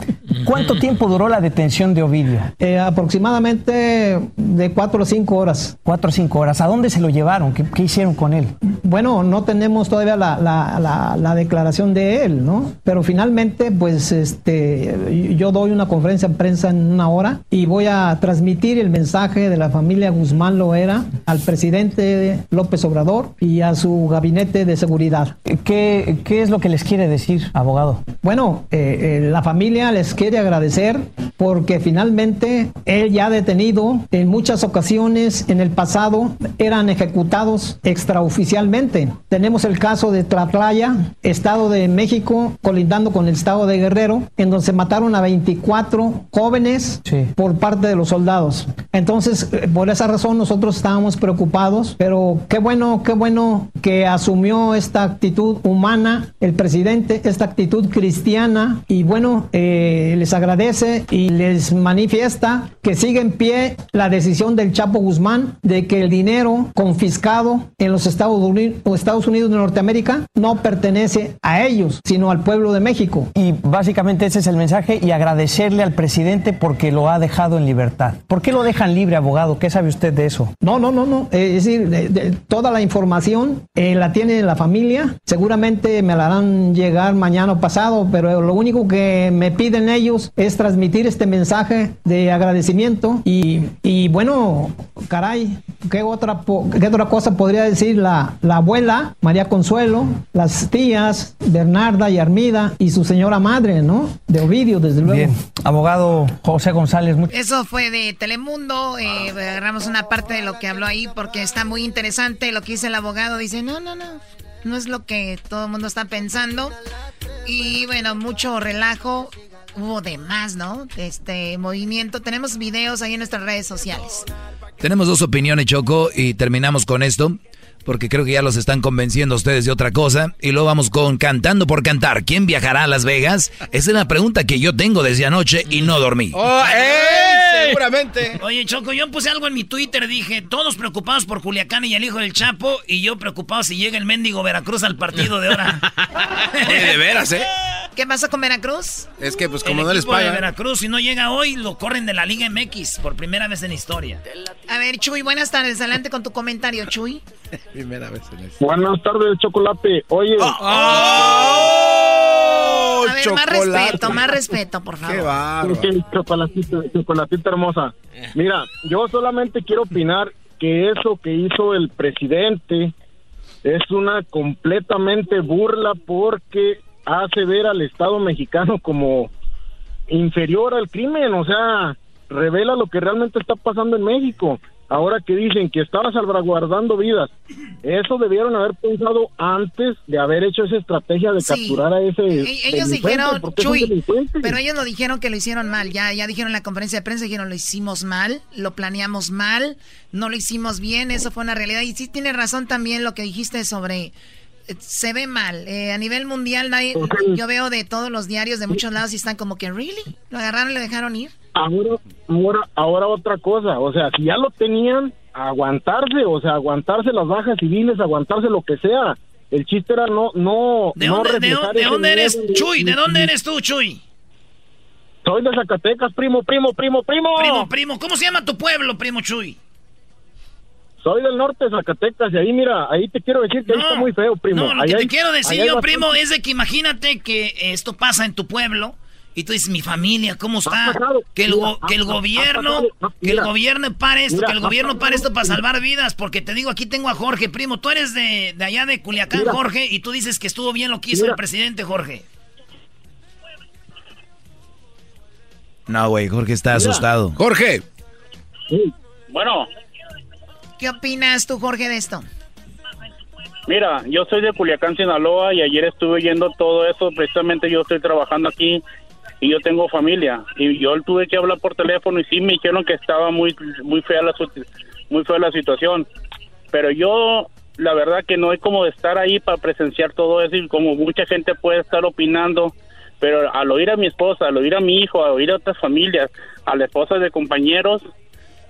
Speaker 34: ¿Cuánto tiempo duró la detención de Ovidio?
Speaker 35: Eh, aproximadamente de cuatro a cinco horas.
Speaker 34: Cuatro a cinco horas. ¿A dónde se lo llevaron? ¿Qué, qué hicieron con él?
Speaker 35: Bueno, no tenemos todavía la, la, la, declaración de él, ¿no? Pero finalmente, pues, este, yo doy una conferencia de prensa en una hora y voy a transmitir el mensaje de la familia Guzmán Loera al presidente López Obrador y a su gabinete de seguridad.
Speaker 34: ¿Qué, qué es lo que les quiere decir, abogado?
Speaker 35: Bueno, eh, eh, la familia les quiere agradecer porque finalmente él ya detenido en muchas ocasiones en el pasado eran ejecutados extraoficialmente. Tenemos el caso de Tlatlaya, Estado de México, colindando con el Estado de Guerrero, en donde se mataron a 24 jóvenes por parte de los soldados. Entonces, eh, por esa razón nosotros estábamos preocupados, pero qué bueno, qué bueno que asumió esta actitud humana el presidente, esta actitud cristiana y bueno, eh, les agradece y les manifiesta que sigue en pie la decisión del Chapo Guzmán de que el dinero confiscado en los Estados Unidos, Estados Unidos de Norteamérica no pertenece a ellos, sino al pueblo de México.
Speaker 36: Y básicamente ese es el mensaje y agradecerle al presidente porque lo ha dejado en libertad. ¿Por qué lo dejan libre, abogado? ¿Qué sabe usted de eso?
Speaker 35: No, no, no, no. Eh, es decir, de, de, toda la información eh, la tiene la familia. Seguramente me la harán llegar mañana o pasado, pero lo único que me piden ellos es transmitir este mensaje de agradecimiento y, y bueno, caray, ¿qué otra, qué otra cosa podría decir la, la abuela María Consuelo, las tías Bernarda y Armida y su señora madre, ¿no? De Ovidio, desde luego.
Speaker 36: Bien, abogado José González.
Speaker 19: Eso fue de Telemundo, eh, agarramos una parte de lo que habló ahí porque está muy interesante lo que dice el abogado. Dice, no, no, no, no es lo que todo el mundo está pensando. Y bueno, mucho relajo. Hubo de más, ¿no? Este movimiento. Tenemos videos ahí en nuestras redes sociales.
Speaker 37: Tenemos dos opiniones, Choco, y terminamos con esto, porque creo que ya los están convenciendo ustedes de otra cosa. Y luego vamos con Cantando por Cantar. ¿Quién viajará a Las Vegas? Esa es la pregunta que yo tengo desde anoche y no dormí.
Speaker 1: Oh, ¡eh! Seguramente. Oye, Choco, yo puse algo en mi Twitter. Dije, todos preocupados por Culiacán y el hijo del Chapo. Y yo preocupado si llega el mendigo Veracruz al partido de ahora. [LAUGHS]
Speaker 3: Oye, de veras, ¿eh?
Speaker 19: ¿Qué pasa con Veracruz?
Speaker 3: Es que, pues, como
Speaker 1: el
Speaker 3: no les
Speaker 1: de
Speaker 3: pagan.
Speaker 1: Veracruz, si no llega hoy, lo corren de la Liga MX por primera vez en historia.
Speaker 19: A ver, Chuy, buenas tardes. Adelante con tu comentario, Chuy. [LAUGHS]
Speaker 3: Primera vez en esto.
Speaker 38: Buenas tardes, Chocolate. Oye.
Speaker 3: ¡Oh!
Speaker 19: A ver, más respeto, más respeto, por favor.
Speaker 3: Qué bárbaro.
Speaker 38: Chocolatita, chocolatita hermosa. Mira, yo solamente quiero opinar que eso que hizo el presidente es una completamente burla porque hace ver al Estado mexicano como inferior al crimen, o sea, revela lo que realmente está pasando en México. Ahora que dicen que estaba salvaguardando vidas, eso debieron haber pensado antes de haber hecho esa estrategia de
Speaker 19: Sí.
Speaker 38: capturar a ese.
Speaker 19: E- Ellos dijeron, Chuy, pero ellos lo dijeron que lo hicieron mal. Ya, ya dijeron en la conferencia de prensa, dijeron lo hicimos mal, lo planeamos mal, no lo hicimos bien, eso fue una realidad. Y sí tiene razón también lo que dijiste sobre eh, se ve mal. Eh, a nivel mundial, nadie- yo veo de todos los diarios de muchos lados y están como que, ¿really? ¿Lo agarraron y lo dejaron ir?
Speaker 38: Ahora, ahora, ahora otra cosa, o sea, si ya lo tenían, aguantarse, o sea, aguantarse las bajas civiles, aguantarse lo que sea. El chiste era no, no,
Speaker 1: ¿De
Speaker 38: no
Speaker 1: dónde, de dónde- de
Speaker 38: ese
Speaker 1: dónde eres. Chuy? ¿De dónde eres tú, Chuy?
Speaker 38: Soy de Zacatecas, primo, primo, primo, primo.
Speaker 1: Primo, primo, ¿cómo se llama tu pueblo, primo Chuy?
Speaker 38: Soy del norte de Zacatecas y ahí, mira, ahí te quiero decir que ahí está muy feo, primo.
Speaker 1: No, lo
Speaker 38: Ahí
Speaker 1: que te quiero decir yo, primo, es de que imagínate que esto pasa en tu pueblo y tú dices, mi familia, ¿cómo está? Que el,
Speaker 38: mira,
Speaker 1: que gobierno, que el gobierno pare esto,
Speaker 38: mira,
Speaker 1: que el gobierno pare esto para salvar vidas, porque te digo, aquí tengo a Jorge, primo, tú eres de, de allá de Culiacán,
Speaker 38: Mira.
Speaker 1: Jorge, y tú dices que estuvo bien lo que hizo
Speaker 38: Mira.
Speaker 1: el presidente, Jorge.
Speaker 37: No, güey, Jorge está
Speaker 38: Mira.
Speaker 37: asustado.
Speaker 3: Jorge.
Speaker 31: Bueno,
Speaker 19: ¿Qué opinas tú, Jorge, de esto?
Speaker 31: mira, yo soy de Culiacán, Sinaloa, y ayer estuve oyendo todo eso. Precisamente yo estoy trabajando aquí y yo tengo familia. Y yo tuve que hablar por teléfono y sí me dijeron que estaba muy, muy fea la, muy fea la situación. Pero yo, la verdad que no hay como de estar ahí para presenciar todo eso y como mucha gente puede estar opinando. Pero al oír a mi esposa, al oír a mi hijo, al oír a otras familias, a la esposa de compañeros,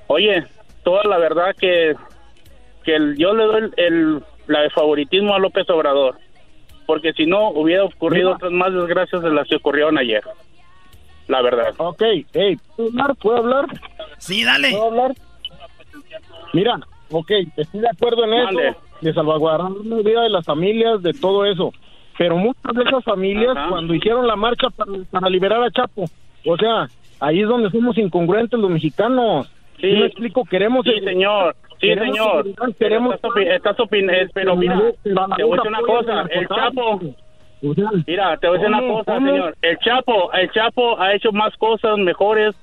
Speaker 31: oye, toda la verdad que que el- yo le doy el, el- la de favoritismo a López Obrador, porque si no hubiera ocurrido otras más desgracias de las que ocurrieron ayer. La verdad.
Speaker 38: Ok, hey, ¿puedo hablar? ¿Puedo hablar?
Speaker 1: Sí, dale.
Speaker 38: ¿Puedo hablar? Mira, ok, estoy de acuerdo en
Speaker 31: Mande.
Speaker 38: eso, de salvaguardar la vida de las familias, de todo eso. Pero muchas de esas familias,
Speaker 31: Ajá.
Speaker 38: cuando hicieron la marcha para, para liberar a Chapo, o sea, ahí es donde somos incongruentes los mexicanos.
Speaker 31: Sí.
Speaker 38: ¿Sí me explico, queremos...
Speaker 31: Sí, señor. Sí,
Speaker 38: queremos
Speaker 31: señor.
Speaker 38: Queremos...
Speaker 31: Estás, opi- estás opin- pero mira, te voy a decir una cosa. El Chapo,
Speaker 38: Mira, te voy a decir una cosa, señor. El Chapo, el Chapo ha hecho más cosas mejores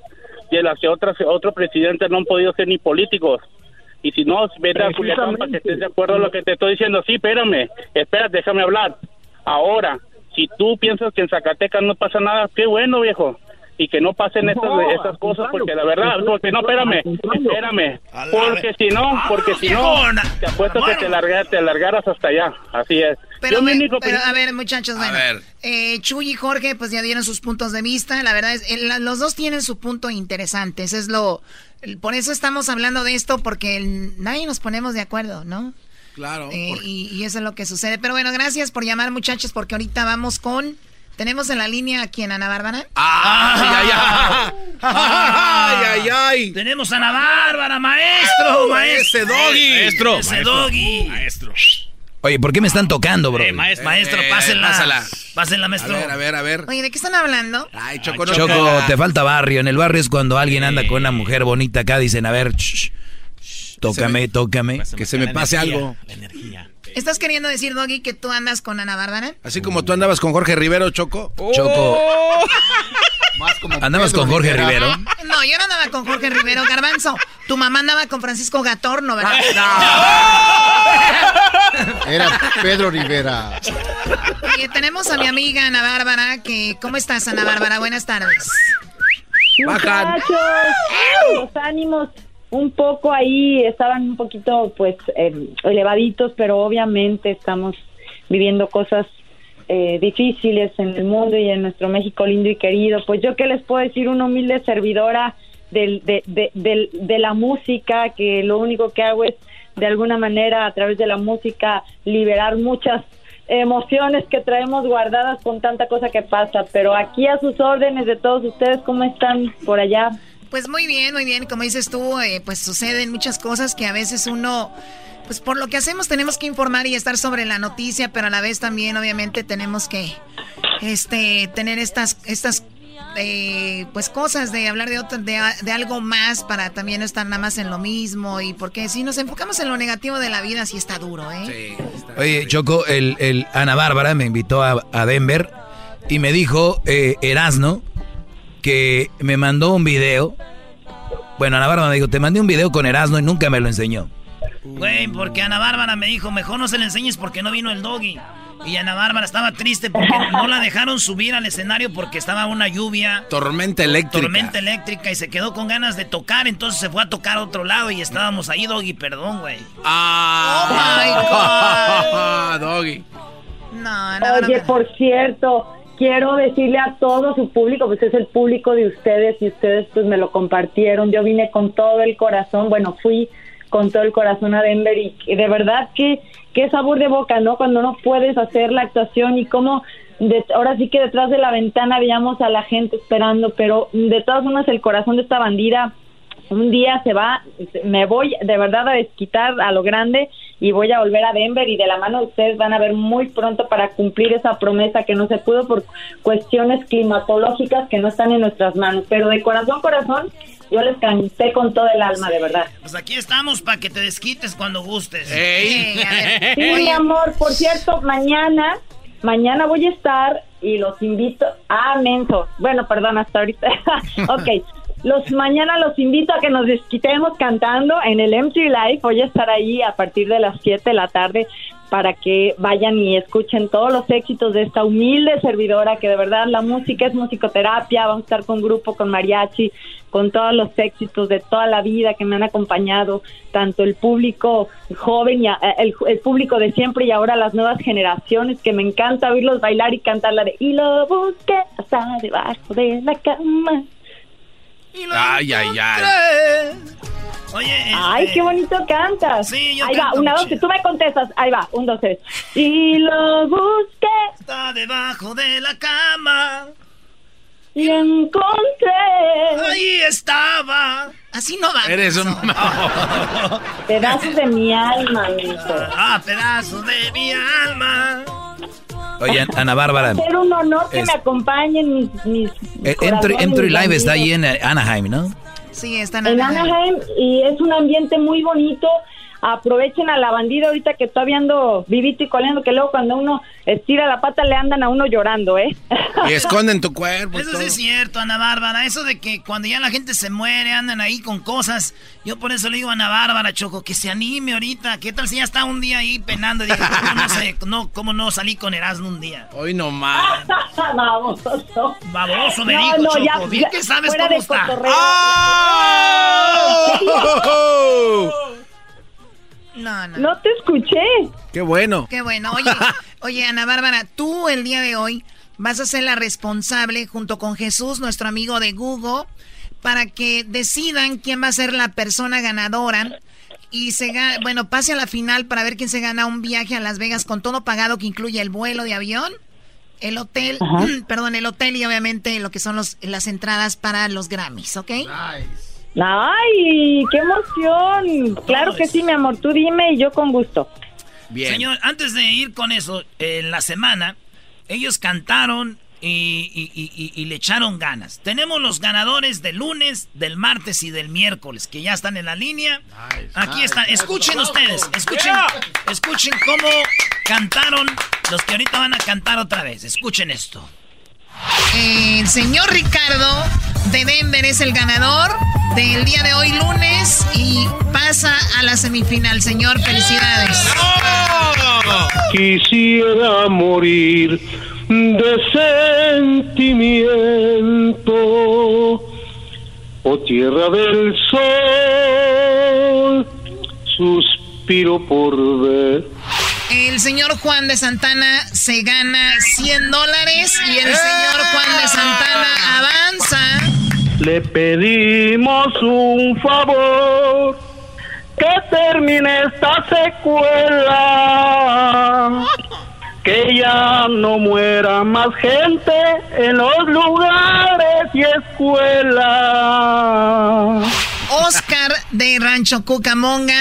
Speaker 38: de las que otras otros presidentes no han podido ser ni políticos. Y si no, vete a Culiacán para que estés de acuerdo a lo que te estoy diciendo. Sí, espérame, espérate, déjame hablar. Ahora, si tú piensas que en Zacatecas no pasa nada, qué bueno, viejo. Y que no pasen estas,
Speaker 39: No,
Speaker 38: estas cosas, porque la verdad, porque no, espérame, espérame. Porque si no, porque si no, te apuesto que te, larga- te largaras hasta allá. Así es.
Speaker 19: Pero, me- pero, a ver, muchachos, bueno.
Speaker 38: ver.
Speaker 19: Eh, Chuy y Jorge, pues ya dieron sus puntos de vista. La verdad es, el- los dos tienen su punto interesante. Eso es lo. el- Por eso estamos hablando de esto, porque el- nadie nos ponemos de acuerdo, ¿no?
Speaker 3: Claro.
Speaker 19: Eh, y, y eso es lo que sucede. Pero bueno, gracias por llamar, muchachos, porque ahorita vamos con. Tenemos en la línea aquí en Ana Bárbara.
Speaker 3: ¡Ay, ay, ay! ¡Ay, ay, ay!
Speaker 1: Tenemos a Ana Bárbara, maestro, maestro.
Speaker 3: Ese doggy.
Speaker 4: Maestro.
Speaker 1: Ese
Speaker 4: Maestro.
Speaker 1: doggy. Maestro.
Speaker 4: Oye, ¿por qué me están tocando, bro?
Speaker 1: Eh, maestro, maestro,
Speaker 3: Eh,
Speaker 1: pásenla.
Speaker 3: pásala.
Speaker 1: Pásenla, maestro.
Speaker 3: A ver, a ver, a ver.
Speaker 19: Oye, ¿de qué están hablando?
Speaker 3: Ay, Choco, no
Speaker 4: Choco,
Speaker 3: te-
Speaker 4: te falta barrio. En el barrio es cuando alguien anda con una mujer bonita acá, dicen, a ver, shh, shh, tócame, tócame.
Speaker 3: Que se me pase algo.
Speaker 19: ¿Estás queriendo decir, Doggy, que tú andas con Ana Bárbara?
Speaker 3: Así como tú andabas con Jorge Rivero, Choco.
Speaker 4: Choco. Andabas
Speaker 3: Pedro
Speaker 4: con Jorge
Speaker 3: Rivera.
Speaker 4: Rivero.
Speaker 19: No, yo no andaba con Jorge Rivero Garbanzo. Tu mamá andaba con Francisco Gatorno, ¿verdad?
Speaker 2: Era Pedro Rivera.
Speaker 19: Oye, tenemos a mi amiga Ana Bárbara, que... ¿Cómo estás, Ana Bárbara? Buenas tardes.
Speaker 40: Muchachos, los ánimos un poco ahí estaban un poquito pues eh, elevaditos, pero obviamente estamos viviendo cosas eh, difíciles en el mundo y en nuestro México lindo y querido. Pues yo qué les puedo decir, una humilde servidora del, de, de, del- de la música, que lo único que hago es de alguna manera a través de la música liberar muchas emociones que traemos guardadas con tanta cosa que pasa, pero aquí a sus órdenes de todos ustedes, ¿cómo están por allá?
Speaker 19: Pues muy bien, muy bien. Como dices tú, eh, pues suceden muchas cosas que a veces uno, pues por lo que hacemos tenemos que informar y estar sobre la noticia, pero a la vez también obviamente tenemos que, este, tener estas, estas, eh, pues cosas de hablar de, otro, de, de algo más para también no estar nada más en lo mismo y porque si nos enfocamos en lo negativo de la vida sí está duro, ¿eh?
Speaker 4: Oye, Choco, el, el Ana Bárbara me invitó a, a Denver y me dijo, eh, Erasno, que me mandó un video. Bueno, Ana Bárbara me dijo, te mandé un video con Erasno y nunca me lo enseñó.
Speaker 1: Güey, porque Ana Bárbara me dijo, mejor no se le enseñes porque no vino el doggy. Y Ana Bárbara estaba triste porque no la dejaron subir al escenario porque estaba una lluvia.
Speaker 3: Tormenta eléctrica.
Speaker 1: Tormenta eléctrica y se quedó con ganas de tocar, entonces se fue a tocar a otro lado y estábamos ahí, Doggy, perdón, güey.
Speaker 3: Ah, [LAUGHS] Doggy.
Speaker 19: No,
Speaker 40: Oye, por cierto, quiero decirle a todo su público, pues es el público de ustedes y ustedes pues me lo compartieron. Yo vine con todo el corazón, bueno, fui con todo el corazón a Denver y, de verdad que qué sabor de boca, ¿no? Cuando no puedes hacer la actuación y cómo de- ahora sí que detrás de la ventana veíamos a la gente esperando, pero de todas formas el corazón de esta bandida un día se va, me voy de verdad a desquitar a lo grande y voy a volver a Denver y de la mano de ustedes van a ver muy pronto para cumplir esa promesa que no se pudo por cuestiones climatológicas que no están en nuestras manos, pero de corazón corazón yo les canté con todo el alma, de verdad.
Speaker 1: Pues aquí estamos para que te desquites cuando gustes.
Speaker 19: Ey, a.
Speaker 40: Sí, mi amor, por cierto, mañana, mañana voy a estar y los invito a Menso. Bueno, perdón, hasta ahorita. [LAUGHS] ok. Los mañana los invito a que nos desquitemos cantando en el MTV Live. Voy a estar ahí a partir de las 7 de la tarde para que vayan y escuchen todos los éxitos de esta humilde servidora que de verdad la música es musicoterapia, vamos a estar con grupo, con mariachi, con todos los éxitos de toda la vida que me han acompañado, tanto el público joven y a- el, el público de siempre y ahora las nuevas generaciones que me encanta oírlos bailar y cantar la de y lo busqué hasta debajo de la cama.
Speaker 3: Ay, ay, ay.
Speaker 1: Oye,
Speaker 40: Ay, qué bonito cantas.
Speaker 1: Sí, yo
Speaker 40: Ahí va, una, dos, tres. Tú me contestas. Ahí va, un, dos, tres. Y lo busqué
Speaker 1: Está debajo de la cama.
Speaker 40: y encontré.
Speaker 1: Ahí estaba.
Speaker 19: Así no va.
Speaker 3: Eres un...
Speaker 40: Pedazos de mi alma, mijo.
Speaker 1: Ah, pedazo de mi alma.
Speaker 4: Oye, Ana Bárbara,
Speaker 40: Ser un honor que
Speaker 4: Es-
Speaker 40: me acompañen mis, mis
Speaker 4: eh, Entry,
Speaker 40: corazones,
Speaker 4: Entry
Speaker 40: mis
Speaker 4: Live está ahí en eh, Anaheim, ¿no?
Speaker 19: Sí, están
Speaker 40: en Anaheim y es un ambiente muy bonito. Aprovechen a la bandida ahorita que todavía ando vivito y coleando, que luego cuando uno estira la pata le andan a uno llorando, ¿eh? [LAUGHS]
Speaker 3: Y esconden tu cuerpo.
Speaker 1: Eso sí es cierto, Ana Bárbara. Eso de que cuando ya la gente se muere, andan ahí con cosas. Yo por eso le digo a Ana Bárbara, Choco, que se anime ahorita. ¿Qué tal si ya está un día ahí penando? Digo, ¿cómo no, sé, no, ¿cómo no salí con Erasmo un día?
Speaker 3: Hoy no más. [LAUGHS]
Speaker 40: Baboso.
Speaker 1: Baboso me
Speaker 40: No,
Speaker 1: dijo,
Speaker 40: no,
Speaker 1: Choco.
Speaker 40: ya-
Speaker 1: Bien
Speaker 40: ya,
Speaker 1: que sabes cómo
Speaker 40: de
Speaker 1: está.
Speaker 40: cotorreo. [LAUGHS]
Speaker 19: No, no.
Speaker 40: No te escuché.
Speaker 3: Qué bueno.
Speaker 19: Qué bueno. Oye, [LAUGHS] oye, Ana Bárbara, tú el día de hoy vas a ser la responsable junto con Jesús, nuestro amigo de Google, para que decidan quién va a ser la persona ganadora y se bueno, pase a la final para ver quién se gana un viaje a Las Vegas con todo pagado que incluye el vuelo de avión, el hotel, [CLEARS THROAT] perdón, el hotel y obviamente lo que son los, las entradas para los Grammys, ¿ok?
Speaker 40: Ay, qué emoción. Claro que sí, mi amor. Tú dime y yo con gusto.
Speaker 1: Señor, antes de ir con eso, en la semana, ellos cantaron y, y- y- y- y le echaron ganas. Tenemos los ganadores del lunes, del martes y del miércoles, que ya están en la línea. Aquí
Speaker 41: nice.
Speaker 1: están. Escuchen ustedes, escuchen,
Speaker 41: Yeah.
Speaker 1: escuchen cómo cantaron los que ahorita van a cantar otra vez. Escuchen esto.
Speaker 19: El señor Ricardo de Denver es el ganador del día de hoy lunes y pasa a la semifinal. Señor, felicidades.
Speaker 41: Quisiera morir de sentimiento, oh tierra del sol, suspiro por ver.
Speaker 19: El señor Juan de Santana se gana 100 dólares y el señor Juan de Santana avanza.
Speaker 41: Le pedimos un favor, que termine esta secuela, que ya no muera más gente en los lugares y escuelas.
Speaker 19: Oscar de Rancho Cucamonga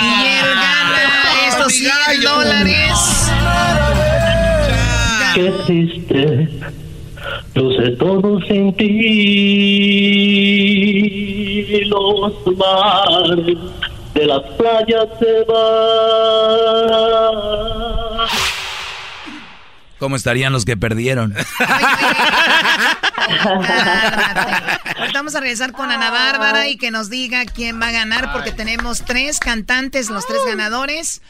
Speaker 19: y él gana estos 100
Speaker 41: gallo.
Speaker 19: dólares.
Speaker 41: Qué triste, yo sé todo sin ti. Los mares de las playas se van.
Speaker 4: ¿Cómo estarían los que perdieron?
Speaker 19: Ahorita vamos a regresar con Ana Bárbara y que nos diga quién va a ganar porque tenemos tres cantantes, los tres ganadores.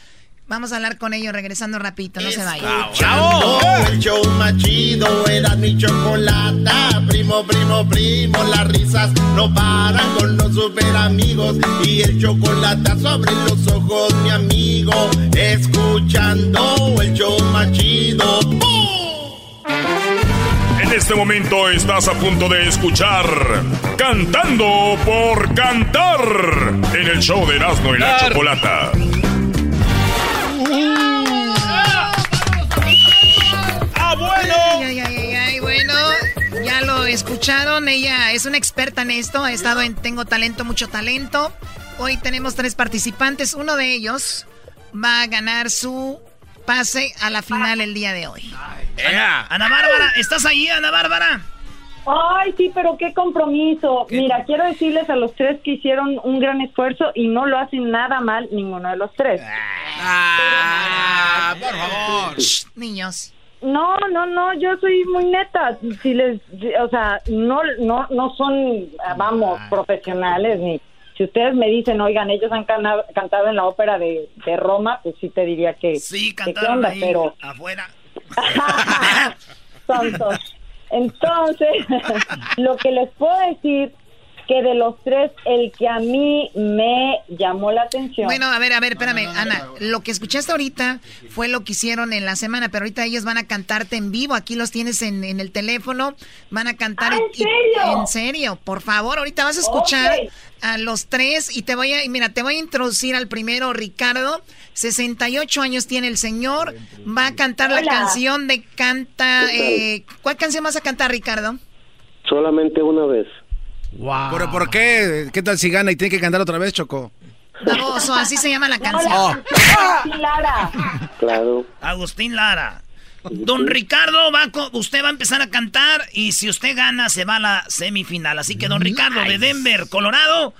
Speaker 19: Vamos a hablar con ellos regresando rapidito, no se vayan.
Speaker 11: Escuchando El show más chido era mi chocolata. Primo, primo, primo, las risas no paran con los super amigos. Y el chocolate sobre los ojos, mi amigo. Escuchando el show más chido.
Speaker 13: En este momento estás a punto de escuchar Cantando por Cantar en el show de Erasmo y la Chocolata.
Speaker 19: Escucharon. Ella es una experta en esto. Ha estado en Tengo Talento, Mucho Talento. Hoy tenemos tres participantes. Uno de ellos va a ganar su pase a la final el día de hoy.
Speaker 1: Ana, Ana Bárbara, ¿estás ahí, Ana Bárbara?
Speaker 40: Ay, sí, pero qué compromiso. Mira, quiero decirles a los tres que hicieron un gran esfuerzo y no lo hacen nada mal ninguno de los tres.
Speaker 3: Ah, por favor.
Speaker 19: Niños.
Speaker 40: No, no, no, yo soy muy neta. Si les, o sea, no, no, no son, vamos, profesionales ni. Si ustedes me dicen, oigan, ellos han cana- cantado en la ópera de, de Roma, pues sí te diría que.
Speaker 1: Sí, cantaron
Speaker 40: onda,
Speaker 1: ahí,
Speaker 40: pero
Speaker 1: afuera. [LAUGHS]
Speaker 40: tontos. Entonces, [LAUGHS] lo que les puedo decir que de los tres, el que a mí me llamó la atención.
Speaker 19: Bueno, a ver, a ver, espérame, Ana. Lo que escuchaste ahorita fue lo que hicieron en la semana, pero ahorita ellos van a cantarte en vivo. Aquí los tienes en, en el teléfono. Van a cantar.
Speaker 40: ¿Ah, en
Speaker 19: y-
Speaker 40: serio?
Speaker 19: en serio, por favor. Ahorita vas a escuchar a los tres y te voy a, mira, te voy a introducir al primero, Ricardo. 68 años tiene el señor. Va a cantar la canción de Canta. eh, ¿Cuál canción vas a cantar, Ricardo?
Speaker 39: Solamente una vez.
Speaker 3: ¿Pero por qué? ¿Qué tal si gana y tiene que cantar otra vez, Choco?
Speaker 19: Baboso, así se llama la canción.
Speaker 3: Oh.
Speaker 40: Lara.
Speaker 39: Claro.
Speaker 1: Agustín Lara. Don Ricardo, va usted va a empezar a cantar y si usted gana se va a la semifinal. Así que don Ricardo de Denver, Colorado,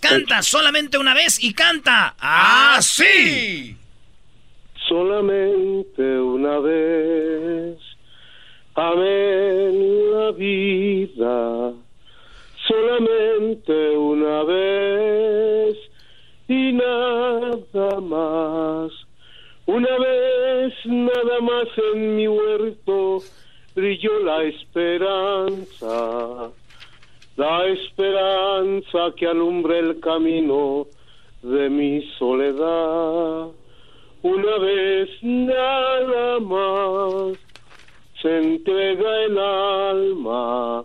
Speaker 1: Canta solamente una vez y canta así.
Speaker 42: Solamente una vez. Amén la vida. Solamente una vez y nada más. Una vez nada más en mi huerto brilló la esperanza, la esperanza que alumbra el camino de mi soledad. Una vez nada más se entrega el alma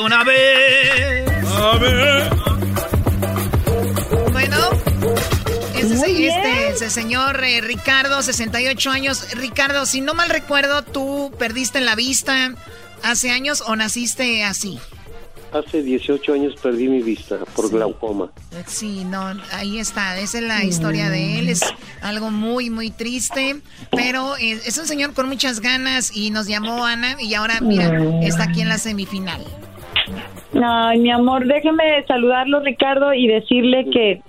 Speaker 1: una vez. A ver.
Speaker 19: Bueno, ese, este, ese señor eh, Ricardo, 68 años. Ricardo, si no mal recuerdo, tú perdiste la vista hace años o naciste así.
Speaker 42: Hace 18 años perdí mi vista por glaucoma.
Speaker 19: Sí, no, ahí está, esa es la historia de él, es algo muy, muy triste, pero eh, es un señor con muchas ganas y nos llamó Ana y ahora, mira, está aquí en la semifinal.
Speaker 40: Ay, mi amor, déjeme saludarlo, Ricardo, y decirle que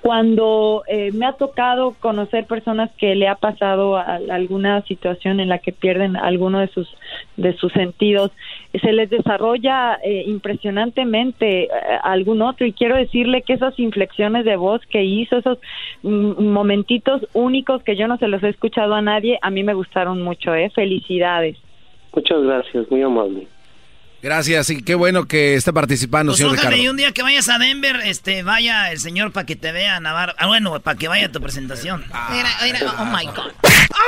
Speaker 40: cuando eh, me ha tocado conocer personas que le ha pasado a- alguna situación en la que pierden alguno de sus de sus sentidos, se les desarrolla eh, impresionantemente eh, algún otro y quiero decirle que esas inflexiones de voz que hizo, esos mm, momentitos únicos que yo no se los he escuchado a nadie, a mí me gustaron mucho, eh. Felicidades.
Speaker 42: Muchas gracias, muy amable.
Speaker 3: Gracias, y qué bueno que está participando,
Speaker 1: Pues
Speaker 3: señor
Speaker 1: ojalá
Speaker 3: Ricardo.
Speaker 1: y un día que vayas a Denver, este, vaya el señor para que te vea Navarro. Ah, bueno, para que vaya a tu presentación.
Speaker 19: Mira, mira, oh my God.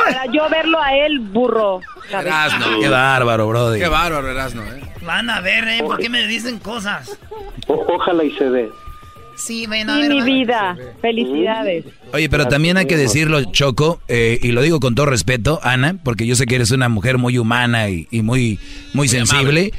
Speaker 40: Para yo verlo a él, burro.
Speaker 4: Qué bárbaro, brody.
Speaker 3: Qué bárbaro, Erasno, ¿eh?
Speaker 1: Van a ver, ¿eh? ¿Por qué me dicen cosas?
Speaker 42: O- ojalá y se dé.
Speaker 19: Sí, bueno, a ver,
Speaker 40: mi vida. Felicidades.
Speaker 4: Oye, pero también hay que decirlo, Choco, eh, y lo digo con todo respeto, Ana, porque yo sé que eres una mujer muy humana y, y muy, muy sensible.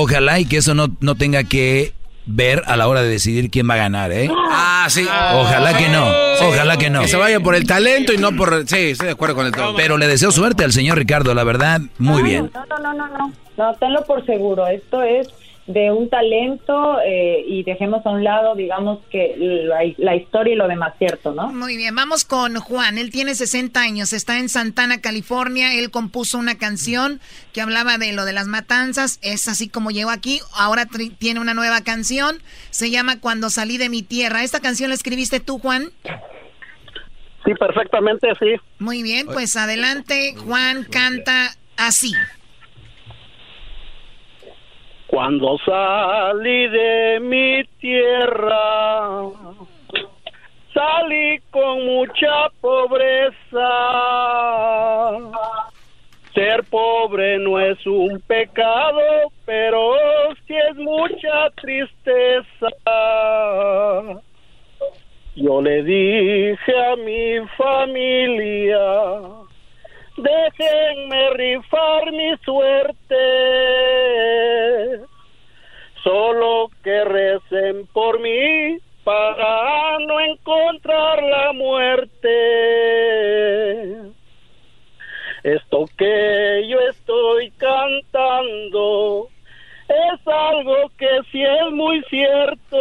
Speaker 4: Ojalá y que eso no, no tenga que ver a la hora de decidir quién va a ganar, ¿eh?
Speaker 3: Ah, sí.
Speaker 4: Ojalá que no, ojalá que no.
Speaker 3: Que se vaya por el talento y no por... Sí, estoy de acuerdo con el todo.
Speaker 4: Pero le deseo suerte al señor Ricardo, la verdad, muy bien.
Speaker 40: No, no, no, no, no. No, tenlo por seguro. Esto es de un talento eh, y dejemos a un lado, digamos, que la, la historia y lo demás, ¿cierto, no?
Speaker 19: Muy bien, vamos con Juan. Él tiene 60 años, está en Santana, California. Él compuso una canción que hablaba de lo de las matanzas. Es así como llegó aquí. Ahora tiene una nueva canción. Se llama Cuando salí de mi tierra. ¿Esta canción la escribiste tú, Juan?
Speaker 41: Sí, perfectamente, sí.
Speaker 19: Muy bien, pues adelante. Juan canta así.
Speaker 41: Cuando salí de mi tierra, salí con mucha pobreza. Ser pobre no es un pecado, pero sí es mucha tristeza. Yo le dije a mi familia, déjenme rifar mi suerte. Solo que recen por mí para no encontrar la muerte. Esto que yo estoy cantando es algo que sí es muy cierto.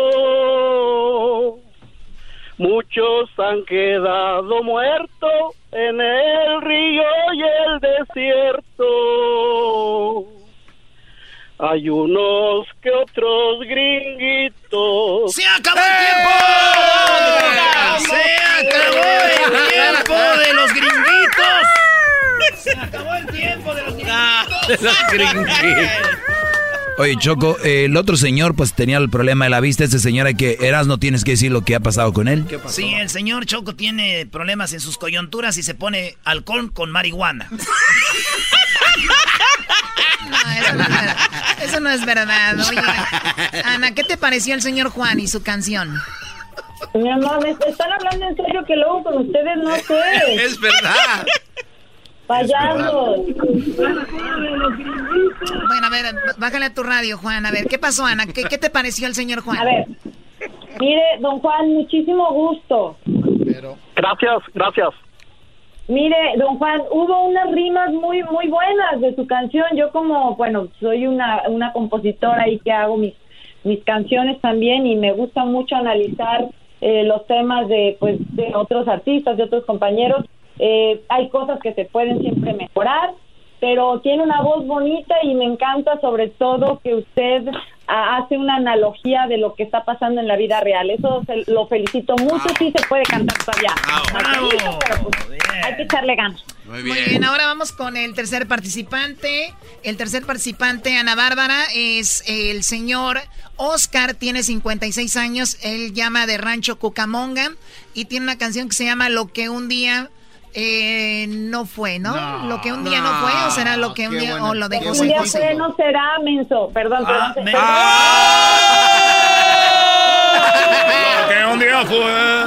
Speaker 41: Muchos han quedado muertos en el río y el desierto. Hay unos que otros gringuitos.
Speaker 1: ¡Se acabó el tiempo! ¡Se acabó el tiempo de los gringuitos! ¡Se acabó el tiempo de los gringuitos!
Speaker 4: Oye, Choco, eh, el otro señor pues tenía el problema de la vista. Este señor hay que, Eras, no tienes que decir lo que ha pasado con él.
Speaker 1: Sí, el señor Choco tiene problemas en sus coyunturas y se pone alcohol con marihuana. [LAUGHS]
Speaker 19: eso no es verdad. Eso no es verdad. Oye, Ana, ¿qué te pareció el señor Juan y su canción?
Speaker 40: Mi amor, me están hablando en serio que luego con ustedes no sé. [LAUGHS]
Speaker 3: es verdad.
Speaker 40: Payasos.
Speaker 19: Bueno, a ver, bájale a tu radio, Juan. A ver, ¿qué pasó, Ana? ¿Qué, qué te pareció el señor Juan?
Speaker 40: A ver, mire, don Juan, muchísimo gusto.
Speaker 41: Gracias, gracias.
Speaker 40: Mire, don Juan, hubo unas rimas muy, muy buenas de su canción. Yo como, bueno, soy una, una compositora y que hago mis, mis canciones también y me gusta mucho analizar eh, los temas de, pues, de otros artistas, de otros compañeros. Eh, hay cosas que se pueden siempre mejorar, pero tiene una voz bonita y me encanta sobre todo que usted hace una analogía de lo que está pasando en la vida real. Eso se- lo felicito mucho, sí se puede cantar todavía. Pero, pues, hay que echarle ganas.
Speaker 19: Muy bien. ahora vamos con el tercer participante. El tercer participante, Ana Bárbara, es el señor Oscar, tiene 56 años, él llama de Rancho Cucamonga y tiene una canción que se llama Lo que un día eh, no fue, ¿no?
Speaker 40: No,
Speaker 19: Lo que un día no, fue, o será lo que un día, o lo de
Speaker 40: Un día fue, no será, menso. Perdón,
Speaker 19: Ah,
Speaker 40: perdón.
Speaker 19: me-
Speaker 40: perdón.
Speaker 13: que un día fue.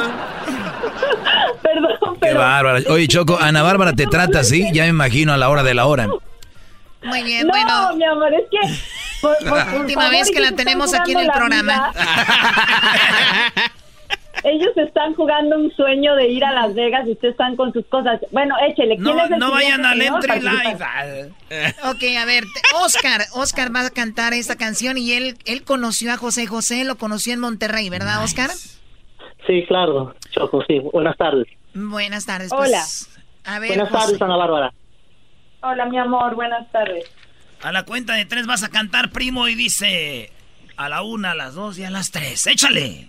Speaker 13: [LAUGHS]
Speaker 40: Perdón,
Speaker 4: Qué bárbara. Oye, Choco, Ana Bárbara te trata así, ya me imagino a la hora de la hora.
Speaker 19: Muy bien,
Speaker 40: no,
Speaker 19: bueno.
Speaker 40: mi amor, es que... por- por- por
Speaker 19: Última
Speaker 40: favor,
Speaker 19: vez que la tenemos aquí en el programa. [LAUGHS]
Speaker 40: Ellos están jugando un sueño de ir a Las Vegas y ustedes están con sus cosas. Bueno, échele. ¿quién
Speaker 19: No,
Speaker 40: es el
Speaker 19: no vayan al? Entry
Speaker 40: Participa.
Speaker 19: Ok, a ver, Oscar, Oscar va a cantar esta canción y él, él conoció a José José, lo conoció en Monterrey, ¿verdad, Oscar?
Speaker 43: Sí, claro, Choco, sí. Buenas tardes.
Speaker 19: Buenas tardes.
Speaker 40: Hola.
Speaker 19: pues, a ver,
Speaker 43: Buenas
Speaker 19: José.
Speaker 43: tardes, Ana Bárbara.
Speaker 40: Hola, mi amor, buenas tardes.
Speaker 1: A la cuenta de tres vas a cantar, primo, y dice a la una, a las dos y a las tres. ¡Échale!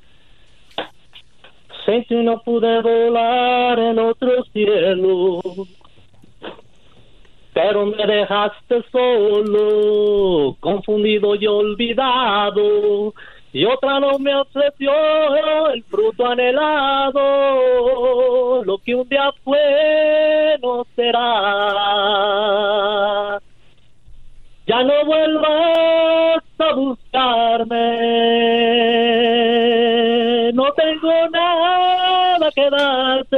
Speaker 43: No pude volar en otro cielo, pero me dejaste solo, confundido y olvidado. Y otra no me ofreció el fruto anhelado, lo que un día fue no será. Ya no vuelvas a buscarme, no tengo nada que darte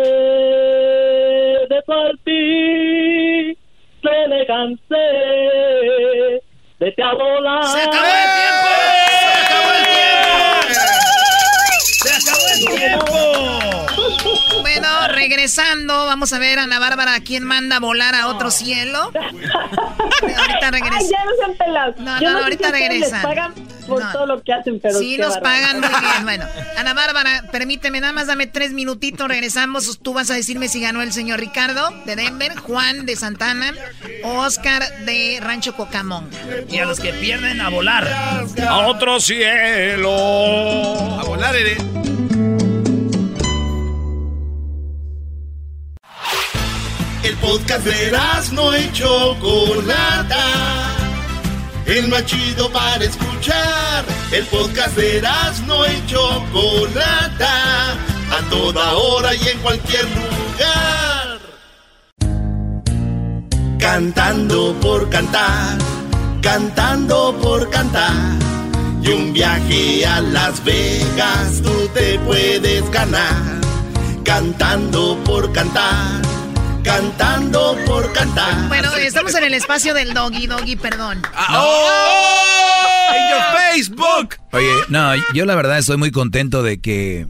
Speaker 43: de tu alpiste, le cansé de te volar.
Speaker 1: ¡Se acabó el tiempo! ¡Se acabó el tiempo!
Speaker 19: Bueno, regresando, vamos a ver a Ana Bárbara quién manda a volar a otro cielo. [LAUGHS] Ahorita regresa.
Speaker 40: Ay, ya no sean pelados.
Speaker 19: No,
Speaker 40: Yo
Speaker 19: no,
Speaker 40: sé
Speaker 19: ahorita regresan.
Speaker 40: Les pagan por
Speaker 19: No.
Speaker 40: todo lo que hacen, pero
Speaker 19: Sí, nos
Speaker 40: bárbaro.
Speaker 19: pagan muy bien. [LAUGHS] Bueno, Ana Bárbara, permíteme, nada más dame tres minutitos, regresamos. Tú vas a decirme si ganó el señor Ricardo de Denver, Juan de Santana Oscar de Rancho Cocamón.
Speaker 1: Y a los que pierden, a volar. A otro cielo.
Speaker 3: A volar, Ere.
Speaker 11: El podcast de no y Chocolata. El más chido para escuchar. El podcast de no y Chocolata. A toda hora y en cualquier lugar. Cantando por cantar. Cantando por cantar. Y un viaje a Las Vegas tú te puedes ganar. Cantando por cantar. Cantando por cantar.
Speaker 19: Bueno, estamos en el espacio del doggy, doggy, perdón.
Speaker 3: ¡En your Facebook!
Speaker 4: Oye, no, yo la verdad estoy muy contento de que,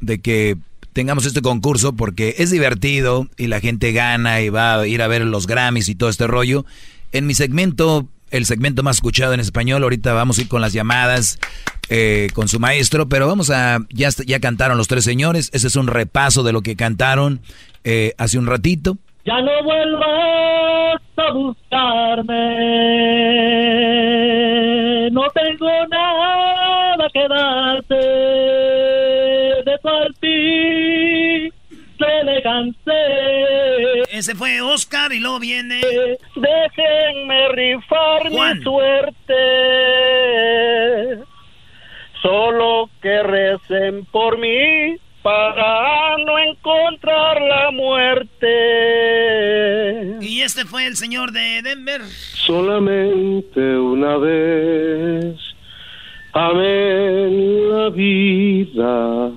Speaker 4: de que tengamos este concurso porque es divertido y la gente gana y va a ir a ver los Grammys y todo este rollo. En mi segmento, el segmento más escuchado en español, ahorita vamos a ir con las llamadas eh, con su maestro, pero vamos a, ya, ya cantaron los tres señores, ese es un repaso de lo que cantaron eh, hace un ratito.
Speaker 41: ya no vuelvas a buscarme. No tengo nada que darte de ti. Se le cansé.
Speaker 1: Ese fue Oscar y luego viene.
Speaker 41: Déjenme rifar mi suerte. Solo que recen por mí para no encontrar la muerte.
Speaker 1: Y este fue el señor de Denver.
Speaker 43: Solamente una vez amé la vida.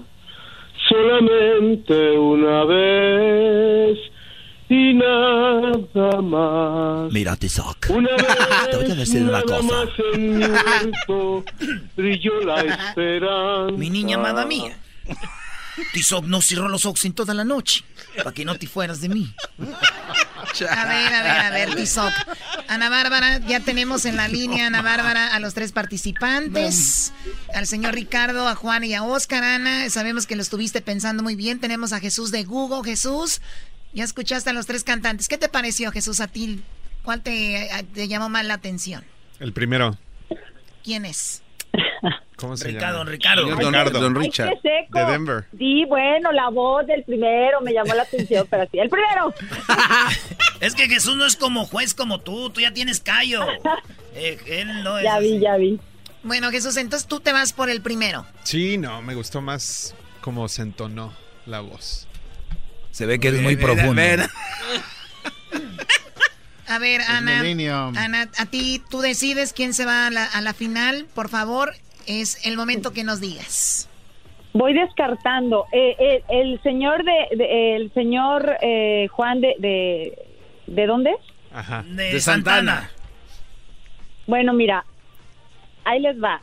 Speaker 43: Solamente una vez y nada más.
Speaker 3: Mira, Tizoc.
Speaker 43: Una vez [LAUGHS]
Speaker 3: Te voy a decir una cosa.
Speaker 43: más en mi [LAUGHS] huerto brilló la [LAUGHS] esperanza.
Speaker 1: Mi niña amada mía. Tizoc no cerró los ojos en toda la noche. Para que no te fueras de mí.
Speaker 19: A ver, a ver, a ver, Tizoc. Ana Bárbara, ya tenemos en la línea, Ana Bárbara, a los tres participantes. Al señor Ricardo, a Juan y a Oscar, Ana. Sabemos que lo estuviste pensando muy bien. Tenemos a Jesús de Google. Jesús, ya escuchaste a los tres cantantes. ¿Qué te pareció, Jesús, a ti? ¿Cuál te, te llamó más la atención?
Speaker 21: El primero.
Speaker 19: ¿Quién es? [LAUGHS]
Speaker 21: ¿Cómo se
Speaker 1: Ricardo,
Speaker 21: llama?
Speaker 1: Ricardo.
Speaker 21: Señor
Speaker 1: Ricardo.
Speaker 21: Don
Speaker 1: Ay,
Speaker 21: Richard.
Speaker 40: qué seco.
Speaker 21: De Denver.
Speaker 40: Sí, bueno, la voz del primero me llamó la atención, pero sí, el primero. [LAUGHS]
Speaker 1: Es que Jesús no es como juez como tú. Tú ya tienes callo. [LAUGHS] Eh, él no es.
Speaker 40: Ya vi, ya vi.
Speaker 19: Bueno, Jesús, entonces tú te vas por el primero.
Speaker 21: Sí, no, me gustó más cómo se entonó la voz.
Speaker 3: Se ve que es muy profundo. [LAUGHS]
Speaker 19: A ver, Ana. Ana, a ti tú decides quién se va a la, a la final. Por favor, es el momento que nos digas.
Speaker 40: Voy descartando. Eh, eh, el señor de, de- el señor eh, Juan de, de ¿de dónde? es?
Speaker 21: Ajá.
Speaker 1: De, Santana.
Speaker 40: Bueno, mira, ahí les va.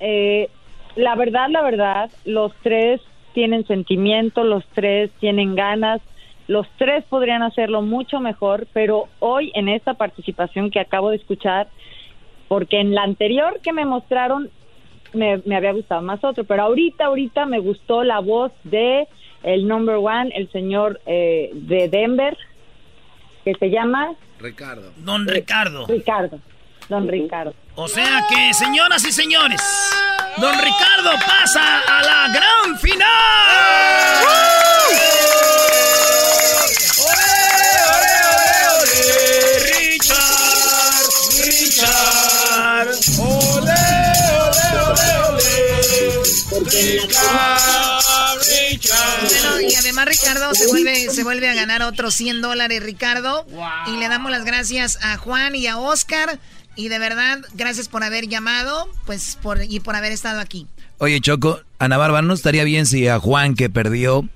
Speaker 40: Eh, la verdad, la verdad, los tres tienen sentimiento, los tres tienen ganas, los tres podrían hacerlo mucho mejor, pero hoy en esta participación que acabo de escuchar, porque en la anterior que me mostraron me, me había gustado más otro, pero ahorita, ahorita me gustó la voz de el number one, el señor eh, de Denver, que se llama
Speaker 44: Ricardo.
Speaker 1: Don Ricardo.
Speaker 40: Ricardo, don Ricardo.
Speaker 1: O sea que, señoras y señores, Don Ricardo pasa a la gran final. Richard, Richard, ole, Richard.
Speaker 19: Bueno, y además Ricardo se vuelve, se vuelve a ganar otros 100 dólares, Ricardo. Y le damos las gracias a Juan y a Oscar. Y de verdad, gracias por haber llamado pues por, y por haber estado aquí.
Speaker 3: Oye, Choco, Ana Bárbara, ¿no estaría bien si a Juan que perdió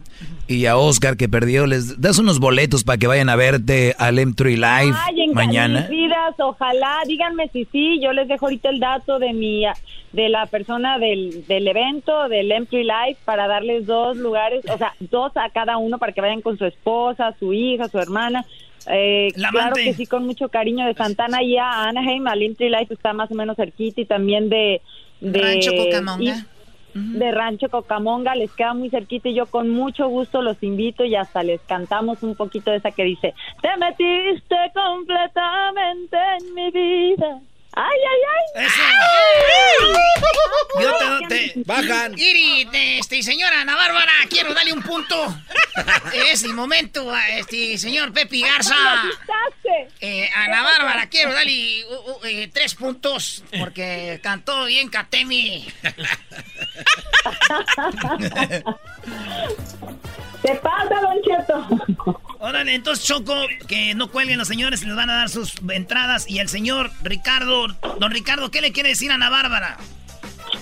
Speaker 3: y a Oscar que perdió les das unos boletos para que vayan a verte al M3 Live
Speaker 40: Ay,
Speaker 3: mañana?
Speaker 40: vidas, ojalá, díganme si sí, yo les dejo ahorita el dato de mi de la persona del, del evento, del Empty Life, para darles dos lugares, o sea, dos a cada uno para que vayan con su esposa, su hija, su hermana. Eh,
Speaker 1: La
Speaker 40: claro que sí, con mucho cariño de Santana y a Anaheim, al Empty Life está más o menos cerquita y también de... de
Speaker 19: Rancho Cucamonga.
Speaker 40: y- de Rancho Cocamonga, les queda muy cerquita y yo con mucho gusto los invito y hasta les cantamos un poquito de esa que dice, te metiste completamente en mi vida. Ay, ay, ay.
Speaker 1: Te-
Speaker 44: Bajan.
Speaker 19: Iri, este, señora Ana Bárbara, quiero darle un punto. Es el momento, a este, señor Pepe Garza. Eh, Ana Bárbara, quiero darle uh, uh, eh, tres puntos porque cantó bien Katemi.
Speaker 40: ¿Qué [LAUGHS] pasa, Don Cheto?
Speaker 1: Órale, entonces Choco, que no cuelguen los señores, les van a dar sus entradas. Y el señor Ricardo, don Ricardo, ¿qué le quiere decir a Ana Bárbara?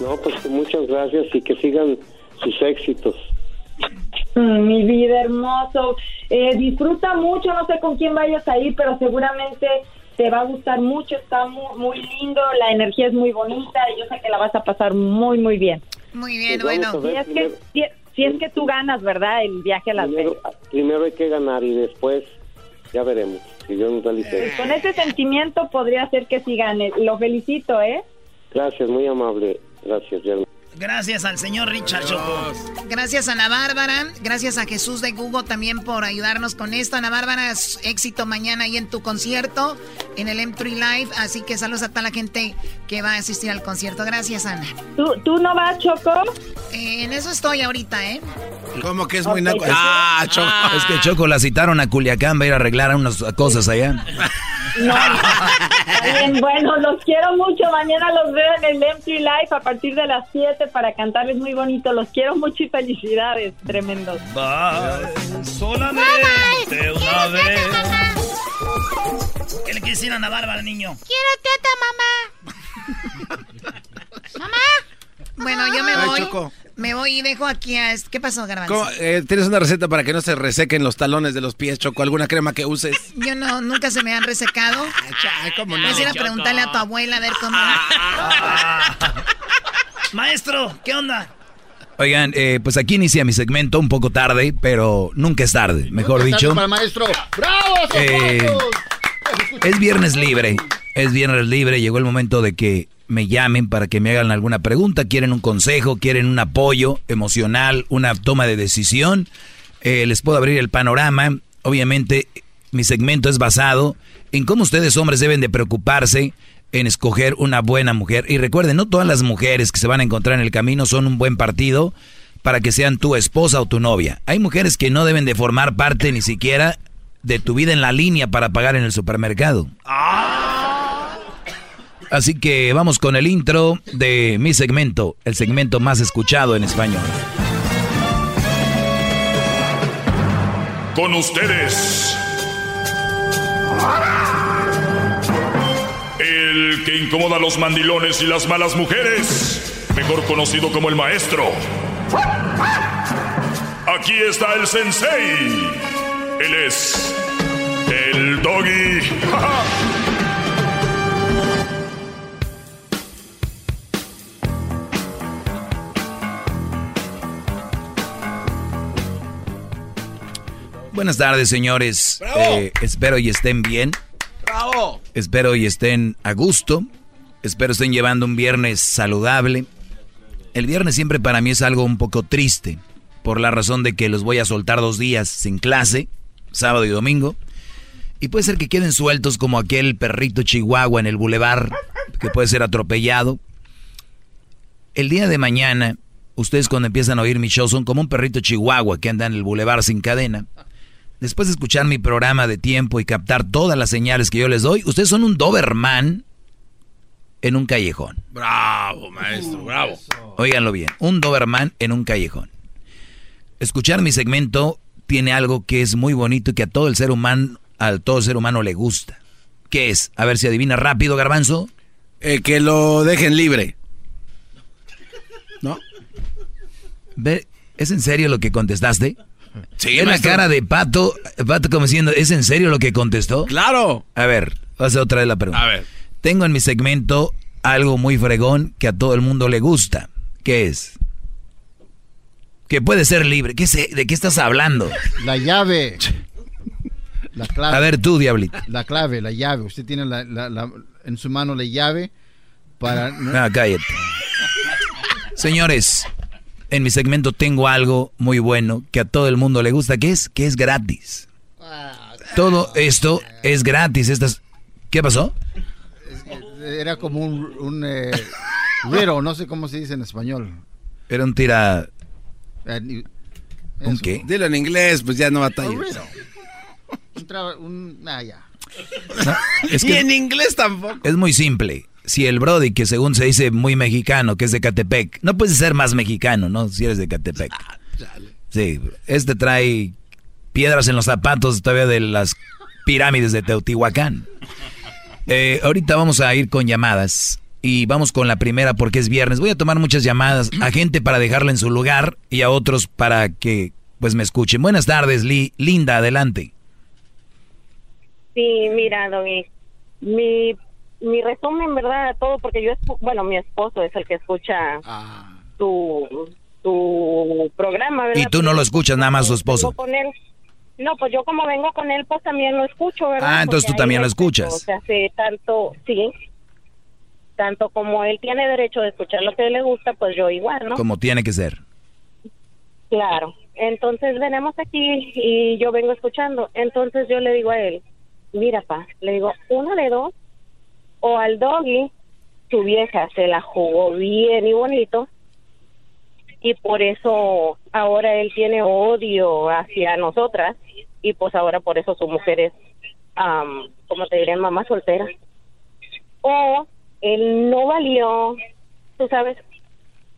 Speaker 43: No, pues que muchas gracias y que sigan sus éxitos.
Speaker 40: Mm, Mi vida hermoso. Eh, disfruta mucho, no sé con quién vayas a ir, pero seguramente te va a gustar mucho, está muy, muy lindo, la energía es muy bonita y yo sé que la vas a pasar muy, muy bien.
Speaker 19: Muy bien,
Speaker 43: Pues
Speaker 40: bueno. Si es, que, si, si es que tú ganas, ¿verdad? El viaje a Las Vegas.
Speaker 43: Primero, primero hay que ganar y después ya veremos. Si Dios nos da licencia.
Speaker 40: Con ese sentimiento podría ser que sí gane. Lo felicito, ¿eh?
Speaker 43: Gracias, muy amable. Gracias, Yerma.
Speaker 45: Gracias al señor Richard Choco.
Speaker 19: Gracias a Ana Bárbara, gracias a Jesús de Google también por ayudarnos con esto. Ana Bárbara, éxito mañana ahí en tu concierto, en el M3 Live. Así que saludos a toda la gente que va a asistir al concierto. Gracias, Ana.
Speaker 40: ¿Tú, tú no vas, Choco?
Speaker 19: Eh, en eso estoy ahorita, ¿eh?
Speaker 3: ¿Cómo que es muy
Speaker 1: okay, Ah, Choco. Es que Choco la citaron a Culiacán, va a ir a arreglar unas cosas allá.
Speaker 40: No, bien, bueno, los quiero mucho. Mañana los veo en el Empty Life a partir de las 7 para cantarles muy bonito. Los quiero mucho y felicidades, tremendos.
Speaker 45: Bye, solamente una vez. ¿Qué le decir a Ana Bárbara, niño?
Speaker 19: Quiero teta, mamá. [LAUGHS] mamá. Bueno, yo me voy. Me voy y dejo aquí a... ¿Qué pasó, Garbanzo?
Speaker 3: Eh, ¿Tienes una receta para que no se resequen los talones de los pies, Choco? ¿Alguna crema que uses? [LAUGHS]
Speaker 19: Yo no, nunca se me han resecado.
Speaker 3: ¿Cómo no?
Speaker 19: Voy a ir a preguntarle a tu abuela a ver cómo... [LAUGHS]
Speaker 45: Maestro, ¿qué onda?
Speaker 1: Oigan, eh, pues aquí inicia mi segmento un poco tarde, pero nunca es tarde, mejor dicho.
Speaker 2: maestro. ¡Bravo!
Speaker 1: Eh, es viernes libre, es viernes libre, llegó el momento de que me llamen para que me hagan alguna pregunta, quieren un consejo, quieren un apoyo emocional, una toma de decisión, eh, les puedo abrir el panorama. Obviamente mi segmento es basado en cómo ustedes hombres deben de preocuparse en escoger una buena mujer. Y recuerden, no todas las mujeres que se van a encontrar en el camino son un buen partido para que sean tu esposa o tu novia. Hay mujeres que no deben de formar parte ni siquiera de tu vida en la línea para pagar en el supermercado. Así que vamos con el intro de mi segmento, el segmento más escuchado en español.
Speaker 13: Con ustedes. El que incomoda a los mandilones y las malas mujeres, mejor conocido como el maestro. Aquí está el sensei. Él es el doggy.
Speaker 1: Buenas tardes, señores. Eh, espero y estén bien. Espero y estén a gusto. Espero estén llevando un viernes saludable. El viernes siempre para mí es algo un poco triste, por la razón de que los voy a soltar dos días sin clase, sábado y domingo. Y puede ser que queden sueltos como aquel perrito chihuahua en el bulevar, que puede ser atropellado. El día de mañana, ustedes cuando empiezan a oír mi show son como un perrito chihuahua que anda en el bulevar sin cadena. Después de escuchar mi programa de tiempo y captar todas las señales que yo les doy, ustedes son un Doberman en un callejón.
Speaker 3: Bravo, maestro, bravo.
Speaker 1: Óiganlo bien, un Doberman en un callejón. Escuchar mi segmento tiene algo que es muy bonito y que a todo el ser humano, a todo ser humano le gusta. ¿Qué es? A ver si adivina rápido, Garbanzo.
Speaker 3: Eh, que lo dejen libre. ¿No?
Speaker 1: ¿Es en serio lo que contestaste?
Speaker 3: Sí,
Speaker 1: en la cara de Pato, Pato como diciendo, ¿es en serio lo que contestó?
Speaker 3: Claro.
Speaker 1: A ver, voy a hacer otra vez la pregunta.
Speaker 3: A ver.
Speaker 1: Tengo en mi segmento algo muy fregón que a todo el mundo le gusta. ¿Qué es? Que puede ser libre. ¿Qué sé? ¿De qué estás hablando?
Speaker 2: La llave. La clave.
Speaker 1: A ver tú, diablito.
Speaker 2: La clave, la llave. Usted tiene la, la, la, en su mano la llave para...
Speaker 1: Ah, cállate. [LAUGHS] Señores, en mi segmento tengo algo muy bueno que a todo el mundo le gusta, que es que es gratis. Todo esto es gratis. Estas, ¿Qué pasó?
Speaker 2: Era como un, un eh, riddle, no sé cómo se dice en español.
Speaker 1: Era un tira...
Speaker 2: Eh,
Speaker 1: ¿Un qué?
Speaker 3: Dilo en inglés, pues ya no batallas.
Speaker 2: Un, tra- un- ah, ya.
Speaker 1: No, es
Speaker 3: Ni
Speaker 1: que
Speaker 3: en inglés tampoco.
Speaker 1: es muy simple. Si el Brody, que según se dice muy mexicano, que es de Catepec, no puedes ser más mexicano, ¿no? Si eres de Catepec. Sí, este trae piedras en los zapatos todavía de las pirámides de Teotihuacán. Eh, ahorita vamos a ir con llamadas y vamos con la primera porque es viernes. Voy a tomar muchas llamadas a gente para dejarla en su lugar y a otros para que pues me escuchen. Buenas tardes, Li- Linda, adelante.
Speaker 46: Sí, mira, Doggy, mi, mi resumen, ¿verdad? Todo, porque yo, bueno, mi esposo es el que escucha tu, tu programa, ¿verdad?
Speaker 1: Y tú no lo escuchas, nada más su esposo.
Speaker 46: con él. No, pues yo como vengo con él, pues también lo escucho, ¿verdad?
Speaker 1: Ah, entonces
Speaker 46: Porque
Speaker 1: tú también lo escuchas.
Speaker 46: O sea, hace tanto, sí. tanto como él tiene derecho de escuchar lo que le gusta, pues yo igual, ¿no?
Speaker 1: Como tiene que ser.
Speaker 46: Claro. Entonces venimos aquí y yo vengo escuchando. Entonces yo le digo a él, mira, pa, le digo, una de dos, o al doggy, su vieja se la jugó bien y bonito, y por eso ahora él tiene odio hacia nosotras, y pues ahora por eso su mujer es, um, como te diré, mamá soltera. O él no valió, tú sabes,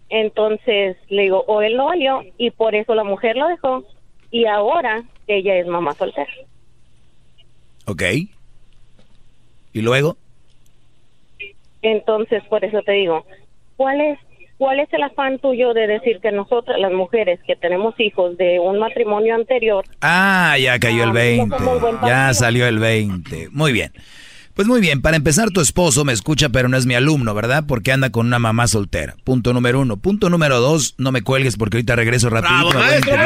Speaker 46: entonces le digo, o él no valió y por eso la mujer lo dejó y ahora ella es mamá soltera.
Speaker 1: Ok. ¿Y luego?
Speaker 46: Entonces, por eso te digo, ¿cuál es cuál es el afán tuyo de decir que nosotras las mujeres que tenemos hijos de un matrimonio anterior
Speaker 1: Ah, ya cayó el 20. Ya salió el 20. Muy bien. Pues muy bien, para empezar, tu esposo me escucha, pero no es mi alumno, ¿verdad? Porque anda con una mamá soltera. Punto número uno. Punto número dos, no me cuelgues porque ahorita regreso rapidito.
Speaker 3: maestro!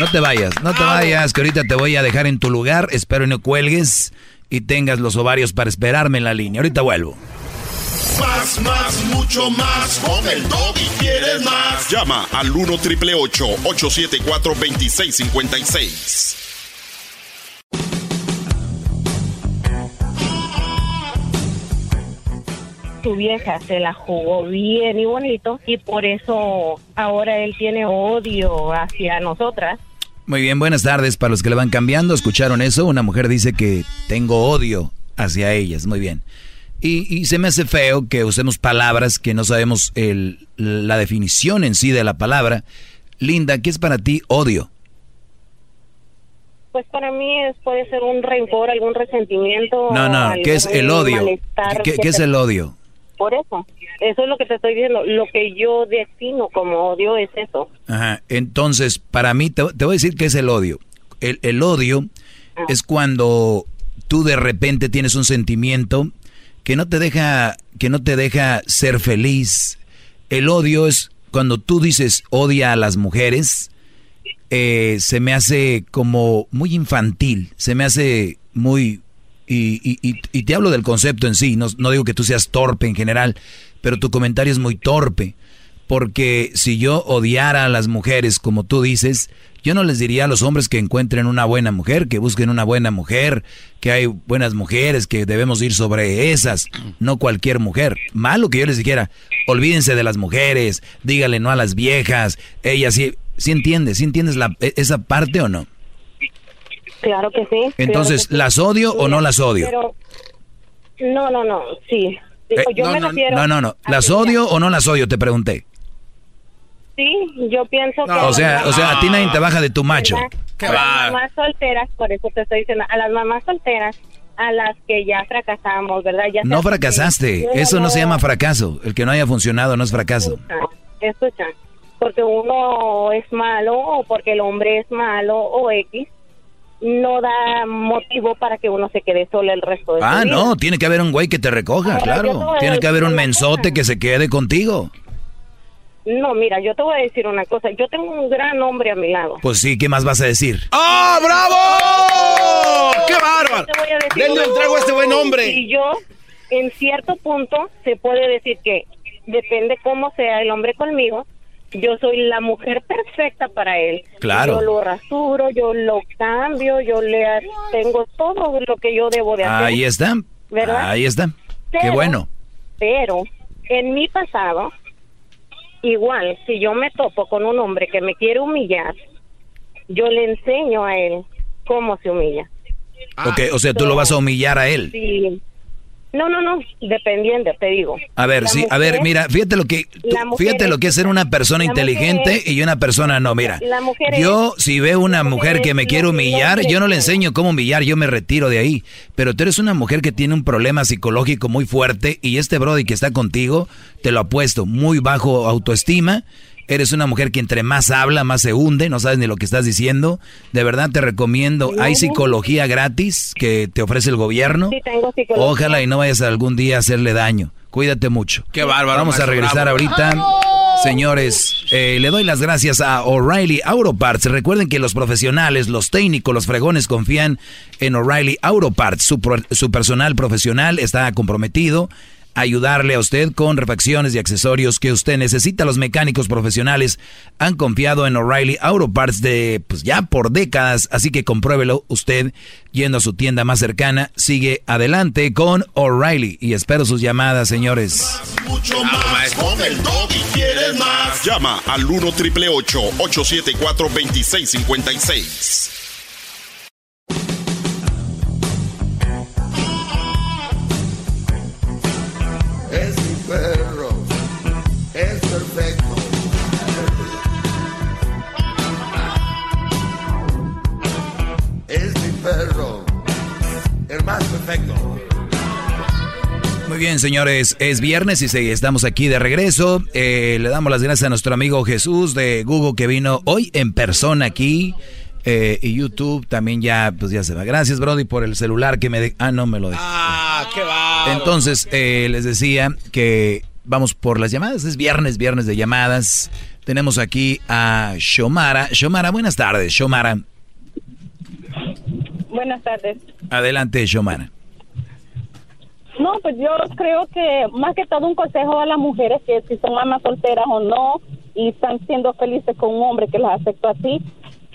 Speaker 1: No te vayas, no te vayas, que ahorita te voy a dejar en tu lugar. Espero y no cuelgues y tengas los ovarios para esperarme en la línea. Ahorita vuelvo.
Speaker 47: Más, más, mucho más. Con el y quieres más.
Speaker 48: Llama al 1 triple 874 2656.
Speaker 46: su vieja se la jugó bien y bonito y por eso ahora él tiene odio hacia nosotras.
Speaker 1: Muy bien, buenas tardes. Para los que le van cambiando, ¿escucharon eso? Una mujer dice que tengo odio hacia ellas. Muy bien. Y, y se me hace feo que usemos palabras que no sabemos el, la definición en sí de la palabra. Linda, ¿qué es para ti odio?
Speaker 46: Pues para mí es, puede ser un rencor, algún resentimiento.
Speaker 1: No, no, ¿qué es el odio? ¿Qué, qué es el odio?
Speaker 46: Por eso, eso es lo que te estoy diciendo. Lo que yo defino como odio es eso.
Speaker 1: Ajá. Entonces, para mí, te, te voy a decir qué es el odio. El, el odio es cuando tú de repente tienes un sentimiento que no te deja, que no te deja ser feliz. El odio es cuando tú dices odia a las mujeres, eh, se me hace como muy infantil, se me hace muy... Y, y- y- y te hablo del concepto en sí, no, no digo que tú seas torpe en general, pero tu comentario es muy torpe. Porque si yo odiara a las mujeres, como tú dices, yo no les diría a los hombres que encuentren una buena mujer, que busquen una buena mujer, que hay buenas mujeres, que debemos ir sobre esas, no cualquier mujer. Malo que yo les dijera, olvídense de las mujeres, dígale no a las viejas, ellas sí, sí entiendes, sí entiendes la, e- esa parte o no.
Speaker 46: Claro que sí.
Speaker 1: Entonces,
Speaker 46: claro que sí.
Speaker 1: ¿las odio o no las odio?
Speaker 46: Pero, no, no, no, sí. Digo,
Speaker 1: Eh,
Speaker 46: yo
Speaker 1: no,
Speaker 46: me
Speaker 1: no,
Speaker 46: refiero
Speaker 1: no, no, no, ¿las odio o no las odio? Te pregunté.
Speaker 46: Sí, yo pienso que...
Speaker 1: O sea, o sea, a ti nadie te baja de tu macho.
Speaker 46: a las mamás solteras, por eso te estoy diciendo, a las mamás solteras, a las que ya fracasamos, ¿verdad? Ya
Speaker 1: No fracasaste, eso no se llama fracaso. El que no haya funcionado no es fracaso.
Speaker 46: Escucha, porque uno es malo o porque el hombre es malo o X, no da motivo para que uno se quede solo el resto de
Speaker 1: Ah,
Speaker 46: su vida.
Speaker 1: no, tiene que haber un güey que te recoja,
Speaker 46: Ahora,
Speaker 1: claro. Tiene que haber un mensote que se quede contigo.
Speaker 46: No, mira, yo te voy a decir una cosa. Yo tengo un gran hombre a mi lado.
Speaker 1: Pues sí, ¿qué más vas a decir?
Speaker 3: ¡Ah, bravo! ¡Qué bárbaro!
Speaker 46: Te voy a decir
Speaker 3: Denle un trago a este buen hombre.
Speaker 46: Y yo, en cierto punto, se puede decir que depende cómo sea el hombre conmigo, yo soy la mujer perfecta para él.
Speaker 1: Claro.
Speaker 46: Yo lo rasuro, yo lo cambio, yo le tengo todo lo que yo debo de hacer.
Speaker 1: Ahí está.
Speaker 46: ¿Verdad?
Speaker 1: Ahí está. Qué
Speaker 46: Pero-
Speaker 1: bueno.
Speaker 46: Pero en mi pasado, igual, si yo me topo con un hombre que me quiere humillar, yo le enseño a él cómo se humilla.
Speaker 1: Ok, o sea, tú lo vas a humillar a él.
Speaker 46: Sí. No, no, no, dependiendo, te digo.
Speaker 1: A ver,
Speaker 46: La
Speaker 1: sí, a ver, mira, fíjate lo que tú- fíjate lo que es ser una persona inteligente y una persona no, mira.
Speaker 46: La mujer
Speaker 1: Yo si veo una mujer que me quiere humillar, yo no le enseño cómo humillar, yo me retiro de ahí. Pero tú eres una mujer que tiene un problema psicológico muy fuerte y este brody que está contigo, te lo apuesto, muy bajo autoestima. Eres una mujer que entre más habla, más se hunde, no sabes ni lo que estás diciendo. De verdad te recomiendo, hay psicología gratis que te ofrece el gobierno.
Speaker 46: Sí, tengo psicología.
Speaker 1: Ojalá y no vayas a algún día a hacerle daño. Cuídate mucho.
Speaker 3: Qué bárbaro,
Speaker 1: Vamos a regresar
Speaker 3: bravo.
Speaker 1: ahorita. Señores, eh, le doy las gracias a O'Reilly Auto Parts. Recuerden que los profesionales, los técnicos, los fregones confían en O'Reilly Auto Parts. Su, pro- su personal profesional está comprometido ayudarle a usted con refacciones y accesorios que usted necesita. Los mecánicos profesionales han confiado en O'Reilly Auto Parts de pues ya por décadas, así que compruébelo usted yendo a su tienda más cercana. Sigue adelante con O'Reilly y espero sus llamadas, señores.
Speaker 48: Mucho más, con el y quieres más. Llama al 1 874 2656.
Speaker 3: El más perfecto.
Speaker 1: Muy bien, señores, es viernes y estamos aquí de regreso. Eh, le damos las gracias a nuestro amigo Jesús de Google que vino hoy en persona aquí. Eh, y YouTube también ya, pues ya se va. Gracias, Brody, por el celular que me... De ah, no, me lo dejó.
Speaker 49: Ah, qué va.
Speaker 1: Entonces, eh, les decía que vamos por las llamadas. Es viernes, viernes de llamadas. Tenemos aquí a Shomara. Shomara, buenas tardes, Shomara.
Speaker 46: Buenas tardes.
Speaker 1: Adelante, Shomara.
Speaker 46: No, pues yo creo que más que todo un consejo a las mujeres que si son mamás solteras o no y están siendo felices con un hombre que las aceptó así,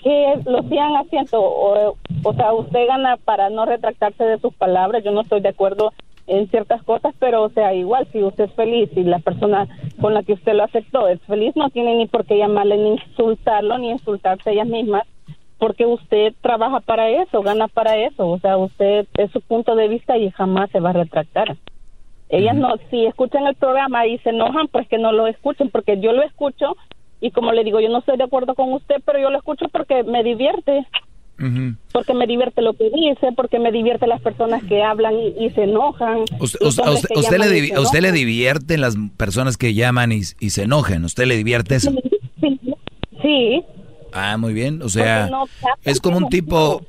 Speaker 46: que lo sigan haciendo. O, o sea, usted gana para no retractarse de sus palabras. Yo no estoy de acuerdo en ciertas cosas, pero o sea, igual si usted es feliz y la persona con la que usted lo aceptó es feliz, no tiene ni por qué llamarle ni insultarlo ni insultarse ellas mismas, porque usted trabaja para eso, gana para eso, o sea, usted es su punto de vista y jamás se va a retractar. Ellas no, si escuchan el programa y se enojan, pues que no lo escuchen, porque yo lo escucho y como le digo, yo no estoy de acuerdo con usted, pero yo lo escucho porque me divierte. Porque me divierte lo que dice, porque me divierte las personas que hablan y, se enojan.
Speaker 1: Usted, usted, le, usted le divierte las personas que llaman y, se enojan? ¿Usted le divierte eso?
Speaker 46: Sí.
Speaker 1: Ah, muy bien. O sea, es como un tipo,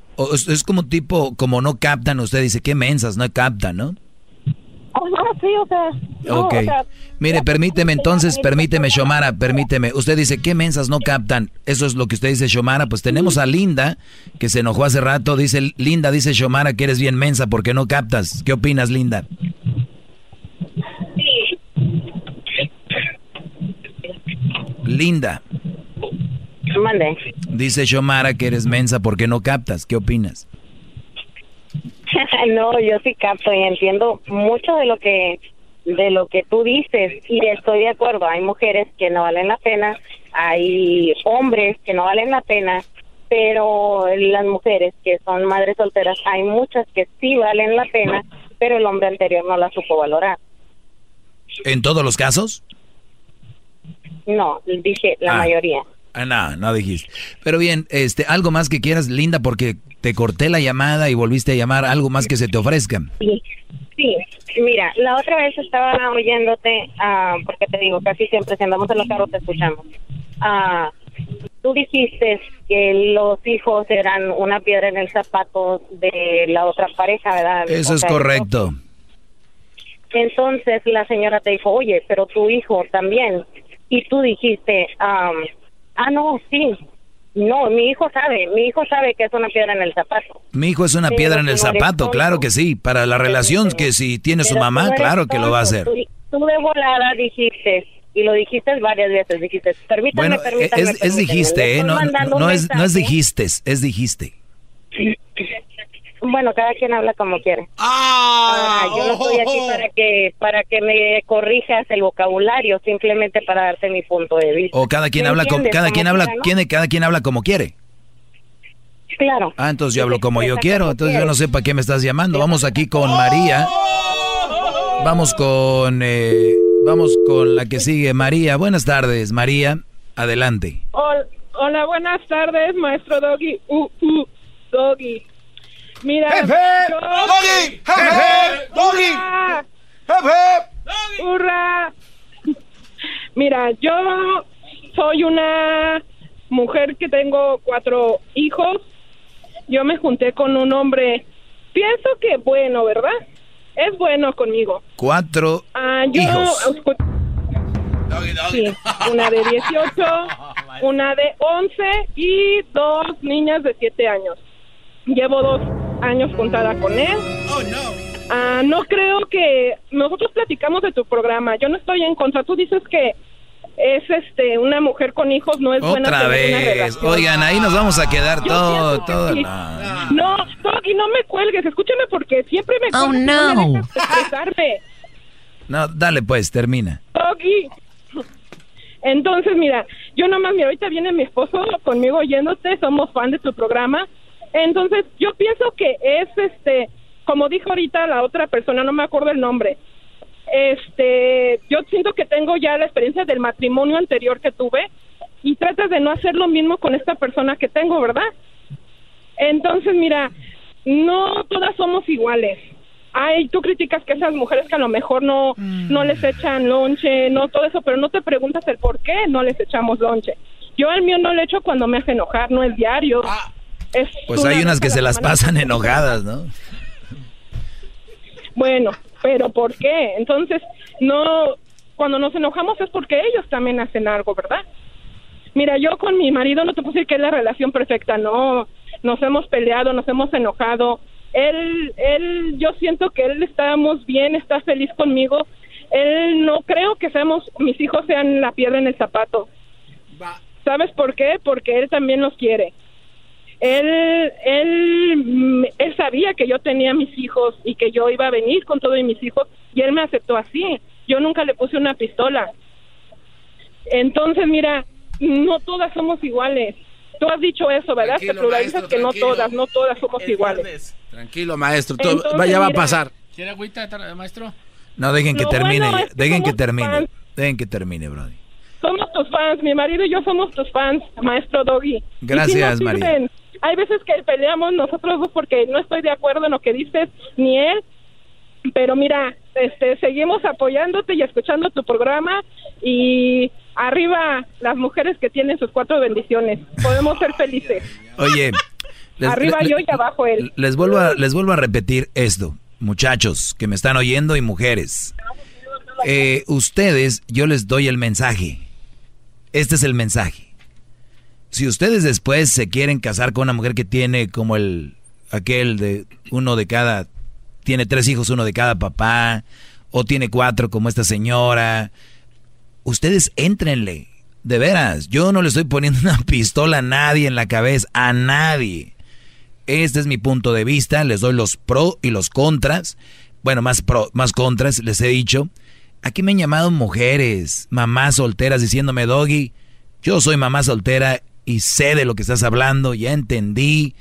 Speaker 1: es como un tipo, como no captan, usted dice, qué mensas, no captan, ¿no?
Speaker 46: sí, o sea.
Speaker 1: ok. Mire, permíteme entonces, permíteme, Shomara, permíteme. Usted dice, ¿qué mensas no captan? Eso es lo que usted dice, Shomara. Pues tenemos a Linda, que se enojó hace rato. Dice, Linda, dice Shomara que eres bien mensa porque no captas. ¿Qué opinas, Linda? Linda. Dice Shomara que eres mensa porque no captas. ¿Qué opinas? [LAUGHS]
Speaker 46: no, yo sí capto y entiendo mucho de lo que de lo que tú dices y estoy de acuerdo. Hay mujeres que no valen la pena, hay hombres que no valen la pena, pero las mujeres que son madres solteras, hay muchas que sí valen la pena, pero el hombre anterior no la supo valorar.
Speaker 1: ¿En todos los casos?
Speaker 46: No, dije la ah. mayoría.
Speaker 1: Ah, no, no dijiste. Pero bien, este, algo más que quieras, Linda, porque te corté la llamada y volviste a llamar, algo más que se te ofrezca.
Speaker 46: Sí, sí. Mira, la otra vez estaba oyéndote, ah, porque te digo, casi siempre si andamos en los carros te escuchamos. Ah, tú dijiste que los hijos eran una piedra en el zapato de la otra pareja, ¿verdad?
Speaker 1: Eso es correcto.
Speaker 46: Entonces la señora te dijo, oye, pero tu hijo también. Y tú dijiste, Ah, no, sí. No, mi hijo sabe, mi hijo sabe que es una piedra en el zapato.
Speaker 1: Mi hijo es una piedra en el zapato, claro que sí. Para la relación que si tiene su mamá, claro que lo va a hacer.
Speaker 46: Tú, de volada dijiste, y lo dijiste varias veces, dijiste, permítame,
Speaker 1: bueno,
Speaker 46: permítame.
Speaker 1: Es, es dijiste, ¿eh? No, no, es, no es dijiste, es dijiste. [LAUGHS]
Speaker 46: Bueno, cada quien habla como quiere. Ah, yo no estoy aquí para que para que me corrijas el vocabulario, simplemente para darte mi punto de vista.
Speaker 1: O cada quien habla como cada quien habla, cada quien habla como quiere.
Speaker 46: Claro.
Speaker 1: Ah, entonces yo hablo como yo quiero, entonces yo no sé para qué me estás llamando. Vamos aquí con María. Vamos con eh, vamos con la que sigue, María. Buenas tardes, María. Adelante.
Speaker 50: Hola, buenas tardes, maestro Doggy. Uh, uh, Doggy. Mira,
Speaker 3: ¡Doggy! ¡Doggy!
Speaker 50: ¡Hurra! [LAUGHS] Mira, yo soy una mujer que tengo cuatro hijos. Yo me junté con un hombre, pienso que bueno, ¿verdad? Es bueno conmigo.
Speaker 1: Cuatro
Speaker 50: ah,
Speaker 1: hijos.
Speaker 50: Sí, una de 18, [LAUGHS] una de 11 y dos niñas de 7 años. Llevo dos años contada con él. Oh, no. Ah, no creo que nosotros platicamos de tu programa. Yo no estoy en contra. Tú dices que es este una mujer con hijos no es buena
Speaker 1: Otra
Speaker 50: tener una
Speaker 1: vez.
Speaker 50: relación.
Speaker 1: Oigan, ahí nos vamos a quedar
Speaker 50: Yo
Speaker 1: todo, todo.
Speaker 50: sí.
Speaker 1: no.
Speaker 50: No, no me cuelgues. Escúchame porque siempre me
Speaker 51: Oh, no.
Speaker 50: me expresarme.
Speaker 1: No, dale pues, termina.
Speaker 50: Doggy. Entonces, mira, yo nomás, mira, ahorita viene mi esposo conmigo oyéndote, somos fan de tu programa. Entonces, yo pienso que es, este, como dijo ahorita la otra persona, no me acuerdo el nombre, este, yo siento que tengo ya la experiencia del matrimonio anterior que tuve y tratas de no hacer lo mismo con esta persona que tengo, ¿verdad? Entonces, mira, no todas somos iguales. Ay, tú criticas que esas mujeres que a lo mejor no, no les echan lonche, no todo eso, pero no te preguntas el por qué no les echamos lonche. Yo al mío no le echo cuando me hace enojar, no es diario. Es
Speaker 1: Pues hay unas que se las pasan enojadas, ¿no?
Speaker 50: Bueno, pero ¿por qué? Entonces, no, cuando nos enojamos es porque ellos también hacen algo, ¿verdad? Mira, yo con mi marido no te puedo decir que es la relación perfecta, no, nos hemos peleado, nos hemos enojado. Él, él, yo siento que él estamos bien, está feliz conmigo. Él no creo que seamos, mis hijos sean la piedra en el zapato. ¿Sabes por qué? Porque él también los quiere. Él, él, mm, él sabía que yo tenía mis hijos y que yo iba a venir con todos mis hijos y él me aceptó así. Yo nunca le puse una pistola. Entonces, mira, no todas somos iguales. Tú has dicho eso, ¿verdad?
Speaker 3: Tranquilo,
Speaker 50: que pluralizas
Speaker 3: maestro,
Speaker 50: que no todas, no todas somos iguales.
Speaker 3: Tranquilo, maestro. todo-
Speaker 50: Entonces,
Speaker 3: vaya, va a pasar.
Speaker 52: ¿Quiere agüita, maestro?
Speaker 1: No, dejen que
Speaker 50: Lo
Speaker 1: termine,
Speaker 50: bueno
Speaker 1: ya,
Speaker 50: es que
Speaker 1: dejen que termine,
Speaker 50: fans.
Speaker 1: dejen que termine, Brody.
Speaker 50: Somos tus fans, mi marido y yo somos tus fans, maestro Doggy.
Speaker 1: Gracias, María.
Speaker 50: Hay veces que peleamos nosotros dos porque no estoy de acuerdo en lo que dices, ni él. Pero mira, este, seguimos apoyándote y escuchando tu programa y arriba las mujeres que tienen sus cuatro bendiciones. Podemos ser felices.
Speaker 1: Oye, les,
Speaker 50: arriba
Speaker 1: le-
Speaker 50: yo y abajo él.
Speaker 1: les vuelvo a, les vuelvo a repetir esto, muchachos que me están oyendo y mujeres. Eh, ustedes, yo les doy el mensaje. Este es el mensaje. Si ustedes después se quieren casar con una mujer que tiene como el aquel de uno de cada tiene tres hijos, uno de cada papá, o tiene cuatro como esta señora, ustedes éntrenle. De veras, yo no le estoy poniendo [LAUGHS] una pistola a nadie en la cabeza, a nadie. Este es mi punto de vista, les doy los pro y los contras. Bueno, más pro, más contras, les he dicho. Aquí me han llamado mujeres, mamás solteras diciéndome, Doggy, yo soy mamá soltera y sé de lo que estás hablando, ya entendí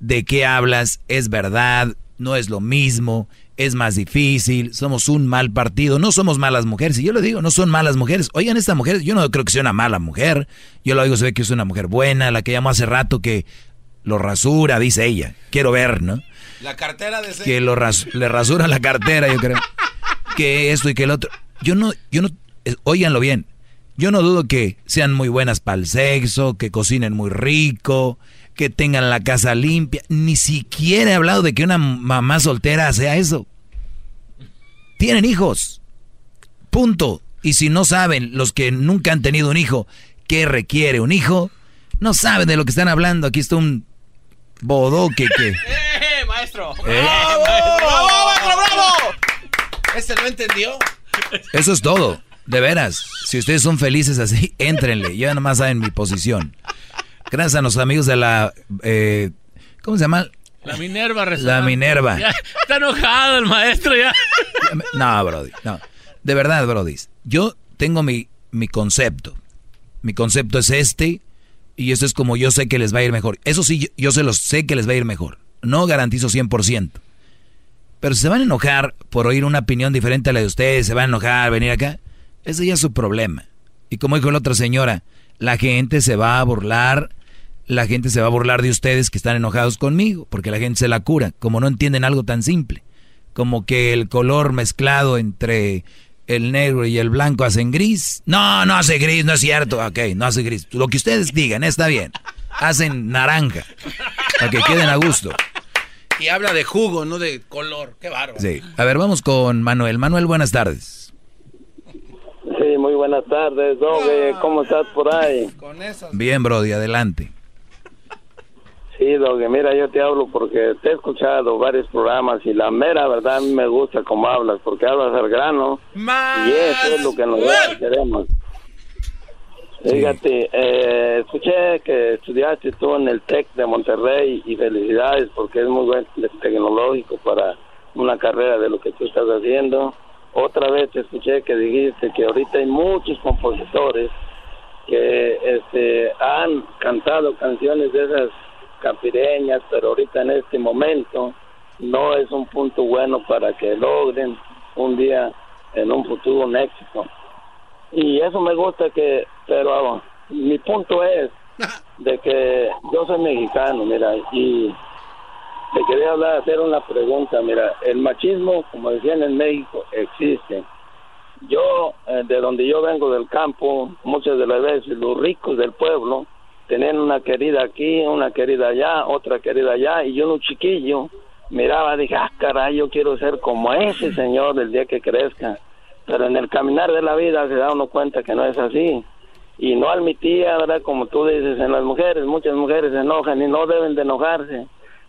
Speaker 1: de qué hablas, es verdad, no es lo mismo, es más difícil, somos un mal partido, no somos malas mujeres, y yo lo digo, no son malas mujeres. Oigan, esta mujer, yo no creo que sea una mala mujer, yo lo digo, se ve que es una mujer buena, la que llamó hace rato que lo rasura, dice ella, quiero ver, ¿no?
Speaker 3: La cartera de
Speaker 1: Que lo ras- le rasura la cartera, yo creo. Que esto y que el otro. Yo no, yo no, eh, óiganlo bien. Yo no dudo que sean muy buenas para el sexo, que cocinen muy rico, que tengan la casa limpia. Ni siquiera he hablado de que una mamá soltera sea eso. Tienen hijos. Punto. Y si no saben, los que nunca han tenido un hijo, qué requiere un hijo, no saben de lo que están hablando. Aquí está un bodoque que... [LAUGHS]
Speaker 52: ¡Eh, maestro!
Speaker 1: ¿Eh?
Speaker 52: ¡Bravo, maestro!
Speaker 3: maestro, bravo! ¿Este lo entendió?
Speaker 1: Eso es todo. De veras. Si ustedes son felices así, [LAUGHS] éntrenle. Ya nomás saben mi posición. Gracias a nuestros amigos de la... eh, ¿Cómo se llama?
Speaker 52: La Minerva
Speaker 1: La
Speaker 52: resonante.
Speaker 1: Minerva.
Speaker 52: Ya, está enojado el maestro ya. [LAUGHS]
Speaker 1: No, Brody. No. De verdad, Brody. Yo tengo mi, mi concepto. Mi concepto es este. Y esto es como yo sé que les va a ir mejor. Eso sí, yo, yo se los sé que les va a ir mejor. No garantizo 100%. Pero si se van a enojar por oír una opinión diferente a la de ustedes, se van a enojar, venir acá, ese ya es su problema. Y como dijo la otra señora, la gente se va a burlar, la gente se va a burlar de ustedes que están enojados conmigo, porque la gente se la cura, como no entienden algo tan simple, como que el color mezclado entre el negro y el blanco hacen gris. No, no hace gris, no es cierto. Ok, no hace gris. Lo que ustedes digan, está bien. Hacen naranja, para que queden a gusto.
Speaker 3: Y habla de jugo, no de color. Qué bárbaro.
Speaker 1: Sí. A ver, vamos con Manuel. Manuel, buenas tardes.
Speaker 53: Sí, muy buenas tardes, Doggy. ¿Cómo estás por ahí?
Speaker 1: Bien, Brody, adelante.
Speaker 53: Sí, Doggy, mira, yo te hablo porque te he escuchado varios programas y la mera verdad a mí me gusta cómo hablas, porque hablas al grano y eso es lo que nosotros queremos. Fíjate, eh, escuché que estudiaste tú en el TEC de Monterrey y felicidades porque es muy buen tecnológico para una carrera de lo que tú estás haciendo. Otra vez te escuché que dijiste que ahorita hay muchos compositores que este, han cantado canciones de esas capireñas, pero ahorita en este momento no es un punto bueno para que logren un día en un futuro un éxito. Y eso me gusta que, pero mi punto es de que yo soy mexicano, mira, y te quería hablar, hacer una pregunta, mira, el machismo, como decían en México, existe. Yo, eh, de donde yo vengo del campo, muchas de las veces los ricos del pueblo tenían una querida aquí, una querida allá, otra querida allá, y yo un chiquillo miraba, dije, ah, caray, yo quiero ser como ese señor el día que crezca. Pero en el caminar de la vida se da uno cuenta que no es así. Y no admitía, ¿verdad? Como tú dices, en las mujeres, muchas mujeres se enojan y no deben de enojarse.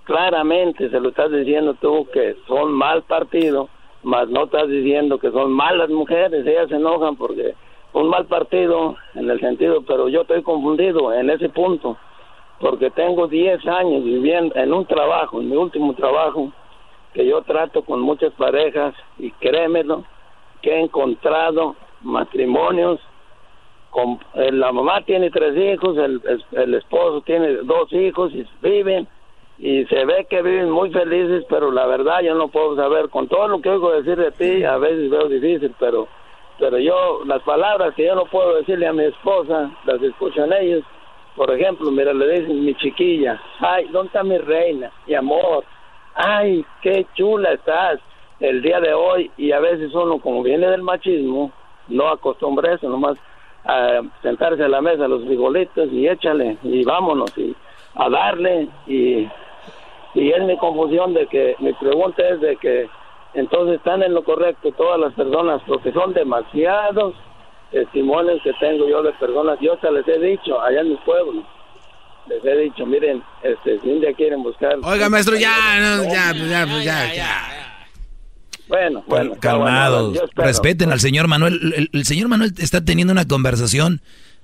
Speaker 53: Claramente se lo estás diciendo tú que son mal partido, mas no estás diciendo que son malas mujeres, ellas se enojan porque un mal partido en el sentido, pero yo estoy confundido en ese punto, porque tengo 10 años viviendo en un trabajo, en mi último trabajo, que yo trato con muchas parejas y créemelo, que he encontrado matrimonios con, eh, la mamá tiene tres hijos, el esposo tiene dos hijos y viven y se ve que viven muy felices, pero la verdad yo no puedo saber, con todo lo que oigo decir de ti, a veces veo difícil, pero pero yo, las palabras que yo no puedo decirle a mi esposa, las escuchan ellos. Por ejemplo, mira, le dicen mi chiquilla, ay, ¿dónde está mi reina, mi amor? Ay, qué chula estás el día de hoy. Y a veces uno, como viene del machismo, no acostumbra eso, nomás a sentarse a la mesa los frijolitos y échale y vámonos y a darle y y es mi confusión de que mi pregunta es de que entonces están en lo correcto todas las personas, porque son demasiados testimonios que tengo yo de personas. Yo se les he dicho allá en mi pueblo, les he dicho, miren, este, si un día quieren buscar.
Speaker 3: Oiga, maestro, ya, ya, ya, ya, ya,
Speaker 53: Bueno, bueno.
Speaker 1: Calmados. Respeten al señor Manuel. El, el, señor Manuel está teniendo una conversación,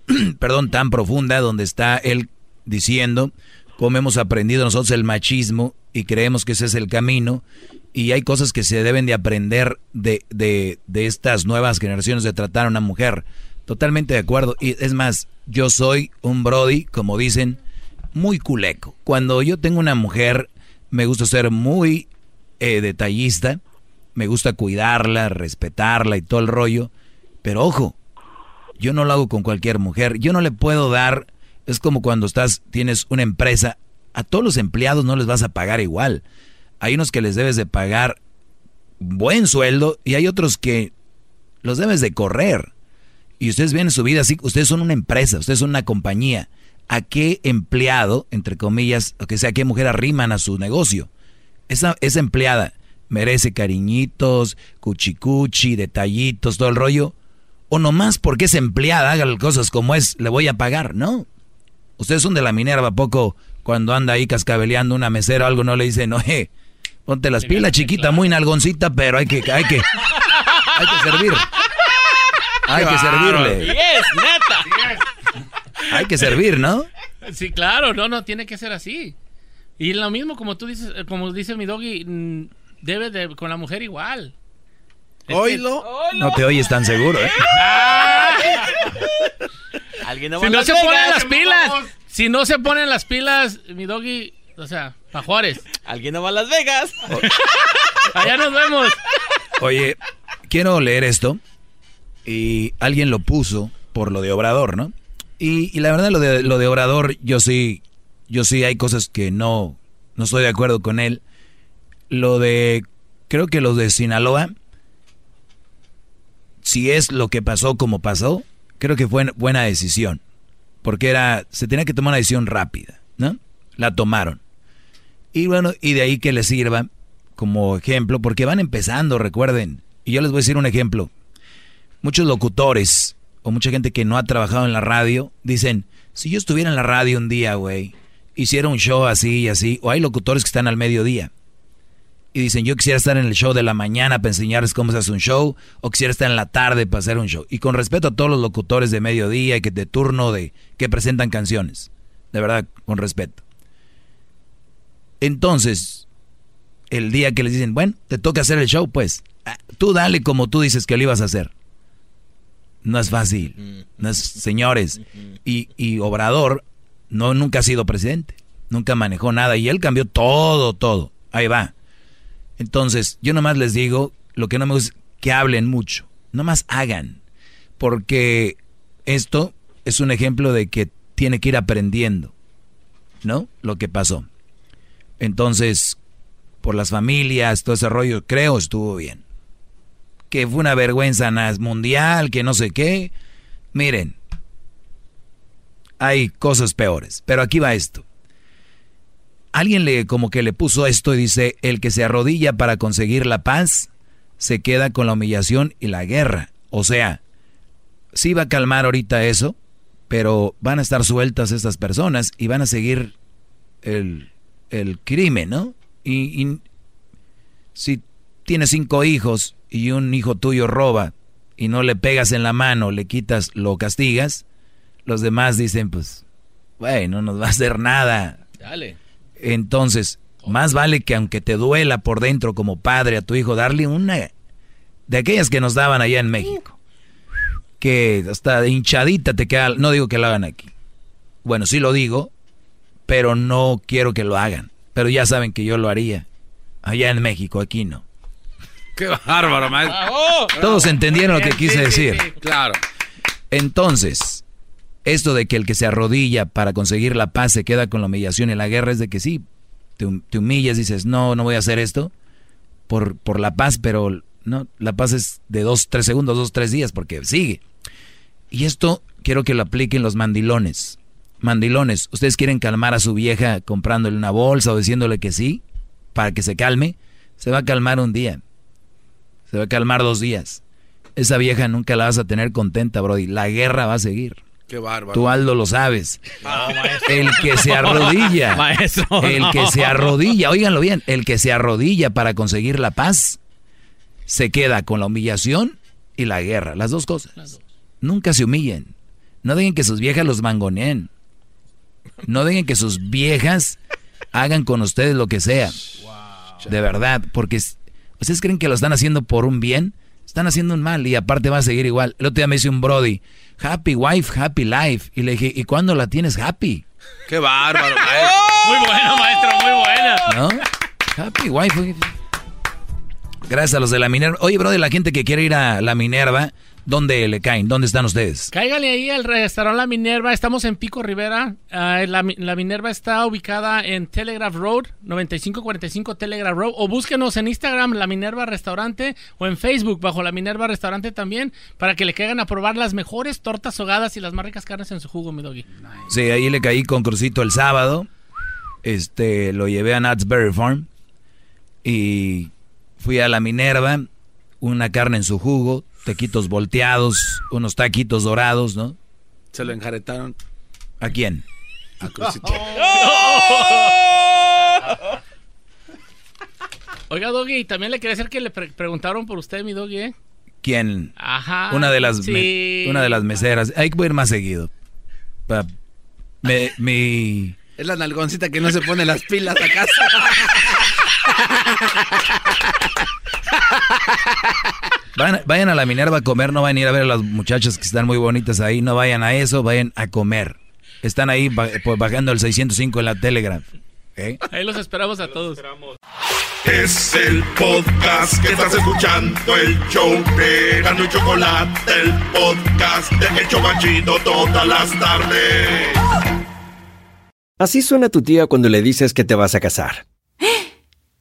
Speaker 1: [CLEARS THROAT] perdón, tan profunda, donde está él diciendo cómo hemos aprendido nosotros el machismo y creemos que ese es el camino y hay cosas que se deben de aprender de, de, de, estas nuevas generaciones de tratar a una mujer. Totalmente de acuerdo. Y es más, yo soy un Brody, como dicen, muy culeco. Cuando yo tengo una mujer, me gusta ser muy eh, detallista, me gusta cuidarla, respetarla y todo el rollo. Pero ojo, yo no lo hago con cualquier mujer. Yo no le puedo dar, es como cuando estás, tienes una empresa, a todos los empleados no les vas a pagar igual hay unos que les debes de pagar buen sueldo y hay otros que los debes de correr. Y ustedes ven su vida así, ustedes son una empresa, ustedes son una compañía. ¿A qué empleado, entre comillas, o que sea, qué mujer arriman a su negocio? Esa, esa empleada merece cariñitos, cuchicuchi, detallitos, todo el rollo. O nomás porque es empleada, haga cosas como es, le voy a pagar, ¿no? Ustedes son de la Minerva, poco cuando anda ahí cascabeleando una mesera o algo, no le dicen, oye, Ponte las pilas, chiquita, muy nalgoncita, pero hay que, hay que, hay que servir. [LAUGHS] Hay que servirle.
Speaker 52: Yes, neta.
Speaker 1: Hay que servir, ¿no?
Speaker 52: Sí, claro, no, no, tiene que ser así. Y lo mismo como tú dices, eh, como dice mi doggy, mm, debe de con la mujer igual.
Speaker 3: Oílo.
Speaker 1: No te oyes tan seguro, ¿eh? [LAUGHS]
Speaker 52: si no se ponen las pilas, si no se ponen las pilas, mi doggy, o sea, a Juárez.
Speaker 54: Alguien no va a Las Vegas.
Speaker 52: Allá nos vemos.
Speaker 1: Oye, quiero leer esto. Y alguien lo puso por lo de Obrador, ¿no? Y, la verdad, lo de, lo de Obrador, yo sí, yo sí hay cosas que no, no estoy de acuerdo con él. Lo de, creo que lo de Sinaloa, si es lo que pasó como pasó, creo que fue buena decisión. Porque era, se tenía que tomar una decisión rápida, ¿no? La tomaron. Y bueno, y de ahí que les sirva como ejemplo, porque van empezando, recuerden. Y yo les voy a decir un ejemplo. Muchos locutores o mucha gente que no ha trabajado en la radio dicen, si yo estuviera en la radio un día, güey, hiciera un show así y así, o hay locutores que están al mediodía y dicen, yo quisiera estar en el show de la mañana para enseñarles cómo se hace un show, o quisiera estar en la tarde para hacer un show. Y con respeto a todos los locutores de mediodía y que de turno de que presentan canciones. De verdad, con respeto. Entonces, el día que les dicen, bueno, te toca hacer el show, pues, ah, tú dale como tú dices que lo ibas a hacer. No es fácil. No es, señores. Y, y Obrador no, nunca ha sido presidente. Nunca manejó nada. Y él cambió todo, todo. Ahí va entonces, yo nomás les digo, lo que no me gusta es que hablen mucho, nomás hagan, porque esto es un ejemplo de que tiene que ir aprendiendo, ¿no? Lo que pasó. Entonces, por las familias, todo ese rollo, creo estuvo bien. Que fue una vergüenza mundial, que no sé qué. Miren, hay cosas peores, pero aquí va esto alguien le como que le puso esto y dice, el que se arrodilla para conseguir la paz se queda con la humillación y la guerra. O sea, sí va a calmar ahorita eso, pero van a estar sueltas estas personas y van a seguir el, el crimen, ¿no? Y, y, si tienes cinco hijos y un hijo tuyo roba y no le pegas en la mano, le quitas, lo castigas, los demás dicen, pues, güey, no nos va a hacer nada.
Speaker 52: Dale.
Speaker 1: Entonces, más vale que aunque te duela por dentro como padre a tu hijo, darle una de aquellas que nos daban allá en México. Que hasta hinchadita te queda, no digo que lo hagan aquí. Bueno, sí lo digo, pero no quiero que lo hagan. Pero ya saben que yo lo haría. Allá en México, aquí no.
Speaker 3: Qué bárbaro, maestro.
Speaker 1: Todos entendieron lo que quise decir.
Speaker 3: claro.
Speaker 1: Entonces, esto de que el que se arrodilla para conseguir la paz se queda con la humillación y la guerra es de que sí, te, humillas, dices, no, no voy a hacer esto por, por la paz, pero no, la paz es de dos, tres segundos, dos, tres días, porque sigue. Y esto quiero que lo apliquen los mandilones. Mandilones, ¿ustedes quieren calmar a su vieja comprándole una bolsa o diciéndole que sí? Para que se calme. Se va a calmar un día. Se va a calmar dos días. Esa vieja nunca la vas a tener contenta, Brody. La guerra va a seguir.
Speaker 3: Qué bárbaro.
Speaker 1: Tú, Aldo, lo sabes. el que se arrodilla. [LAUGHS]
Speaker 52: Maestro,
Speaker 1: el que se arrodilla, óiganlo bien, el que se arrodilla para conseguir la paz, se queda con la humillación y la guerra. Las dos cosas. Nunca se humillen. No dejen que sus viejas los mangoneen. No dejen que sus viejas hagan con ustedes lo que sea. De verdad, porque ustedes creen que lo están haciendo por un bien, están haciendo un mal y aparte va a seguir igual. El otro día me dice un Brody, Happy wife, happy life. Y le dije, ¿y cuándo la tienes happy?
Speaker 3: Qué bárbaro, [LAUGHS] maestro.
Speaker 52: Muy bueno, maestro, muy buena.
Speaker 1: ¿No? Happy wife. Gracias a los de la Minerva. Oye, bro, de la gente que quiere ir a la Minerva, ¿Dónde le caen? ¿Dónde están ustedes?
Speaker 52: Cáigale ahí al restaurante La Minerva. Estamos en Pico Rivera. Ah, la, Minerva está ubicada en Telegraph Road, 9545 Telegraph Road. O búsquenos en Instagram, La Minerva Restaurante, o en Facebook, bajo La Minerva Restaurante también, para que le caigan a probar las mejores tortas ahogadas y las más ricas carnes en su jugo, mi doggy.
Speaker 1: Sí, ahí le caí con Crucito el sábado. Este, lo llevé a Knott's Farm. Y fui a La Minerva, una carne en su jugo, taquitos volteados, unos taquitos dorados, ¿no?
Speaker 3: Se lo enjaretaron.
Speaker 1: ¿A quién?
Speaker 3: A Crucito. [LAUGHS]
Speaker 52: Oiga, Doggy, también le quería decir que le preguntaron por usted, mi Doggy, ¿eh?
Speaker 1: ¿Quién?
Speaker 52: Ajá.
Speaker 1: Una de las, una de las meseras. Hay que ir más seguido. mi...
Speaker 3: Es la nalgoncita que no se pone las pilas a casa. [LAUGHS]
Speaker 1: Vayan, a la Minerva a comer, no vayan a ir a ver a las muchachas que están muy bonitas ahí, no vayan a eso, vayan a comer. Están ahí pues, bajando el 605 en la Telegram.
Speaker 52: Ahí los esperamos a todos.
Speaker 48: Es el podcast que estás escuchando, el show de y Chocolate, el podcast de El Chocachito todas las tardes.
Speaker 55: Así suena tu tía cuando le dices que te vas a casar.